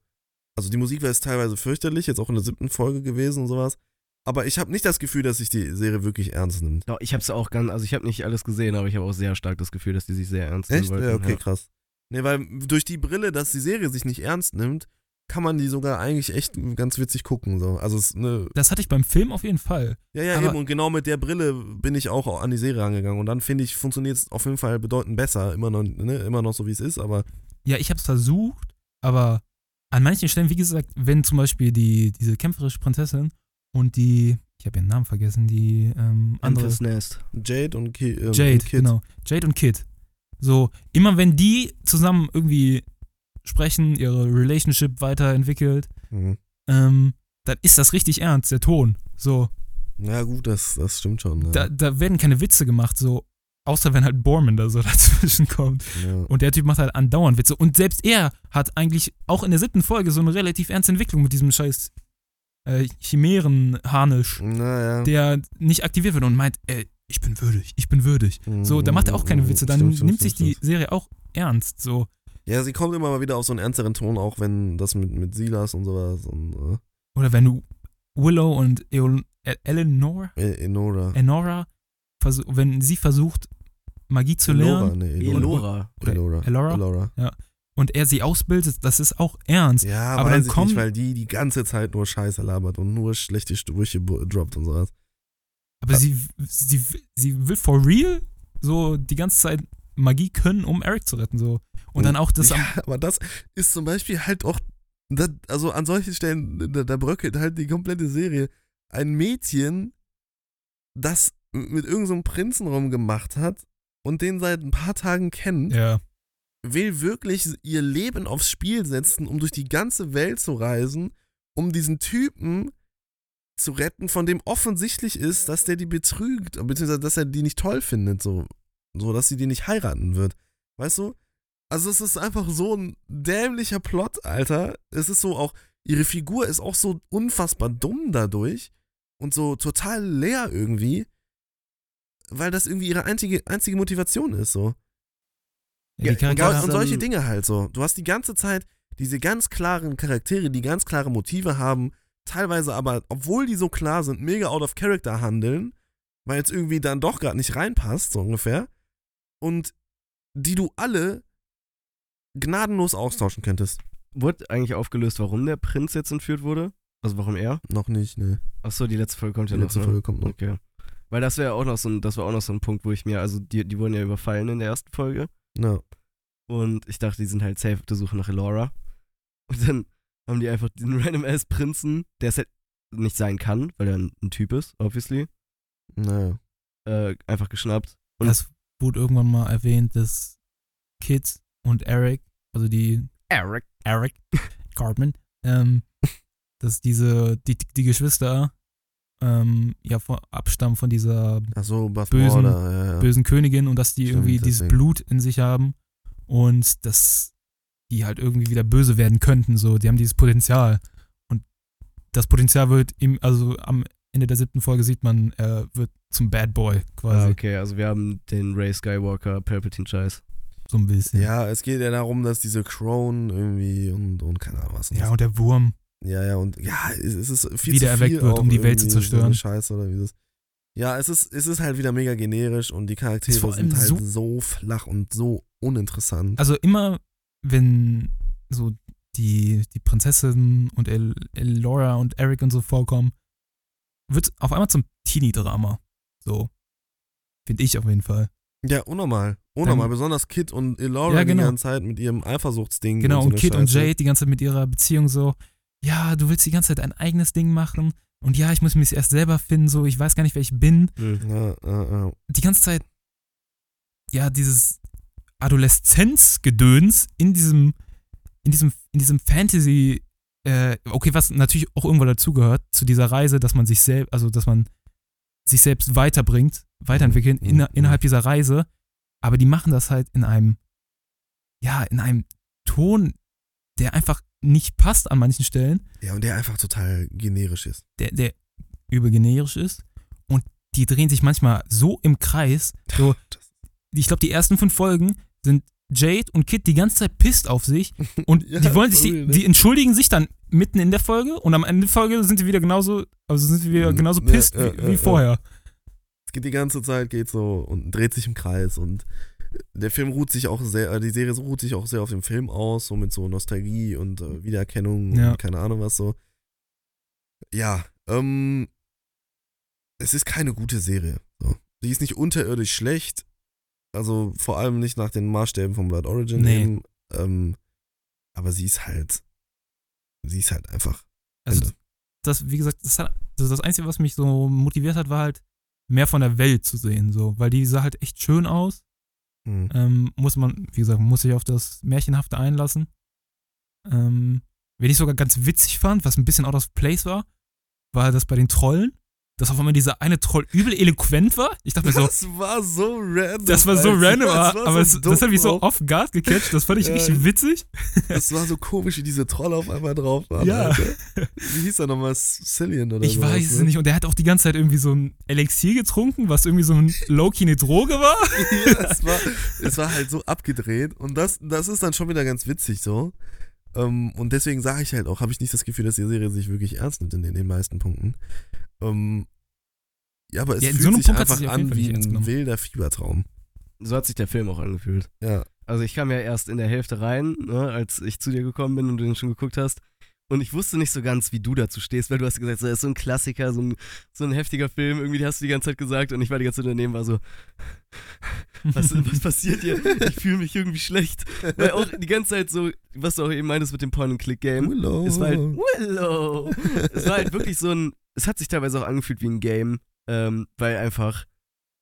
also die Musikwahl ist teilweise fürchterlich, jetzt auch in der siebten Folge gewesen und sowas, aber ich habe nicht das Gefühl, dass sich die Serie wirklich ernst nimmt. Doch, ich hab's auch ganz, also ich habe nicht alles gesehen, aber ich habe auch sehr stark das Gefühl, dass die sich sehr ernst nehmen Echt? wollten. Ja, okay, krass. Nee, weil durch die Brille, dass die Serie sich nicht ernst nimmt, kann man die sogar eigentlich echt ganz witzig gucken. So. Also es ne, Das hatte ich beim Film auf jeden Fall. ja, ja, Aber- eben. Und genau mit der Brille bin ich auch an die Serie angegangen. Und dann finde ich, funktioniert es auf jeden Fall bedeutend besser. Immer noch, ne, immer noch so, wie es ist, aber Ja, ich habe es versucht, aber an manchen Stellen, wie gesagt, wenn zum Beispiel die, diese kämpferische Prinzessin und die, ich habe ihren Namen vergessen, die ähm, andere, Anderes Nest. Jade und, Ki ähm, Jade, und Kid. genau, Jade und Kid. So, immer wenn die zusammen irgendwie sprechen, ihre Relationship weiterentwickelt, Mhm. ähm, dann ist das richtig ernst, der Ton. So, Ja, gut, das, das stimmt schon. Ja. da, da werden keine Witze gemacht, so, außer wenn halt Borman da so dazwischen kommt. ja. Und der Typ macht halt andauernd Witze. Und selbst er hat eigentlich auch in der siebten Folge so eine relativ ernste Entwicklung mit diesem scheiß äh, Chimären-Harnisch, Naja. der nicht aktiviert wird und meint, ey, ich bin würdig, ich bin würdig. So, da macht er auch keine Witze. Dann Mhm. Stimmt, stimmt, nimmt sich stimmt, die stimmt. Serie auch ernst. So, Ja, sie kommt immer mal wieder auf so einen ernsteren Ton, auch wenn das mit, mit Silas und sowas und äh, oder wenn du Willow und Eol E- Eleanor, äh, Enora. Enora, wenn sie versucht, Magie zu Elora, lernen, nee, Elora. Elora. Elora. Elora? Elora. und er sie ausbildet, das ist auch ernst. Ja, Aber dann kommen- nicht, weil die die ganze Zeit nur Scheiße labert und nur schlechte Sprüche droppt und sowas. Aber sie, sie, sie will for real so die ganze Zeit Magie können, um Eric zu retten. So. Und dann auch das ja, aber das ist zum Beispiel halt auch, das, also an solchen Stellen, da, da bröckelt halt die komplette Serie. Ein Mädchen, das mit irgendeinem so einem Prinzen rumgemacht hat und den seit ein paar Tagen kennt, Ja. will wirklich ihr Leben aufs Spiel setzen, um durch die ganze Welt zu reisen, um diesen Typen zu retten, von dem offensichtlich ist, dass der die betrügt, beziehungsweise dass er die nicht toll findet, so, so dass sie die nicht heiraten wird. Weißt du? Also es ist einfach so ein dämlicher Plot, Alter. Es ist so auch, ihre Figur ist auch so unfassbar dumm dadurch und so total leer irgendwie, weil das irgendwie ihre einzige, einzige Motivation ist, so. ja, und dann- solche Dinge halt so. Du hast die ganze Zeit diese ganz klaren Charaktere, die ganz klare Motive haben, teilweise aber, obwohl die so klar sind, mega out of character handeln, weil es irgendwie dann doch gerade nicht reinpasst, so ungefähr. Und die du alle gnadenlos austauschen könntest. Wurde eigentlich aufgelöst, warum der Prinz jetzt entführt wurde? Also warum er? Noch nicht, ne. Achso, die letzte Folge kommt Die ja noch. letzte ne? Folge kommt noch. Okay. Weil das wäre auch noch so ein, das war auch noch so ein Punkt, wo ich mir, also die, die wurden ja überfallen in der ersten Folge. Ja. Und ich dachte, die sind halt safe auf der Suche nach Elora. Und dann haben die einfach diesen random ass Prinzen, der es halt nicht sein kann, weil er ein, ein Typ ist, obviously, Naja. äh, einfach geschnappt. Und Das wurde irgendwann mal erwähnt, dass Kid und Eric, also die Eric. Eric Cartman, ähm, dass diese, die, die Geschwister ähm, ja von, abstammen von dieser Ach so, Bösen- ja, ja. bösen Königin und dass die Stimmt, irgendwie dieses deswegen. Blut in sich haben und dass die halt irgendwie wieder böse werden könnten. So, die haben dieses Potenzial. Und das Potenzial wird im, also am Ende der siebten Folge sieht man, er wird zum Bad Boy quasi. Ah, okay, also wir haben den Ray Skywalker Palpatine-Scheiß. So ein bisschen. Ja, es geht ja darum, dass diese Crone irgendwie und, und keine Ahnung was. Ja, und der Wurm. Ja, ja, und ja, es, es ist viel Wieder zu erweckt viel wird, um die Welt zu zerstören. So Scheiße oder wie das. Ja, es ist, es ist halt wieder mega generisch und die Charaktere sind halt so- so, flach und so uninteressant. Also immer, wenn so die, die Prinzessin und El Elora und Eric und so vorkommen, wird auf einmal zum Teenie-Drama. So. Finde ich auf jeden Fall. Ja, unnormal. Unnormal. Dann- Besonders Kid und Elora Ja, genau. die ganze Zeit mit ihrem Eifersuchtsding. Genau, und, und so und Scheiße. Jade die ganze Zeit mit ihrer Beziehung so, ja, du willst die ganze Zeit dein eigenes Ding machen und ja, ich muss mich erst selber finden, so, ich weiß gar nicht, wer ich bin. Ja, ja, ja. Die ganze Zeit, ja, dieses Adoleszenzgedöns in diesem, in diesem, in diesem Fantasy, äh, okay, was natürlich auch irgendwo dazugehört, zu dieser Reise, dass man sich selbst, also dass man sich selbst weiterbringt, weiterentwickelt Mhm, in, innerhalb dieser Reise, aber die machen das halt in einem, ja, in einem Ton, der einfach nicht passt an manchen Stellen, ja, und der einfach total generisch ist. der, der übel generisch ist und die drehen sich manchmal so im Kreis, so, ich glaube, die ersten fünf Folgen sind Jade und Kid die ganze Zeit pisst auf sich und Ja, die wollen sich, die, ne? die entschuldigen sich dann mitten in der Folge und am Ende der Folge sind sie wieder genauso, also sind sie wieder Mhm. genauso pisst ja, wie, ja, wie ja. vorher. Geht die ganze Zeit, geht so und dreht sich im Kreis und der Film ruht sich auch sehr, äh, die Serie ruht sich auch sehr auf dem Film aus, so mit so Nostalgie und äh, Wiedererkennung Ja. und keine Ahnung was so. Ja, ähm, es ist keine gute Serie. So. Die ist nicht unterirdisch schlecht, also vor allem nicht nach den Maßstäben von Blood Origin Nee. eben, ähm, aber sie ist halt, sie ist halt einfach. Also Ende. das, wie gesagt, das, hat, das, das Einzige, was mich so motiviert hat, war halt mehr von der Welt zu sehen, so, weil die sah halt echt schön aus. Hm. Ähm, muss man, wie gesagt, muss sich auf das Märchenhafte einlassen. Ähm, wenn ich sogar ganz witzig fand, was ein bisschen out of place war, war das bei den Trollen, dass auf einmal dieser eine Troll übel eloquent war. Ich dachte mir so, Das war so random. das war so Alter. random, war aber so es, das hat mich so off guard gecatcht. Das fand ich richtig witzig. Das war so komisch, wie diese Trolle auf einmal drauf waren. Ja. Alter. Wie hieß er nochmal? Cillian oder Ich so? weiß es nicht. Und der hat auch die ganze Zeit irgendwie so ein Elixier getrunken, was irgendwie so ein Low-Key eine Droge war. ja, es, war, es war halt so abgedreht. Und das, das ist dann schon wieder ganz witzig so. Ähm, und deswegen sage ich halt auch, habe ich nicht das Gefühl, dass die Serie sich wirklich ernst nimmt in den, den meisten Punkten. Ähm, ja, aber es Ja, fühlt so sich Punkt einfach sich an wie ein wilder Fiebertraum. So hat sich der Film auch angefühlt. Ja. Also ich kam ja erst in der Hälfte rein, ne, als ich zu dir gekommen bin und du den schon geguckt hast. Und ich wusste nicht so ganz, wie du dazu stehst, weil du hast gesagt, so, das ist so ein Klassiker, so ein, so ein heftiger Film, irgendwie hast du die ganze Zeit gesagt und ich war die ganze Zeit daneben, war so, was, was passiert hier? Ich fühle mich irgendwie schlecht. Weil auch die ganze Zeit so, was du auch eben meintest mit dem Point-and-Click-Game, Willow. es war halt, Willow! es war halt wirklich so ein, es hat sich teilweise auch angefühlt wie ein Game, ähm, weil einfach,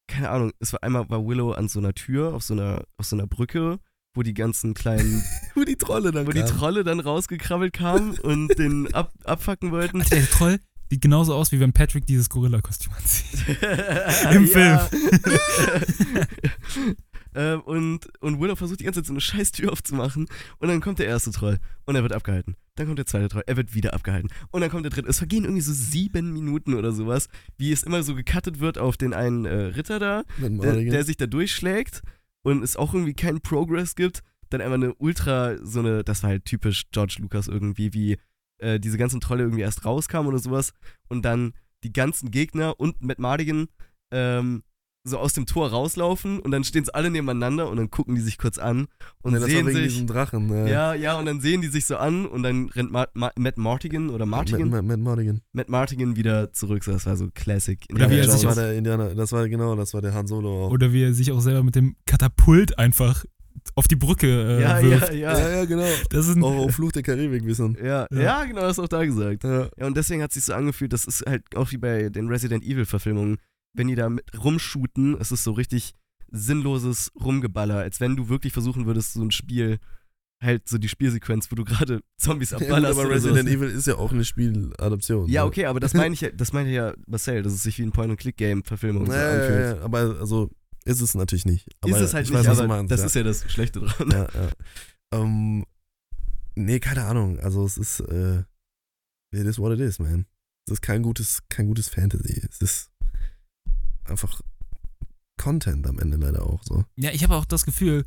keine Ahnung, es war einmal war Willow an so einer Tür, auf so einer, auf so einer Brücke, wo die ganzen kleinen, Wo die Trolle dann wo die kamen. Trolle dann rausgekrabbelt kamen und den ab, abfacken wollten. Alter, der Troll sieht genauso aus, wie wenn Patrick dieses Gorilla-Kostüm anzieht. Im Ja. Ähm, und, und Willow versucht die ganze Zeit so eine scheiß Tür aufzumachen und dann kommt der erste Troll und er wird abgehalten. Dann kommt der zweite Troll, er wird wieder abgehalten. Und dann kommt der dritte. Es vergehen irgendwie so sieben Minuten oder sowas, wie es immer so gecuttet wird auf den einen äh, Ritter da, der, der sich da durchschlägt und es auch irgendwie keinen Progress gibt. Dann einfach eine ultra, so eine, das war halt typisch George Lucas irgendwie, wie äh, diese ganzen Trolle irgendwie erst rauskamen oder sowas und dann die ganzen Gegner und Matt Mardigan ähm, so aus dem Tor rauslaufen und dann stehen sie alle nebeneinander und dann gucken die sich kurz an und ja, das war sehen wegen sich. diesem Drachen. Ne? Ja, ja, und dann sehen die sich so an und dann rennt Ma Ma Matt Martigan oder Martigan, Matt, Matt, Matt Mardigan. Matt Martigan wieder zurück. So, das war so Classic. Oder wie er das sich war auch- der Indianer, das war genau, das war der Han Solo auch. Oder wie er sich auch selber mit dem Katapult einfach auf die Brücke äh, ja, wirft. ja, ja, ja. ja, genau. Das ist ein, Auch auf Fluch der Karibik wissen. Ja, Ja. ja, genau, das hast du auch da gesagt. Ja. Ja, und deswegen hat es sich so angefühlt, das ist halt auch wie bei den Resident Evil-Verfilmungen, wenn die da mit rumshooten, es ist so richtig sinnloses Rumgeballer, als wenn du wirklich versuchen würdest, so ein Spiel, halt so die Spielsequenz, wo du gerade Zombies Ja, abballerst. aber oder so. Resident Evil ist ja auch eine Spieladaption. Ja, ne? okay, aber das meine ich ja, das meinte ja Marcel, dass es sich wie ein Point-and-Click-Game-Verfilmung so Ja, ja, anfühlt. ja, aber also ist es natürlich nicht. Aber Ist es halt ich nicht, weiß, aber meinst, das ja. ist ja das Schlechte dran. ja, ja. Ähm, nee, keine Ahnung. Also es ist, äh, it is what it is, man. Es ist kein gutes, kein gutes Fantasy. Es ist einfach Content am Ende leider auch so. ja, ich habe auch das Gefühl,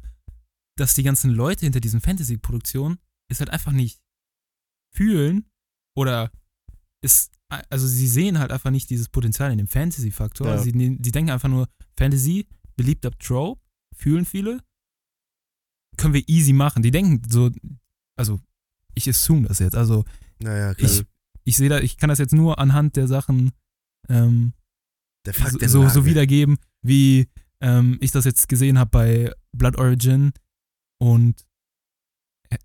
dass die ganzen Leute hinter diesen Fantasy-Produktionen es halt einfach nicht fühlen oder ist, also sie sehen halt einfach nicht dieses Potenzial in dem Fantasy-Faktor. Ja. Sie, ne- sie denken einfach nur, Fantasy, beliebter Trope, fühlen viele, können wir easy machen. Die denken so, also ich assume das jetzt, also Naja, ich, ich sehe da, ich kann das jetzt nur anhand der Sachen ähm, so, so, so wiedergeben, wie ähm, ich das jetzt gesehen habe bei Blood Origin und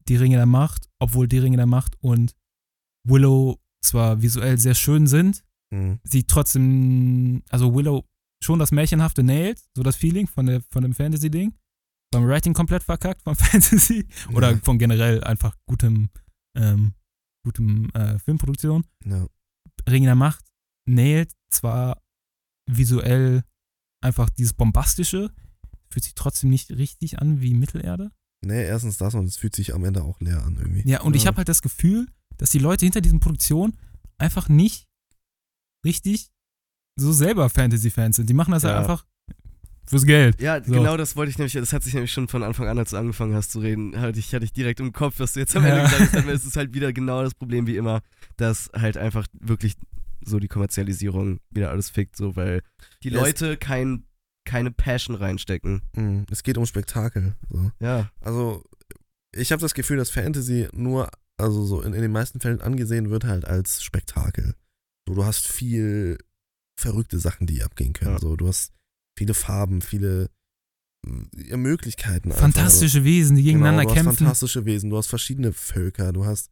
die Ringe der Macht, obwohl die Ringe der Macht und Willow zwar visuell sehr schön sind, Mhm. sie trotzdem, also Willow schon das Märchenhafte nailed, so das Feeling von, der, von dem Fantasy-Ding. Beim Writing komplett verkackt, vom Fantasy. Oder Ja. von generell einfach gutem, ähm, gutem äh, Filmproduktion. Ja. Ringe der Macht nailed zwar visuell einfach dieses Bombastische, fühlt sich trotzdem nicht richtig an wie Mittelerde. Nee, erstens das und es fühlt sich am Ende auch leer an irgendwie. Ja, und ich Ja. habe halt das Gefühl, dass die Leute hinter diesen Produktionen einfach nicht richtig so selber Fantasy-Fans sind. Die machen das Ja. halt einfach fürs Geld. Ja, So. genau das wollte ich nämlich, das hat sich nämlich schon von Anfang an, als du angefangen hast zu reden, hatte ich, hatte ich direkt im Kopf, was du jetzt am Ende Ja. gesagt hast, aber es ist halt wieder genau das Problem wie immer, dass halt einfach wirklich so die Kommerzialisierung wieder alles fickt, so, weil die Ja, es- Leute kein, keine Passion reinstecken. Mhm. Es geht um Spektakel. So. Ja. Also, ich habe das Gefühl, dass Fantasy nur, also so in, in den meisten Fällen angesehen wird halt als Spektakel. So, du hast viel verrückte Sachen, die abgehen können. Ja. So, du hast viele Farben, viele Möglichkeiten. einfach. Fantastische Wesen, die gegeneinander genau, du hast kämpfen. fantastische Wesen, du hast verschiedene Völker, du hast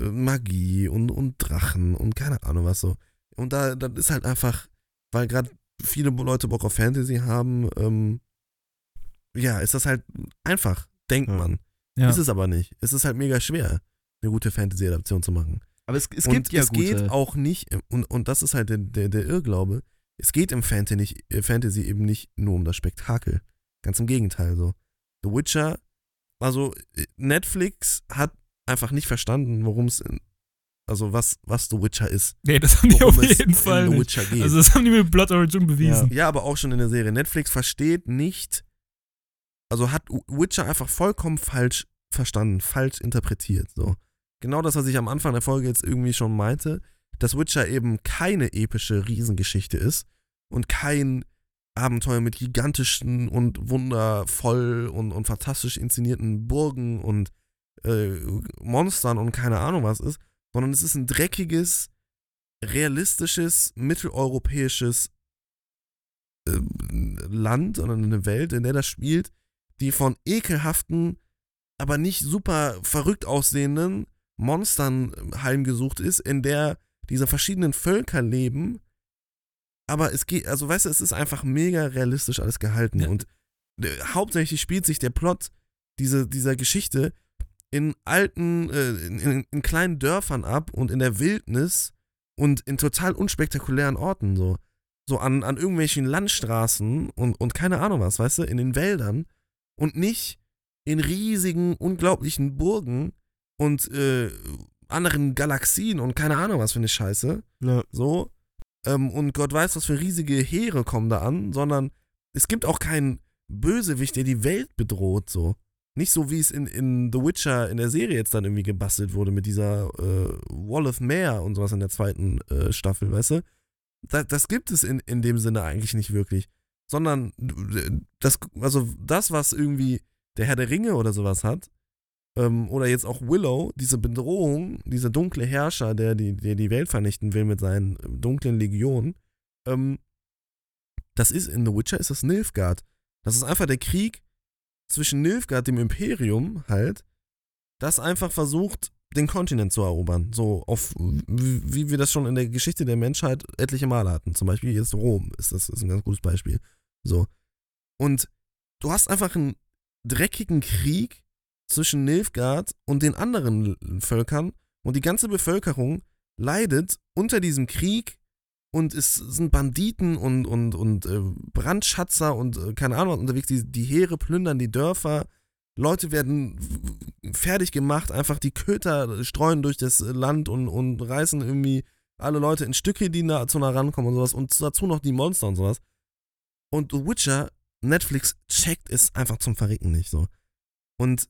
Magie und, und Drachen und keine Ahnung was so. Und da, das ist halt einfach, weil gerade viele Leute Bock auf Fantasy haben, ähm, ja, ist das halt einfach, denkt Ja. man. Ja. Ist es aber nicht. Es ist halt mega schwer, eine gute Fantasy-Adaption zu machen. Aber es, es und gibt ja es gute. geht auch nicht, und, und das ist halt der, der, der Irrglaube, es geht im Fantasy, nicht, äh, Fantasy eben nicht nur um das Spektakel. Ganz im Gegenteil so. The Witcher, also äh, Netflix hat einfach nicht verstanden, worum es, in- also was, was The Witcher ist. nee, das haben die auf jeden Fall The nicht. Geht. Also das haben die mit Blood Origin bewiesen. Ja, aber auch schon in der Serie. Netflix versteht nicht, also hat Witcher einfach vollkommen falsch verstanden, falsch interpretiert. So. Genau das, was ich am Anfang der Folge jetzt irgendwie schon meinte, dass Witcher eben keine epische Riesengeschichte ist und kein Abenteuer mit gigantischen und wundervoll und, und fantastisch inszenierten Burgen und äh, Monstern und keine Ahnung was ist, sondern es ist ein dreckiges, realistisches, mitteleuropäisches äh, Land oder eine Welt, in der das spielt, die von ekelhaften, aber nicht super verrückt aussehenden Monstern heimgesucht ist, in der diese verschiedenen Völker leben. Aber es geht, also weißt du, es ist einfach mega realistisch alles gehalten. Ja. Und äh, hauptsächlich spielt sich der Plot diese, dieser Geschichte in alten, äh, in, in, in kleinen Dörfern ab und in der Wildnis und in total unspektakulären Orten so. So an, an irgendwelchen Landstraßen und, und keine Ahnung was, weißt du, in den Wäldern und nicht in riesigen, unglaublichen Burgen und äh, anderen Galaxien und keine Ahnung was für eine Scheiße. Ja. So. Ähm, und Gott weiß, was für riesige Heere kommen da an, sondern es gibt auch keinen Bösewicht, der die Welt bedroht, so. Nicht so, wie es in, in The Witcher in der Serie jetzt dann irgendwie gebastelt wurde mit dieser äh, Wall of Mare und sowas in der zweiten äh, Staffel, weißt du? Das, das gibt es in, in dem Sinne eigentlich nicht wirklich. Sondern äh, das, also das, was irgendwie der Herr der Ringe oder sowas hat, ähm, oder jetzt auch Willow, diese Bedrohung, dieser dunkle Herrscher, der die, der die Welt vernichten will mit seinen äh, dunklen Legionen, ähm, das ist in The Witcher ist das Nilfgaard. Das ist einfach der Krieg zwischen Nilfgaard, dem Imperium, halt, das einfach versucht, den Kontinent zu erobern. So auf, wie wir das schon in der Geschichte der Menschheit etliche Male hatten. Zum Beispiel jetzt Rom ist das ist ein ganz gutes Beispiel. So. Und du hast einfach einen dreckigen Krieg zwischen Nilfgaard und den anderen Völkern und die ganze Bevölkerung leidet unter diesem Krieg und es sind Banditen und, und, und äh, Brandschatzer und äh, keine Ahnung unterwegs, die, die Heere plündern die Dörfer, Leute werden fertig gemacht, einfach die Köter streuen durch das Land und, und reißen irgendwie alle Leute in Stücke, die nah, zu nah rankommen und sowas und dazu noch die Monster und sowas. Und The Witcher, Netflix checkt es einfach zum Verrecken nicht so. Und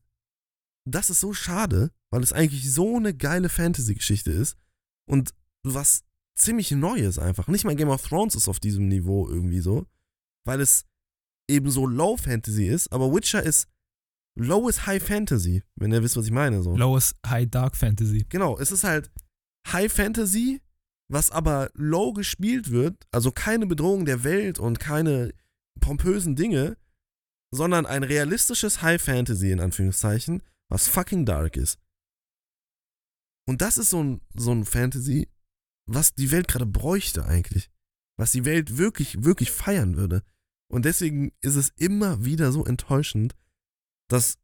das ist so schade, weil es eigentlich so eine geile Fantasy-Geschichte ist und was ziemlich Neues einfach. Nicht mal Game of Thrones ist auf diesem Niveau irgendwie so, weil es eben so Low Fantasy ist, aber Witcher ist Low is High Fantasy, wenn ihr wisst, was ich meine. So. Lowest High Dark Fantasy. Genau, es ist halt High Fantasy, was aber low gespielt wird, also keine Bedrohung der Welt und keine pompösen Dinge, sondern ein realistisches High Fantasy in Anführungszeichen, was fucking dark ist. Und das ist so ein, so ein Fantasy, was die Welt gerade bräuchte eigentlich. Was die Welt wirklich, wirklich feiern würde. Und deswegen ist es immer wieder so enttäuschend, dass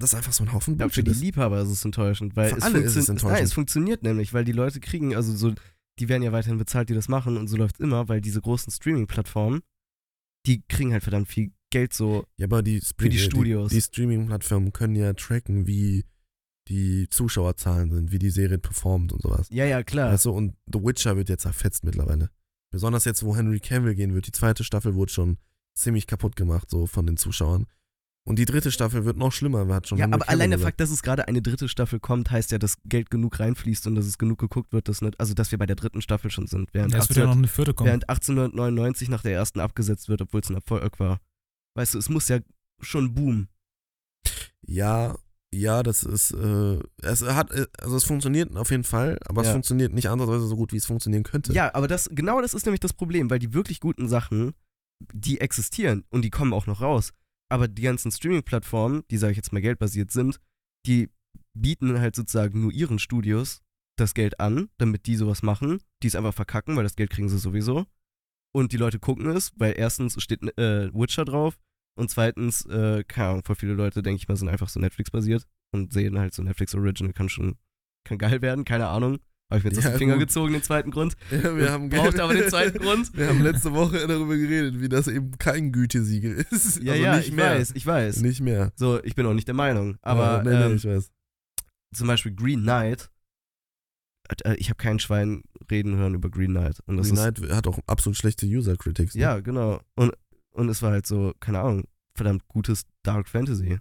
das einfach so ein Haufen Ja, für Bullshit die ist. Liebhaber ist es enttäuschend, weil Für es, alle ist es enttäuschend. Nein, es funktioniert nämlich, weil die Leute kriegen, also so, die werden ja weiterhin bezahlt, die das machen und so läuft es immer, weil diese großen Streaming-Plattformen, die kriegen halt verdammt viel Geld so. Ja, aber die, Für die Studios. Die, die Streaming-Plattformen können ja tracken, wie die Zuschauerzahlen sind, wie die Serie performt und sowas. Ja, ja, klar. Weißt du, und The Witcher wird jetzt zerfetzt mittlerweile. Besonders jetzt, wo Henry Cavill gehen wird. Die zweite Staffel wurde schon ziemlich kaputt gemacht, so von den Zuschauern. Und die dritte Staffel wird noch schlimmer, hat schon ja, Henry aber Cavill allein der gesagt. Fakt, dass es gerade eine dritte Staffel kommt, heißt ja, dass Geld genug reinfließt und dass es genug geguckt wird, dass nicht, also dass wir bei der dritten Staffel schon sind, während, Ja, es wird ja 1800 noch eine vierte kommen. während 1899 nach der ersten abgesetzt wird, obwohl es ein Erfolg war. Weißt du, es muss ja schon boomen. Ja, ja, das ist, äh, es hat, äh, also es funktioniert auf jeden Fall, aber es Ja. funktioniert nicht andersweise so gut, wie es funktionieren könnte. Ja, aber das, genau das ist nämlich das Problem, weil die wirklich guten Sachen, die existieren und die kommen auch noch raus. Aber die ganzen Streaming-Plattformen, die, sage ich jetzt mal, geldbasiert sind, die bieten halt sozusagen nur ihren Studios das Geld an, damit die sowas machen, die es einfach verkacken, weil das Geld kriegen sie sowieso. Und die Leute gucken es, weil erstens steht äh, Witcher drauf und zweitens, äh, keine Ahnung, voll viele Leute, denke ich mal, sind einfach so Netflix-basiert und sehen halt so Netflix Original kann schon, kann geil werden, keine Ahnung. Habe ich mir jetzt aus Ja, dem Finger gut. gezogen, den zweiten Grund. Ja, wir haben Braucht aber den zweiten Grund. Wir haben letzte Woche darüber geredet, wie das eben kein Gütesiegel ist. Ja, also ja, ich mehr. weiß, ich weiß. Nicht mehr. So, ich bin auch nicht der Meinung. Aber Ja, nee, nee, ähm, ich weiß. zum Beispiel Green Knight, äh, ich habe kein Schwein reden hören über Green Knight. Und Green Knight hat auch absolut schlechte User-Critics. Ne? Ja, genau. Und, und es war halt so, keine Ahnung, verdammt gutes Dark Fantasy.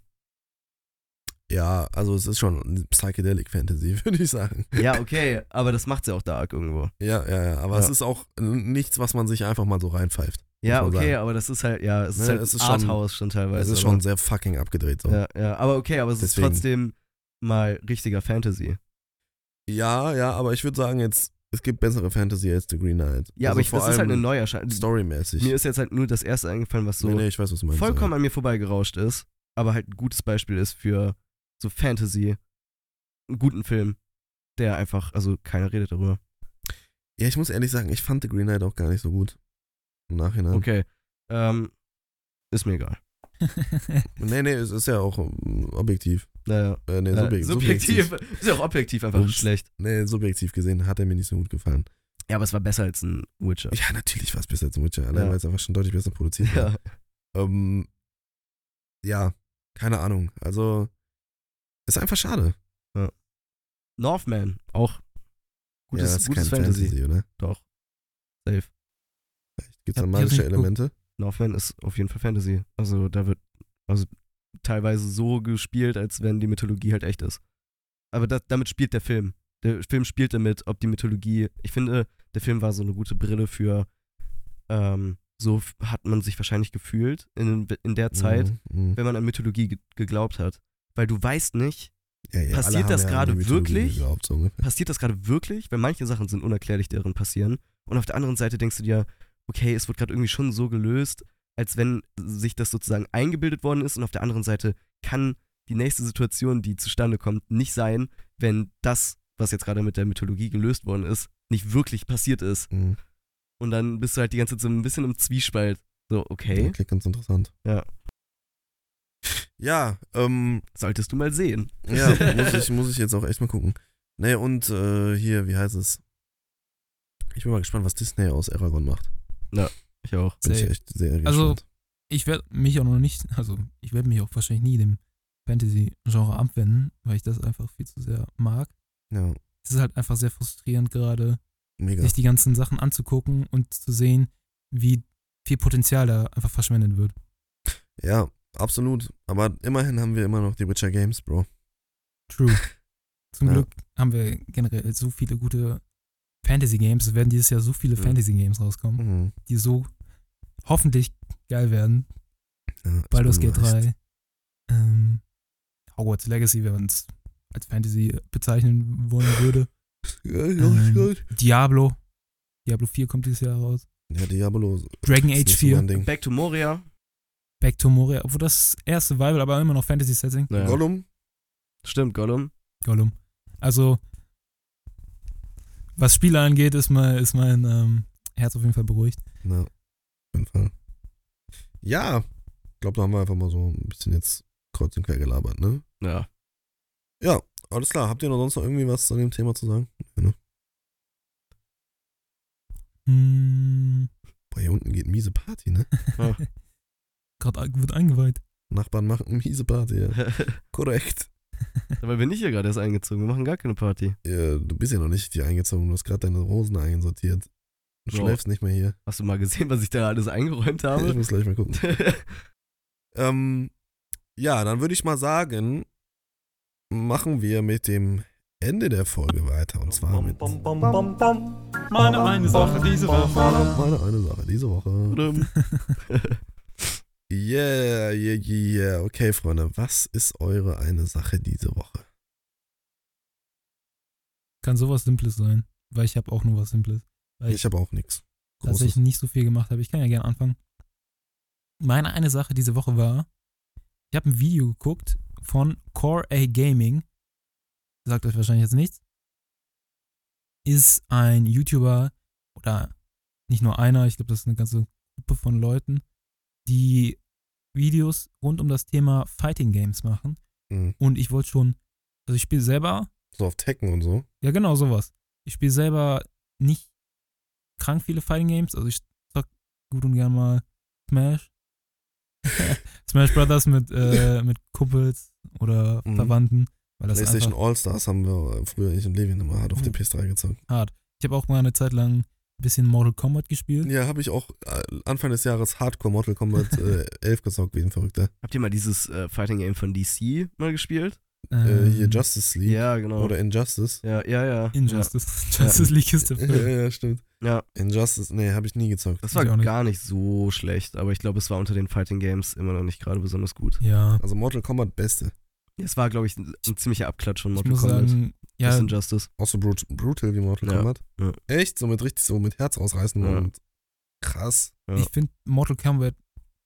Ja, also es ist schon Psychedelic Fantasy, würde ich sagen. Ja, okay, aber das macht's ja auch dark irgendwo. Ja, ja, ja. Aber Ja. es ist auch nichts, was man sich einfach mal so reinpfeift. Ja, okay, sagen. aber das ist halt, ja, es ist Ne, halt es ist schon- Arthouse schon teilweise. Es ist aber- schon sehr fucking abgedreht. So. Ja, ja, aber okay, aber es Deswegen. ist trotzdem mal richtiger Fantasy. Ja, ja, aber ich würde sagen jetzt, es gibt bessere Fantasy als The Green Knight. Ja, Also aber ich, vor das ist halt eine Neuerscheinung. Storymäßig. Mir ist jetzt halt nur das erste eingefallen, was so nee, nee, ich weiß, was meinst. vollkommen an mir vorbeigerauscht ist, aber halt ein gutes Beispiel ist für so Fantasy, einen guten Film, der einfach, also keiner redet darüber. Ja, ich muss ehrlich sagen, ich fand The Green Knight auch gar nicht so gut. Im Nachhinein. Okay, ähm, ist mir egal. Nee, nee, es ist ja auch ähm, objektiv. Naja, Äh, nee, äh, subjek subjektiv, ist ja auch objektiv einfach Ups. schlecht. Nee, subjektiv gesehen hat er mir nicht so gut gefallen. Ja, aber es war besser als ein Witcher. Ja, natürlich war es besser als Witcher, allein Ja. weil es einfach schon deutlich besser produziert war. Ja. Ähm, ja, keine Ahnung. Also, ist einfach schade. Northman, auch gutes, ja, ist gutes kein Fantasy. oder? Doch. Safe. Gibt es Ja, da magische. Elemente? Northman ist auf jeden Fall Fantasy. Also da wird also teilweise so gespielt, als wenn die Mythologie halt echt ist. Aber das, damit spielt der Film. Der Film spielt damit, ob die Mythologie. Ich finde, der Film war so eine gute Brille für. Ähm, so hat man sich wahrscheinlich gefühlt in, in der Zeit, Mhm, mhm. wenn man an Mythologie ge geglaubt hat. Weil du weißt nicht, Ja, ja, Passiert das ja gerade wirklich? Geglaubt, so passiert das gerade wirklich? Weil manche Sachen sind unerklärlich, deren passieren. Und auf der anderen Seite denkst du dir, okay, es wird gerade irgendwie schon so gelöst, als wenn sich das sozusagen eingebildet worden ist. Und auf der anderen Seite kann die nächste Situation, die zustande kommt, nicht sein, wenn das, was jetzt gerade mit der Mythologie gelöst worden ist, nicht wirklich passiert ist. Mhm. Und dann bist du halt die ganze Zeit so ein bisschen im Zwiespalt. So, okay, Okay, ganz interessant. Ja. Ja, ähm, solltest du mal sehen. ja, muss ich, muss ich jetzt auch echt mal gucken. Nee, und äh, hier, wie heißt es? Ich bin mal gespannt, was Disney aus Aragon macht. Ich auch. Bin ich Safe. echt sehr gespannt. Also, ich werde mich auch noch nicht, also ich werde mich auch wahrscheinlich nie dem Fantasy-Genre abwenden, weil ich das einfach viel zu sehr mag. ja, Es ist halt einfach sehr frustrierend gerade, mega. sich die ganzen Sachen anzugucken und zu sehen, wie viel Potenzial da einfach verschwendet wird. Ja, absolut. Aber immerhin haben wir immer noch die Witcher Games, Bro. True. Zum Ja. Glück haben wir generell so viele gute Fantasy-Games. Es werden dieses Jahr so viele Mhm. Fantasy-Games rauskommen, Mhm. die so hoffentlich geil werden. Ja, Baldur's Gate leicht. 3, ähm, Hogwarts Legacy, wenn man es als Fantasy bezeichnen wollen würde. Ja, Ähm. Diablo. Diablo 4 kommt dieses Jahr raus. ja, Diablo. Dragon Age nicht so 4, mein Ding. Back to Moria. Back to Moria, obwohl das eher Survival, aber immer noch Fantasy-Setting. Naja. Gollum? Stimmt, Gollum. Gollum. Also, was Spiele angeht, ist, mein, ist mein ähm, Herz auf jeden Fall beruhigt. Na, auf jeden Fall. Ja, ich glaube, da haben wir einfach mal so ein bisschen jetzt kreuz und quer gelabert, ne? Ja. Ja, alles klar. Habt ihr noch sonst noch irgendwie was zu dem Thema zu sagen? Ja, ne? Hm, Boah, hier unten geht miese Party, ne? Gerade wird eingeweiht. Nachbarn machen eine miese Party, ja. Korrekt. Dabei bin ich hier gerade erst eingezogen. Wir machen gar keine Party. Ja, du bist ja noch nicht hier eingezogen. Du hast gerade deine Rosen einsortiert. Du Ja. schläfst nicht mehr hier. Hast du mal gesehen, was ich da alles eingeräumt Ich habe? muss gleich mal gucken. Ähm, ja, dann würde ich mal sagen, machen wir mit dem Ende der Folge weiter. Und zwar mit Meine eine Sache diese Woche. meine eine Sache diese Woche. Yeah, yeah, yeah. Okay, Freunde, was ist eure eine Sache diese Woche? Kann sowas Simples sein, weil ich habe auch nur was Simples. Weil Ich habe auch nichts. tatsächlich nicht so viel gemacht habe. Ich kann ja gerne anfangen. Meine eine Sache diese Woche war, ich habe ein Video geguckt von Core A Gaming. Sagt euch wahrscheinlich jetzt nichts. Ist ein YouTuber oder nicht nur einer, ich glaube, das ist eine ganze Gruppe von Leuten, die Videos rund um das Thema Fighting Games machen. Mhm. Und ich wollte schon, also ich spiele selber So auf Tekken und so. ja, genau, sowas. Ich spiele selber nicht krank viele Fighting Games. Also ich zock gut und gern mal Smash. Smash Brothers mit, äh, mit Kumpels oder Mhm. Verwandten. Weil das PlayStation All-Stars haben wir früher ich und Levin immer hart auf der Mhm. PS3 gezockt. hart. Ich habe auch mal eine Zeit lang bisschen Mortal Kombat gespielt. Ja, habe ich auch äh, Anfang des Jahres Hardcore Mortal Kombat äh, 11 gezockt, wie ein Verrückter. Habt ihr mal dieses äh, Fighting Game von DC mal gespielt? äh, Ähm, hier Justice League Ja, genau. oder Injustice. ja, ja, ja. Injustice. Justice League ist der Ja, Film. ja, stimmt. Ja. Injustice, nee, habe ich nie gezockt. Das Ich war nicht. gar nicht so schlecht, aber ich glaube, es war unter den Fighting Games immer noch nicht gerade besonders gut. Ja, Also Mortal Kombat beste. Es war, glaube ich, ein, ein ziemlicher Abklatsch von ich Mortal muss Kombat. sagen, Ja, Injustice. Auch so brut brutal wie Mortal Ja, Kombat. ja. Echt? So mit richtig so mit Herz ausreißen Ja. und krass. Ja. ich finde Mortal Kombat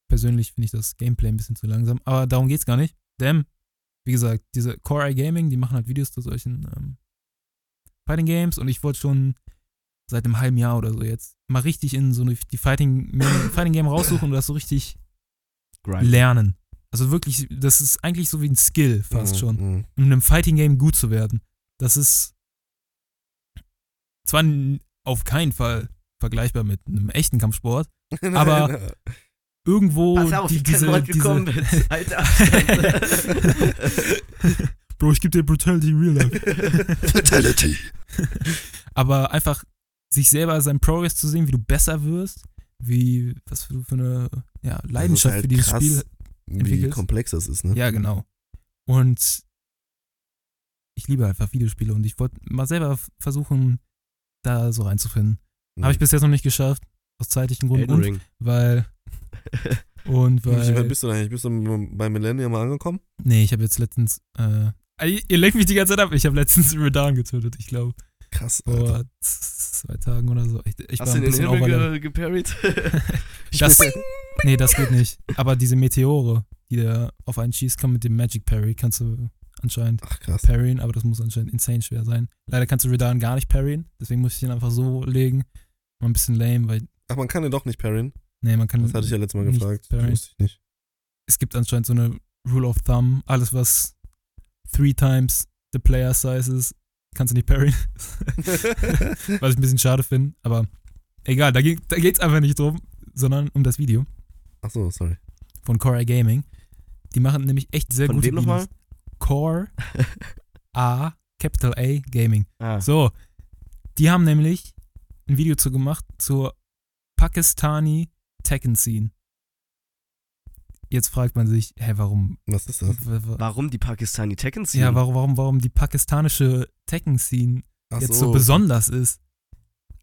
persönlich finde ich das Gameplay ein bisschen zu langsam, aber darum geht's gar nicht. Denn, wie gesagt, diese Core Eye Gaming, die machen halt Videos zu solchen ähm, Fighting Games und ich wollte schon seit einem halben Jahr oder so jetzt mal richtig in so eine, die Fighting, Fighting Game raussuchen und das so richtig Grind. lernen. Also wirklich, das ist eigentlich so wie ein Skill fast Mhm, schon, mhm. in einem Fighting Game gut zu werden. Das ist zwar auf keinen Fall vergleichbar mit einem echten Kampfsport, Aber- irgendwo Pass auf, die, ich diese, diese bin. Alter. Bro, ich geb dir Brutality Real Life. Fatality. Aber einfach sich selber seinen Progress zu sehen, wie du besser wirst, wie, was du für eine ja, Leidenschaft halt für dieses krass. Spiel. Wie entwickelst. komplex das ist, ne? Ja, genau. Und ich liebe einfach Videospiele und ich wollte mal selber versuchen, da so reinzufinden. Mhm. Habe ich bis jetzt noch nicht geschafft, aus zeitlichen Gründen. Und Ring. weil. Und Wie weit weil. bist du da eigentlich? Bist du bei Millennium angekommen? Nee, ich habe jetzt letztens. Äh, ihr lenkt mich die ganze Zeit ab. Ich habe letztens Redan getötet, ich glaube. Krass, Alter. Vor zwei Tagen oder so. Ich, ich Hast du den Himmel ge geparried? Das, nee, das geht nicht. Aber diese Meteore, die da auf einen schießt, kann mit dem Magic Parry, kannst du anscheinend Ach, krass. parryen, aber das muss anscheinend insane schwer sein. Leider kannst du Redan gar nicht parryen, deswegen muss ich ihn einfach so legen. War ein bisschen lame, weil, Ach, man kann den doch nicht parryen. nee, man kann. Das hatte ich ja letztes Mal gefragt. parryen. Wusste ich nicht. Es gibt anscheinend so eine Rule of Thumb, alles was three times the player size ist, kannst du nicht parryen. was ich ein bisschen schade finde, aber egal, da, geht, da geht's einfach nicht drum, sondern um das Video. Ach so, sorry. von Core Eye Gaming. Die machen nämlich echt sehr Von gute wem nochmal? Core A, Capital A Gaming. Ah, So, die haben nämlich ein Video zu gemacht zur Pakistani Tekken Scene. Jetzt fragt man sich, hä, warum? Was ist das? warum die Pakistani Tekken Scene? Ja, warum, warum, warum die pakistanische Tekken Scene Ach jetzt so besonders ist.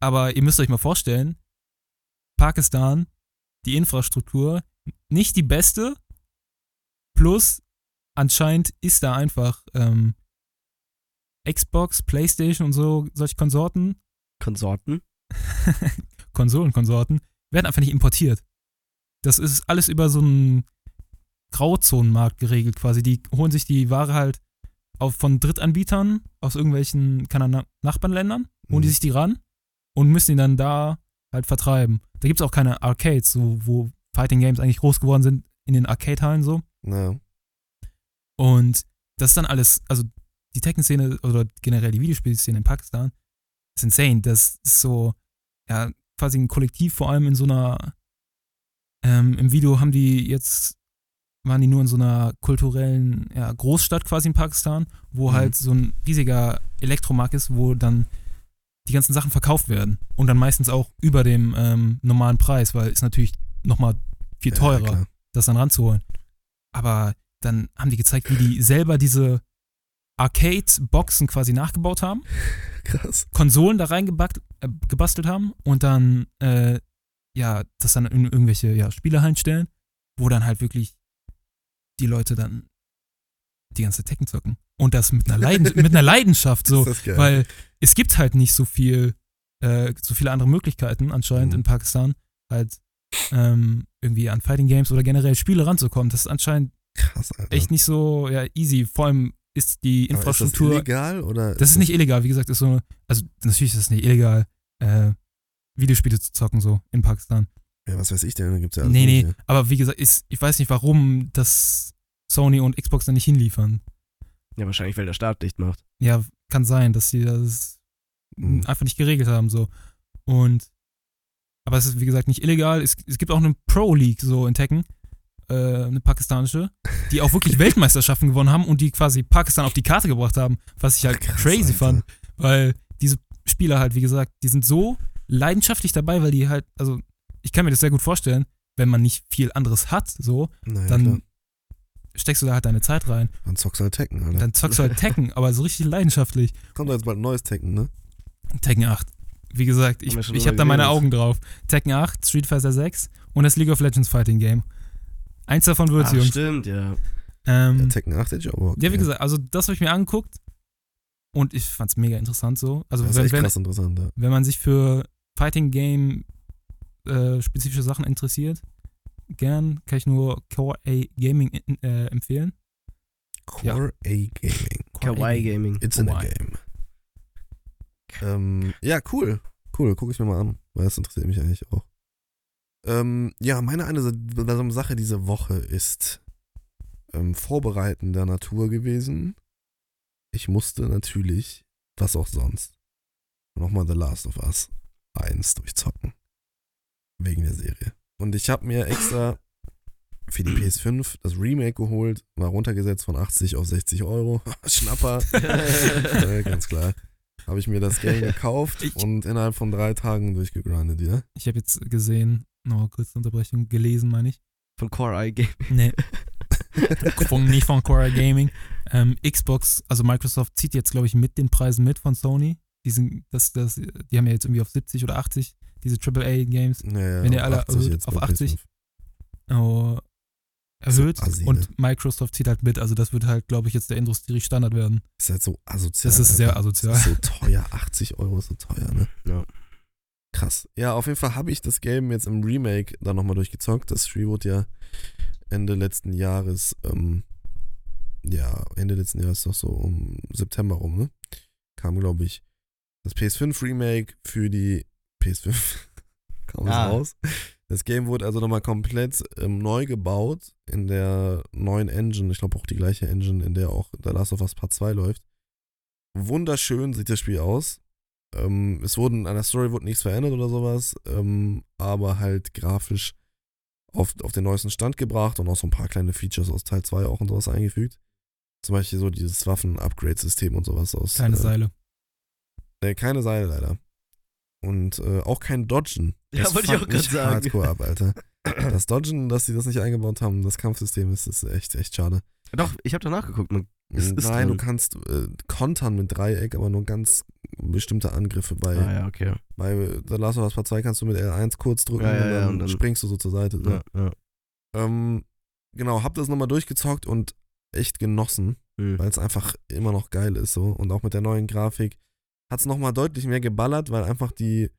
Aber ihr müsst euch mal vorstellen, Pakistan, die Infrastruktur, nicht die beste, plus anscheinend ist da einfach ähm, Xbox, Playstation und so, solche Konsorten, Konsorten? Konsolenkonsorten, werden einfach nicht importiert. Das ist alles über so einen Grauzonenmarkt geregelt quasi. Die holen sich die Ware halt auf, von Drittanbietern aus irgendwelchen keine Ahnung, Nachbarländern, holen die Mhm. sich die ran und müssen die dann da halt vertreiben. Da gibt es auch keine Arcades, so, wo Fighting Games eigentlich groß geworden sind, in den Arcade-Hallen so. Naja. Und das ist dann alles, also die Tekken-Szene oder generell die Videospielszene in Pakistan ist insane. Das ist so, ja, quasi ein Kollektiv, vor allem in so einer, ähm, im Video haben die jetzt, waren die nur in so einer kulturellen ja, Großstadt quasi in Pakistan, wo Mhm. halt so ein riesiger Elektromarkt ist, wo dann die ganzen Sachen verkauft werden. Und dann meistens auch über dem ähm, normalen Preis, weil es natürlich nochmal viel Ja, teurer klar. das dann ranzuholen. Aber dann haben die gezeigt, wie die selber diese Arcade-Boxen quasi nachgebaut haben, Krass. Konsolen da reingebastelt äh, gebastelt haben und dann, äh, ja, das dann in irgendwelche ja, Spielehallen stellen, wo dann halt wirklich die Leute dann die ganze Tekken zocken. Und das mit einer, Leiden mit einer Leidenschaft so. Weil es gibt halt nicht so viel, äh, so viele andere Möglichkeiten anscheinend Mhm. in Pakistan, halt ähm, irgendwie an Fighting Games oder generell Spiele ranzukommen. Das ist anscheinend Krass, Alter. echt nicht so ja, easy. Vor allem ist die Aber Infrastruktur. Ist das illegal oder? das ist nicht illegal, wie gesagt, ist so, also natürlich ist es nicht illegal, äh, Videospiele zu zocken, so in Pakistan. Ja, was weiß ich denn? Da gibt's ja alles nee, nee, Mögliche. aber wie gesagt, ist, ich weiß nicht, warum das Sony und Xbox dann nicht hinliefern. Ja, wahrscheinlich, weil der Staat dicht macht. Ja, kann sein, dass sie das Mhm. einfach nicht geregelt haben, so. Und, aber es ist, wie gesagt, nicht illegal. Es, es gibt auch eine Pro-League, so in Tekken, äh, eine pakistanische, die auch wirklich Weltmeisterschaften gewonnen haben und die quasi Pakistan auf die Karte gebracht haben, was ich halt krass, crazy Alter. fand, weil diese Spieler halt, wie gesagt, die sind so leidenschaftlich dabei, weil die halt, also, ich kann mir das sehr gut vorstellen, wenn man nicht viel anderes hat, so, Naja, dann klar. steckst du da halt deine Zeit rein. Dann zockst du halt Tekken, Alter. Dann zockst du halt Tekken, aber so richtig leidenschaftlich. Kommt doch jetzt bald ein neues Tekken, ne? Tekken 8. Wie gesagt, ich, ich habe da meine. Augen drauf. Tekken 8, Street Fighter 6 und das League of Legends Fighting Game. Eins davon wird Ach, Jungs. stimmt, ja. Ähm, Ja, Tekken 8 hätte ich aber okay. Ja, wie gesagt, also das habe ich mir angeguckt und ich fand's mega interessant so. Also Das ist wenn, echt wenn, krass interessant, ja. wenn man sich für Fighting Game äh, spezifische Sachen interessiert, gern kann ich nur Core A Gaming in, äh, empfehlen. Ja. Core A Gaming. Core A Kawaii Gaming. It's in a game. Ähm, ja, cool. Cool, gucke ich mir mal an, weil das interessiert mich eigentlich auch. Ähm, ja, meine eine Sa- Sache diese Woche ist ähm, Vorbereiten der Natur gewesen. Ich musste natürlich, was auch sonst, nochmal The Last of Us 1 durchzocken. Wegen der Serie. Und ich habe mir extra für die PS5 das Remake geholt, war runtergesetzt von 80 auf 60 Euro. Schnapper. Ja, ganz klar. Habe ich mir das Game gekauft Ich- und innerhalb von drei Tagen durchgegrindet, ja? Ich habe jetzt gesehen, noch kurze Unterbrechung, gelesen meine ich. Von Core Eye Gaming. Nee. von, nicht von Core A Gaming. Ähm, Xbox, also Microsoft zieht jetzt, glaube ich, mit den Preisen mit von Sony. Die, sind, das, das, die haben ja jetzt irgendwie auf 70 oder 80 diese AAA-Games Naja, Wenn ihr alle 80 erhöht- jetzt auf bei 80? PS5. oh, erhöht ne? und Microsoft zieht halt mit. Also das wird halt, glaube ich, jetzt der Industriestandard werden. Ist halt so asozial. Das ist sehr asozial. Das ist so teuer. 80 Euro ist so teuer, ne? Ja. Krass. Ja, auf jeden Fall habe ich das Game jetzt im Remake dann nochmal durchgezockt. Das Spiel wurde ja Ende letzten Jahres, ähm, ja, Ende letzten Jahres doch so um September rum, ne? Kam, glaube ich, das PS5 Remake für die PS5. Kam es Ah. raus. Das Game wurde also nochmal komplett ähm, neu gebaut in der neuen Engine. Ich glaube auch die gleiche Engine, in der auch The Last of Us Part 2 läuft. Wunderschön sieht das Spiel aus. Ähm, es wurden, an der Story wurde nichts verändert oder sowas, ähm, aber halt grafisch auf, auf den neuesten Stand gebracht und auch so ein paar kleine Features aus Teil 2 auch und sowas eingefügt. Zum Beispiel so dieses Waffen-Upgrade-System und sowas aus. Keine äh, Seile. Nee, keine Seile leider. Und äh, auch kein Dodgen. Ja, Das wollte ich auch mich sagen. Hardcore ab, Alter. Das Dodgen, dass sie das nicht eingebaut haben, das Kampfsystem ist, ist echt, echt schade. Doch, ich habe da nachgeguckt. Man, Es ist Nein, du dran. kannst äh, kontern mit Dreieck, aber nur ganz bestimmte Angriffe. Bei, ah ja, okay. bei The Last of Us Part 2 kannst du mit L1 kurz drücken Ja, ja, und, dann und dann- springst du so zur Seite. So. Ähm, genau, hab das nochmal durchgezockt und echt genossen, Hm. weil es einfach immer noch geil ist so. Und auch mit der neuen Grafik hat es nochmal deutlich mehr geballert, weil einfach die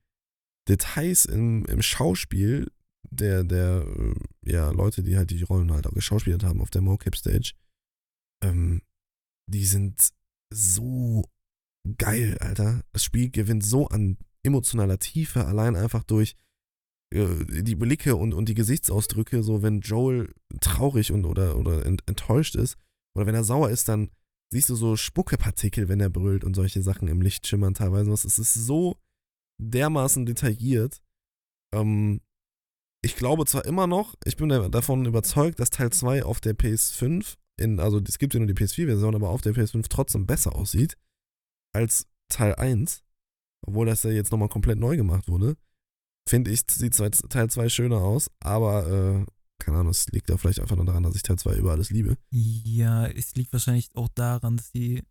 Details im, im Schauspiel der, der äh, ja, Leute, die halt die Rollen halt auch geschauspielert haben auf der Mocap-Stage, ähm, die sind so geil, Alter. Das Spiel gewinnt so an emotionaler Tiefe, allein einfach durch äh, die Blicke und, und die Gesichtsausdrücke, so wenn Joel traurig und oder, oder ent, enttäuscht ist, oder wenn er sauer ist, dann siehst du so Spuckepartikel, wenn er brüllt und solche Sachen im Licht schimmern teilweise. Es ist so dermaßen detailliert. Ähm, ich glaube zwar immer noch, ich bin da- davon überzeugt, dass Teil 2 auf der PS5, in, also es gibt ja nur die PS4-Version, aber auf der PS5 trotzdem besser aussieht als Teil 1. Obwohl das ja jetzt nochmal komplett neu gemacht wurde. Finde ich, sieht Teil 2 schöner aus, aber äh, keine Ahnung, es liegt da vielleicht einfach nur daran, dass ich Teil 2 über alles liebe. Ja, es liegt wahrscheinlich auch daran, dass die,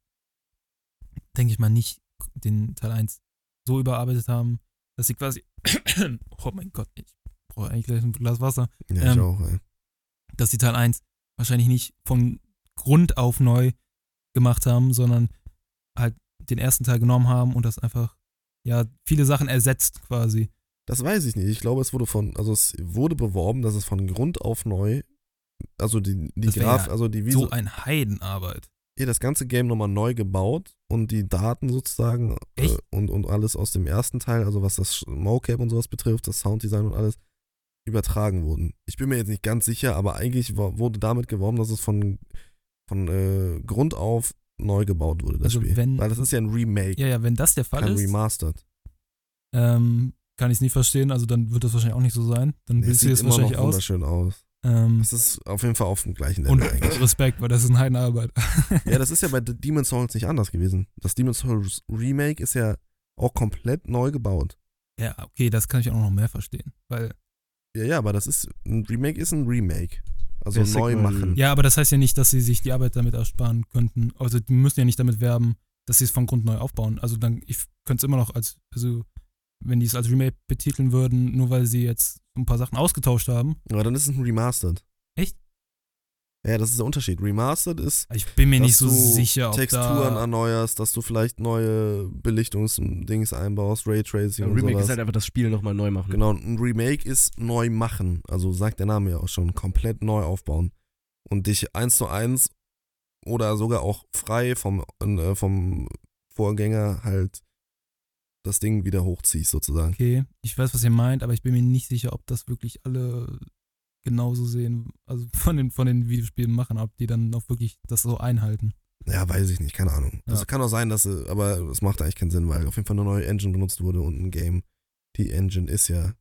denke ich mal, nicht den Teil 1 so überarbeitet haben, dass sie quasi, oh mein Gott, ich brauche eigentlich gleich ein Glas Wasser, Ja, ich Ähm, auch, ey. dass die Teil 1 wahrscheinlich nicht von Grund auf neu gemacht haben, sondern halt den ersten Teil genommen haben und das einfach, ja, viele Sachen ersetzt quasi. Das weiß ich nicht. Ich glaube, es wurde von, also es wurde beworben, dass es von Grund auf neu, also die, die Graf, ja also die Visu So ein Heidenarbeit. hier das ganze Game nochmal neu gebaut und die Daten sozusagen äh, und, und alles aus dem ersten Teil, also was das Mocap und sowas betrifft, das Sounddesign und alles, übertragen wurden. Ich bin mir jetzt nicht ganz sicher, aber eigentlich wurde damit geworben, dass es von, von äh, Grund auf neu gebaut wurde, das Also Spiel. wenn- Weil das ist ja ein Remake, Ja, ja, wenn das der Fall kein ist, Remastered. ähm, kann ich es nicht verstehen, also dann wird das wahrscheinlich auch nicht so sein. Dann Nee, es sieht jetzt immer noch wahrscheinlich aus. wunderschön aus. Ähm, Es ist auf jeden Fall auf dem gleichen und Level eigentlich. Respekt, weil das ist eine Heidenarbeit. Ja, das ist ja bei Demon's Souls nicht anders gewesen. Das Demon's Souls Remake ist ja auch komplett neu gebaut. ja, okay, das kann ich auch noch mehr verstehen. Weil, Ja, ja, aber das ist ein Remake ist ein Remake. Also Basic neu machen. Ja, aber das heißt ja nicht, dass sie sich die Arbeit damit ersparen könnten. Also die müssen ja nicht damit werben, dass sie es von Grund neu aufbauen. Also dann, ich könnte es immer noch als, also wenn die es als Remake betiteln würden, nur weil sie jetzt ein paar Sachen ausgetauscht haben. Aber dann ist es ein Remastered. Echt? Ja, das ist der Unterschied. Remastered ist, Ich bin mir dass nicht so du sicher, ob Texturen da, erneuerst, dass du vielleicht neue Belichtungsdings einbaust, Raytracing Ein und Remake sowas. ist halt einfach das Spiel nochmal neu machen. Genau, ein Remake ist neu machen. Also sagt der Name ja auch schon, komplett neu aufbauen. Und dich eins zu eins oder sogar auch frei vom, äh, vom Vorgänger halt das Ding wieder hochziehst, sozusagen. Okay, ich weiß, was ihr meint, aber ich bin mir nicht sicher, ob das wirklich alle genauso sehen. Also von den, von den Videospielen machen, ob die dann auch wirklich das so einhalten. Ja, weiß ich nicht, keine Ahnung. Ja. Das kann auch sein, dass, sie- aber es macht eigentlich keinen Sinn, weil auf jeden Fall eine neue Engine benutzt wurde und ein Game. Die Engine ist ja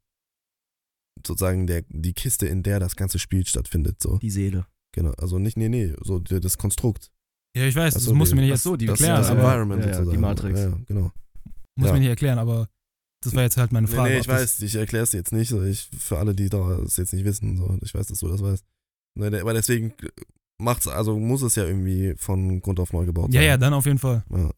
sozusagen der, die Kiste, in der das ganze Spiel stattfindet. So. Die Seele. Genau. Also nicht, nee, nee, so die- das Konstrukt. Ja, ich weiß, das so, muss die- mir nicht ach jetzt so, die- das, erklären, das aber- Environment ja, ja, die sozusagen. Matrix. Ja, genau. muss ja. mir nicht erklären, aber das war jetzt halt meine Nee, Frage. nee, ob ich weiß, ich erkläre es jetzt nicht. so, Ich, für alle, die das jetzt nicht wissen, so, ich weiß, dass du das weißt. Ne, Aber deswegen macht's, also muss es ja irgendwie von Grund auf neu gebaut Ja, sein. ja, dann auf jeden Fall. Ja.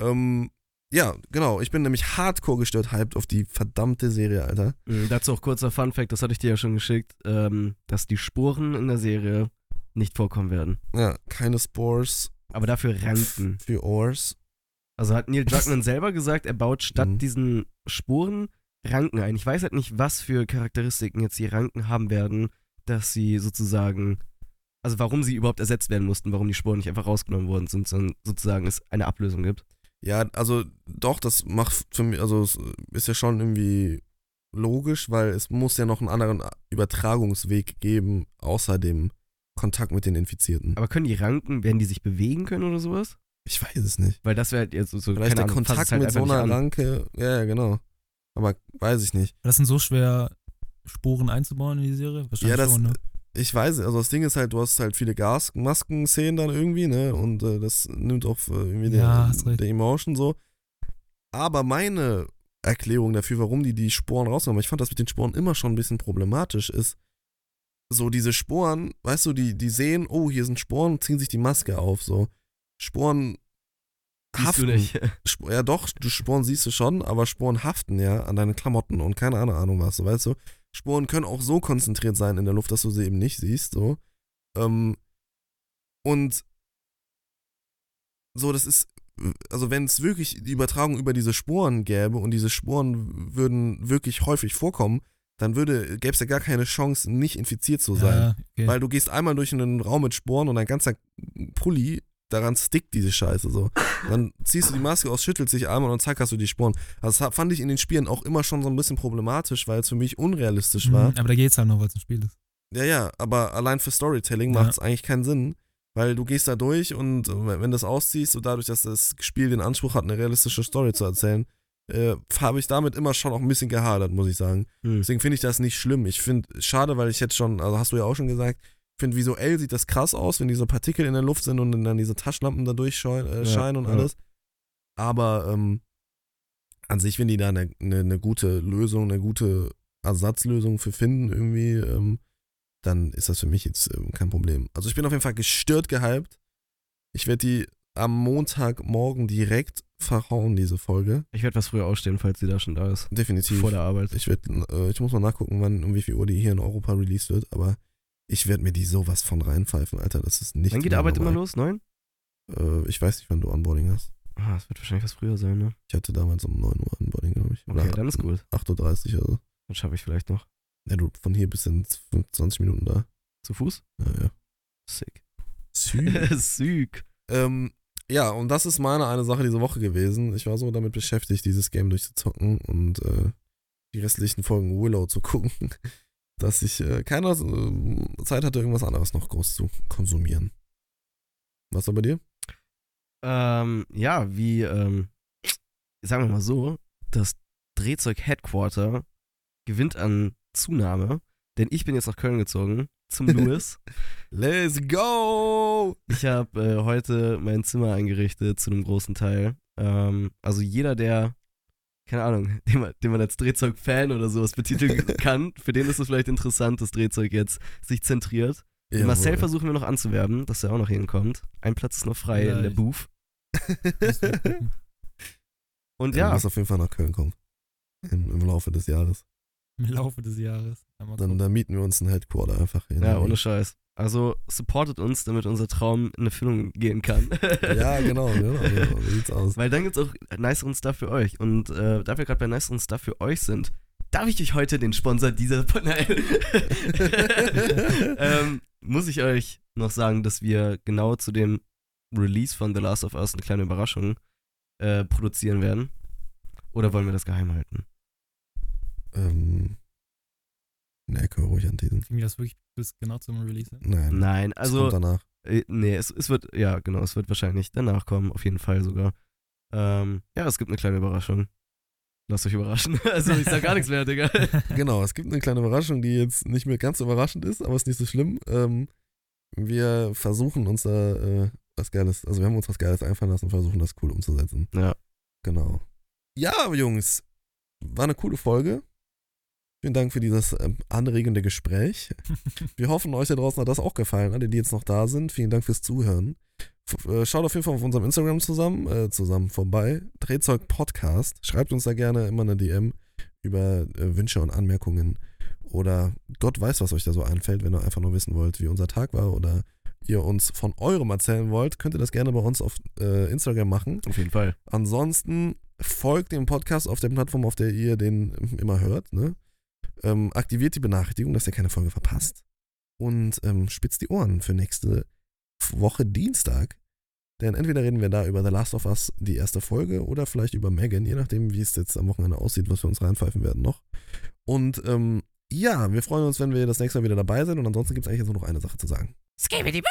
Ähm, ja, genau. Ich bin nämlich hardcore gestört hyped auf die verdammte Serie, Alter. Mhm, dazu auch kurzer Fun Fact, das hatte ich dir ja schon geschickt, ähm, dass die Spuren in der Serie nicht vorkommen werden. Ja, keine Spores Aber dafür Ranken. für Oars. Also hat Neil Druckmann selber gesagt, er baut statt Mhm. diesen Spuren Ranken ein. Ich weiß halt nicht, was für Charakteristiken jetzt die Ranken haben werden, dass sie sozusagen, also warum sie überhaupt ersetzt werden mussten, warum die Spuren nicht einfach rausgenommen worden sind, sondern sozusagen es eine Ablösung gibt. Ja, also doch, das macht für mich, also es ist ja schon irgendwie logisch, weil es muss ja noch einen anderen Übertragungsweg geben, außer dem Kontakt mit den Infizierten. Aber können die Ranken, werden die sich bewegen können oder sowas? Ich weiß es nicht. Weil das wäre halt jetzt so, so Vielleicht keine der Ahnung, Kontakt halt mit so einer an. Ranke, ja, ja, genau. Aber weiß ich nicht. Das sind so schwer, Spuren einzubauen in die Serie? Wahrscheinlich Ja, das- schon, ne? Ich weiß, also das Ding ist halt, du hast halt viele Gasmasken-Szenen dann irgendwie, ne? Und äh, das nimmt auch äh, irgendwie Ja, recht. der Emotion so. Aber meine Erklärung dafür, warum die die Sporen rausnehmen, ich fand das mit den Sporen immer schon ein bisschen problematisch, ist so diese Sporen, weißt du, die, die sehen, oh, hier sind Sporen, ziehen sich die Maske auf, so. Sporen Siehst haften. du nicht. Ja, doch, du Sporen siehst du schon, aber Sporen haften ja an deinen Klamotten und keine Ahnung was, so, weißt du. Sporen können auch so konzentriert sein in der Luft, dass du sie eben nicht siehst, so. Ähm, und so, das ist, also wenn es wirklich die Übertragung über diese Sporen gäbe und diese Sporen würden wirklich häufig vorkommen, dann würde, gäbe es ja gar keine Chance, nicht infiziert zu sein. Ja, okay. Weil du gehst einmal durch einen Raum mit Sporen und dein ganzer Pulli, daran stickt diese Scheiße so. Dann ziehst du die Maske aus, schüttelst dich einmal und zack hast du die Sporen. Also das fand ich in den Spielen auch immer schon so ein bisschen problematisch, weil es für mich unrealistisch war. Mhm, aber da geht's halt noch, weil es ein Spiel ist. Ja, ja, aber allein für Storytelling Ja. macht es eigentlich keinen Sinn, weil du gehst da durch und äh, wenn du das ausziehst und dadurch, dass das Spiel den Anspruch hat, eine realistische Story zu erzählen, äh, habe ich damit immer schon auch ein bisschen gehadert, muss ich sagen. Hm. Deswegen finde ich das nicht schlimm. Ich finde, schade, weil ich jetzt schon, also hast du ja auch schon gesagt, finde visuell sieht das krass aus, wenn diese Partikel in der Luft sind und dann diese Taschenlampen da durchscheinen äh, Ja, scheinen und ja. alles. Aber ähm, an sich, wenn die da eine, eine, eine gute Lösung, eine gute Ersatzlösung für finden, irgendwie, ähm, dann ist das für mich jetzt ähm, kein Problem. Also ich bin auf jeden Fall gestört gehypt. Ich werde die am Montagmorgen direkt verhauen, diese Folge. Ich werde was früher ausstehen, falls sie da schon da ist. Definitiv. Vor der Arbeit. Ich werde, äh, ich muss mal nachgucken, wann um wie viel Uhr die hier in Europa released wird, aber ich werde mir die sowas von reinpfeifen, Alter. Das ist nicht. Wann geht Arbeit immer normal. los? Neun? Äh, ich weiß nicht, wann du Onboarding hast. Ah, das wird wahrscheinlich was früher sein, ne? Ich hatte damals um 9 Uhr Onboarding, glaube ich. Okay, dann ist gut. 8.30 Uhr oder so. Dann schaffe ich vielleicht noch. Ja, du von hier bis in 20 Minuten da. Zu Fuß? Ja, ja. Sick. Süß. Sick. ähm, ja, und das ist meine eine Sache diese Woche gewesen. Ich war so damit beschäftigt, dieses Game durchzuzocken und äh, die restlichen Folgen Willow zu gucken, dass ich äh, keine äh, Zeit hatte, irgendwas anderes noch groß zu konsumieren. Was war bei dir? Ähm, ja, wie, ähm, sagen wir mal so, das Drehzeug Headquarter gewinnt an Zunahme, denn ich bin jetzt nach Köln gezogen, zum Louis. Let's go! ich habe äh, heute mein Zimmer eingerichtet zu einem großen Teil. Ähm, also jeder, der keine Ahnung, den man, den man als Drehzeug-Fan oder sowas betiteln kann, für den ist es vielleicht interessant, dass Drehzeug jetzt sich zentriert. Jawohl. Marcel versuchen wir noch anzuwerben, dass er auch noch hinkommt. Ein Platz ist noch frei in der. Booth. Und Ja. ja, muss auf jeden Fall nach Köln kommen. Im, im Laufe des Jahres. Im Laufe des Jahres. Ja, Dann, dann mieten wir uns ein Headquarter einfach. in ja, Berlin. ohne Scheiß. Also supportet uns, damit unser Traum in Erfüllung gehen kann. Ja, genau, genau, genau. Wie sieht's aus? Weil dann gibt es auch niceren Stuff für euch. Und äh, da wir gerade bei niceren Stuff für euch sind, darf ich euch heute den Sponsor dieser. Nein. ähm, muss ich euch noch sagen, dass wir genau zu dem Release von The Last of Us eine kleine Überraschung äh, produzieren werden. Oder wollen wir das geheim halten? Ähm, ne, können wir ruhig anteasen. Kriegen wir das wirklich bis genau zum Release? Nein. Nein, also. kommt danach. Äh, nee, es, es wird, ja, genau, es wird wahrscheinlich danach kommen, auf jeden Fall sogar. Ähm, ja, es gibt eine kleine Überraschung. Lasst euch überraschen. Also, ich sag gar nichts mehr, Digga. Genau, es gibt eine kleine Überraschung, die jetzt nicht mehr ganz so überraschend ist, aber ist nicht so schlimm. Ähm, wir versuchen uns da äh, was Geiles, also wir haben uns was Geiles einfallen lassen und versuchen das cool umzusetzen. Ja. Genau. Ja, Jungs, war eine coole Folge. Vielen Dank für dieses ähm, anregende Gespräch. Wir hoffen, euch da draußen hat das auch gefallen, alle, die jetzt noch da sind. Vielen Dank fürs Zuhören. F äh, schaut auf jeden Fall auf unserem Instagram zusammen, äh, zusammen vorbei. Drehzeug Podcast. Schreibt uns da gerne immer eine DM über äh, Wünsche und Anmerkungen. Oder Gott weiß, was euch da so einfällt, wenn ihr einfach nur wissen wollt, wie unser Tag war oder ihr uns von eurem erzählen wollt, könnt ihr das gerne bei uns auf äh, Instagram machen. Auf jeden Fall. Ansonsten folgt dem Podcast auf der Plattform, auf der ihr den immer hört. Ne? Ähm, aktiviert die Benachrichtigung, dass ihr keine Folge verpasst. Und ähm, spitzt die Ohren für nächste Woche Dienstag. Denn entweder reden wir da über The Last of Us, die erste Folge, oder vielleicht über Megan, je nachdem, wie es jetzt am Wochenende aussieht, was wir uns reinpfeifen werden noch. Und ähm, ja, wir freuen uns, wenn wir das nächste Mal wieder dabei sind. Und ansonsten gibt es eigentlich jetzt nur noch eine Sache zu sagen. Skibidi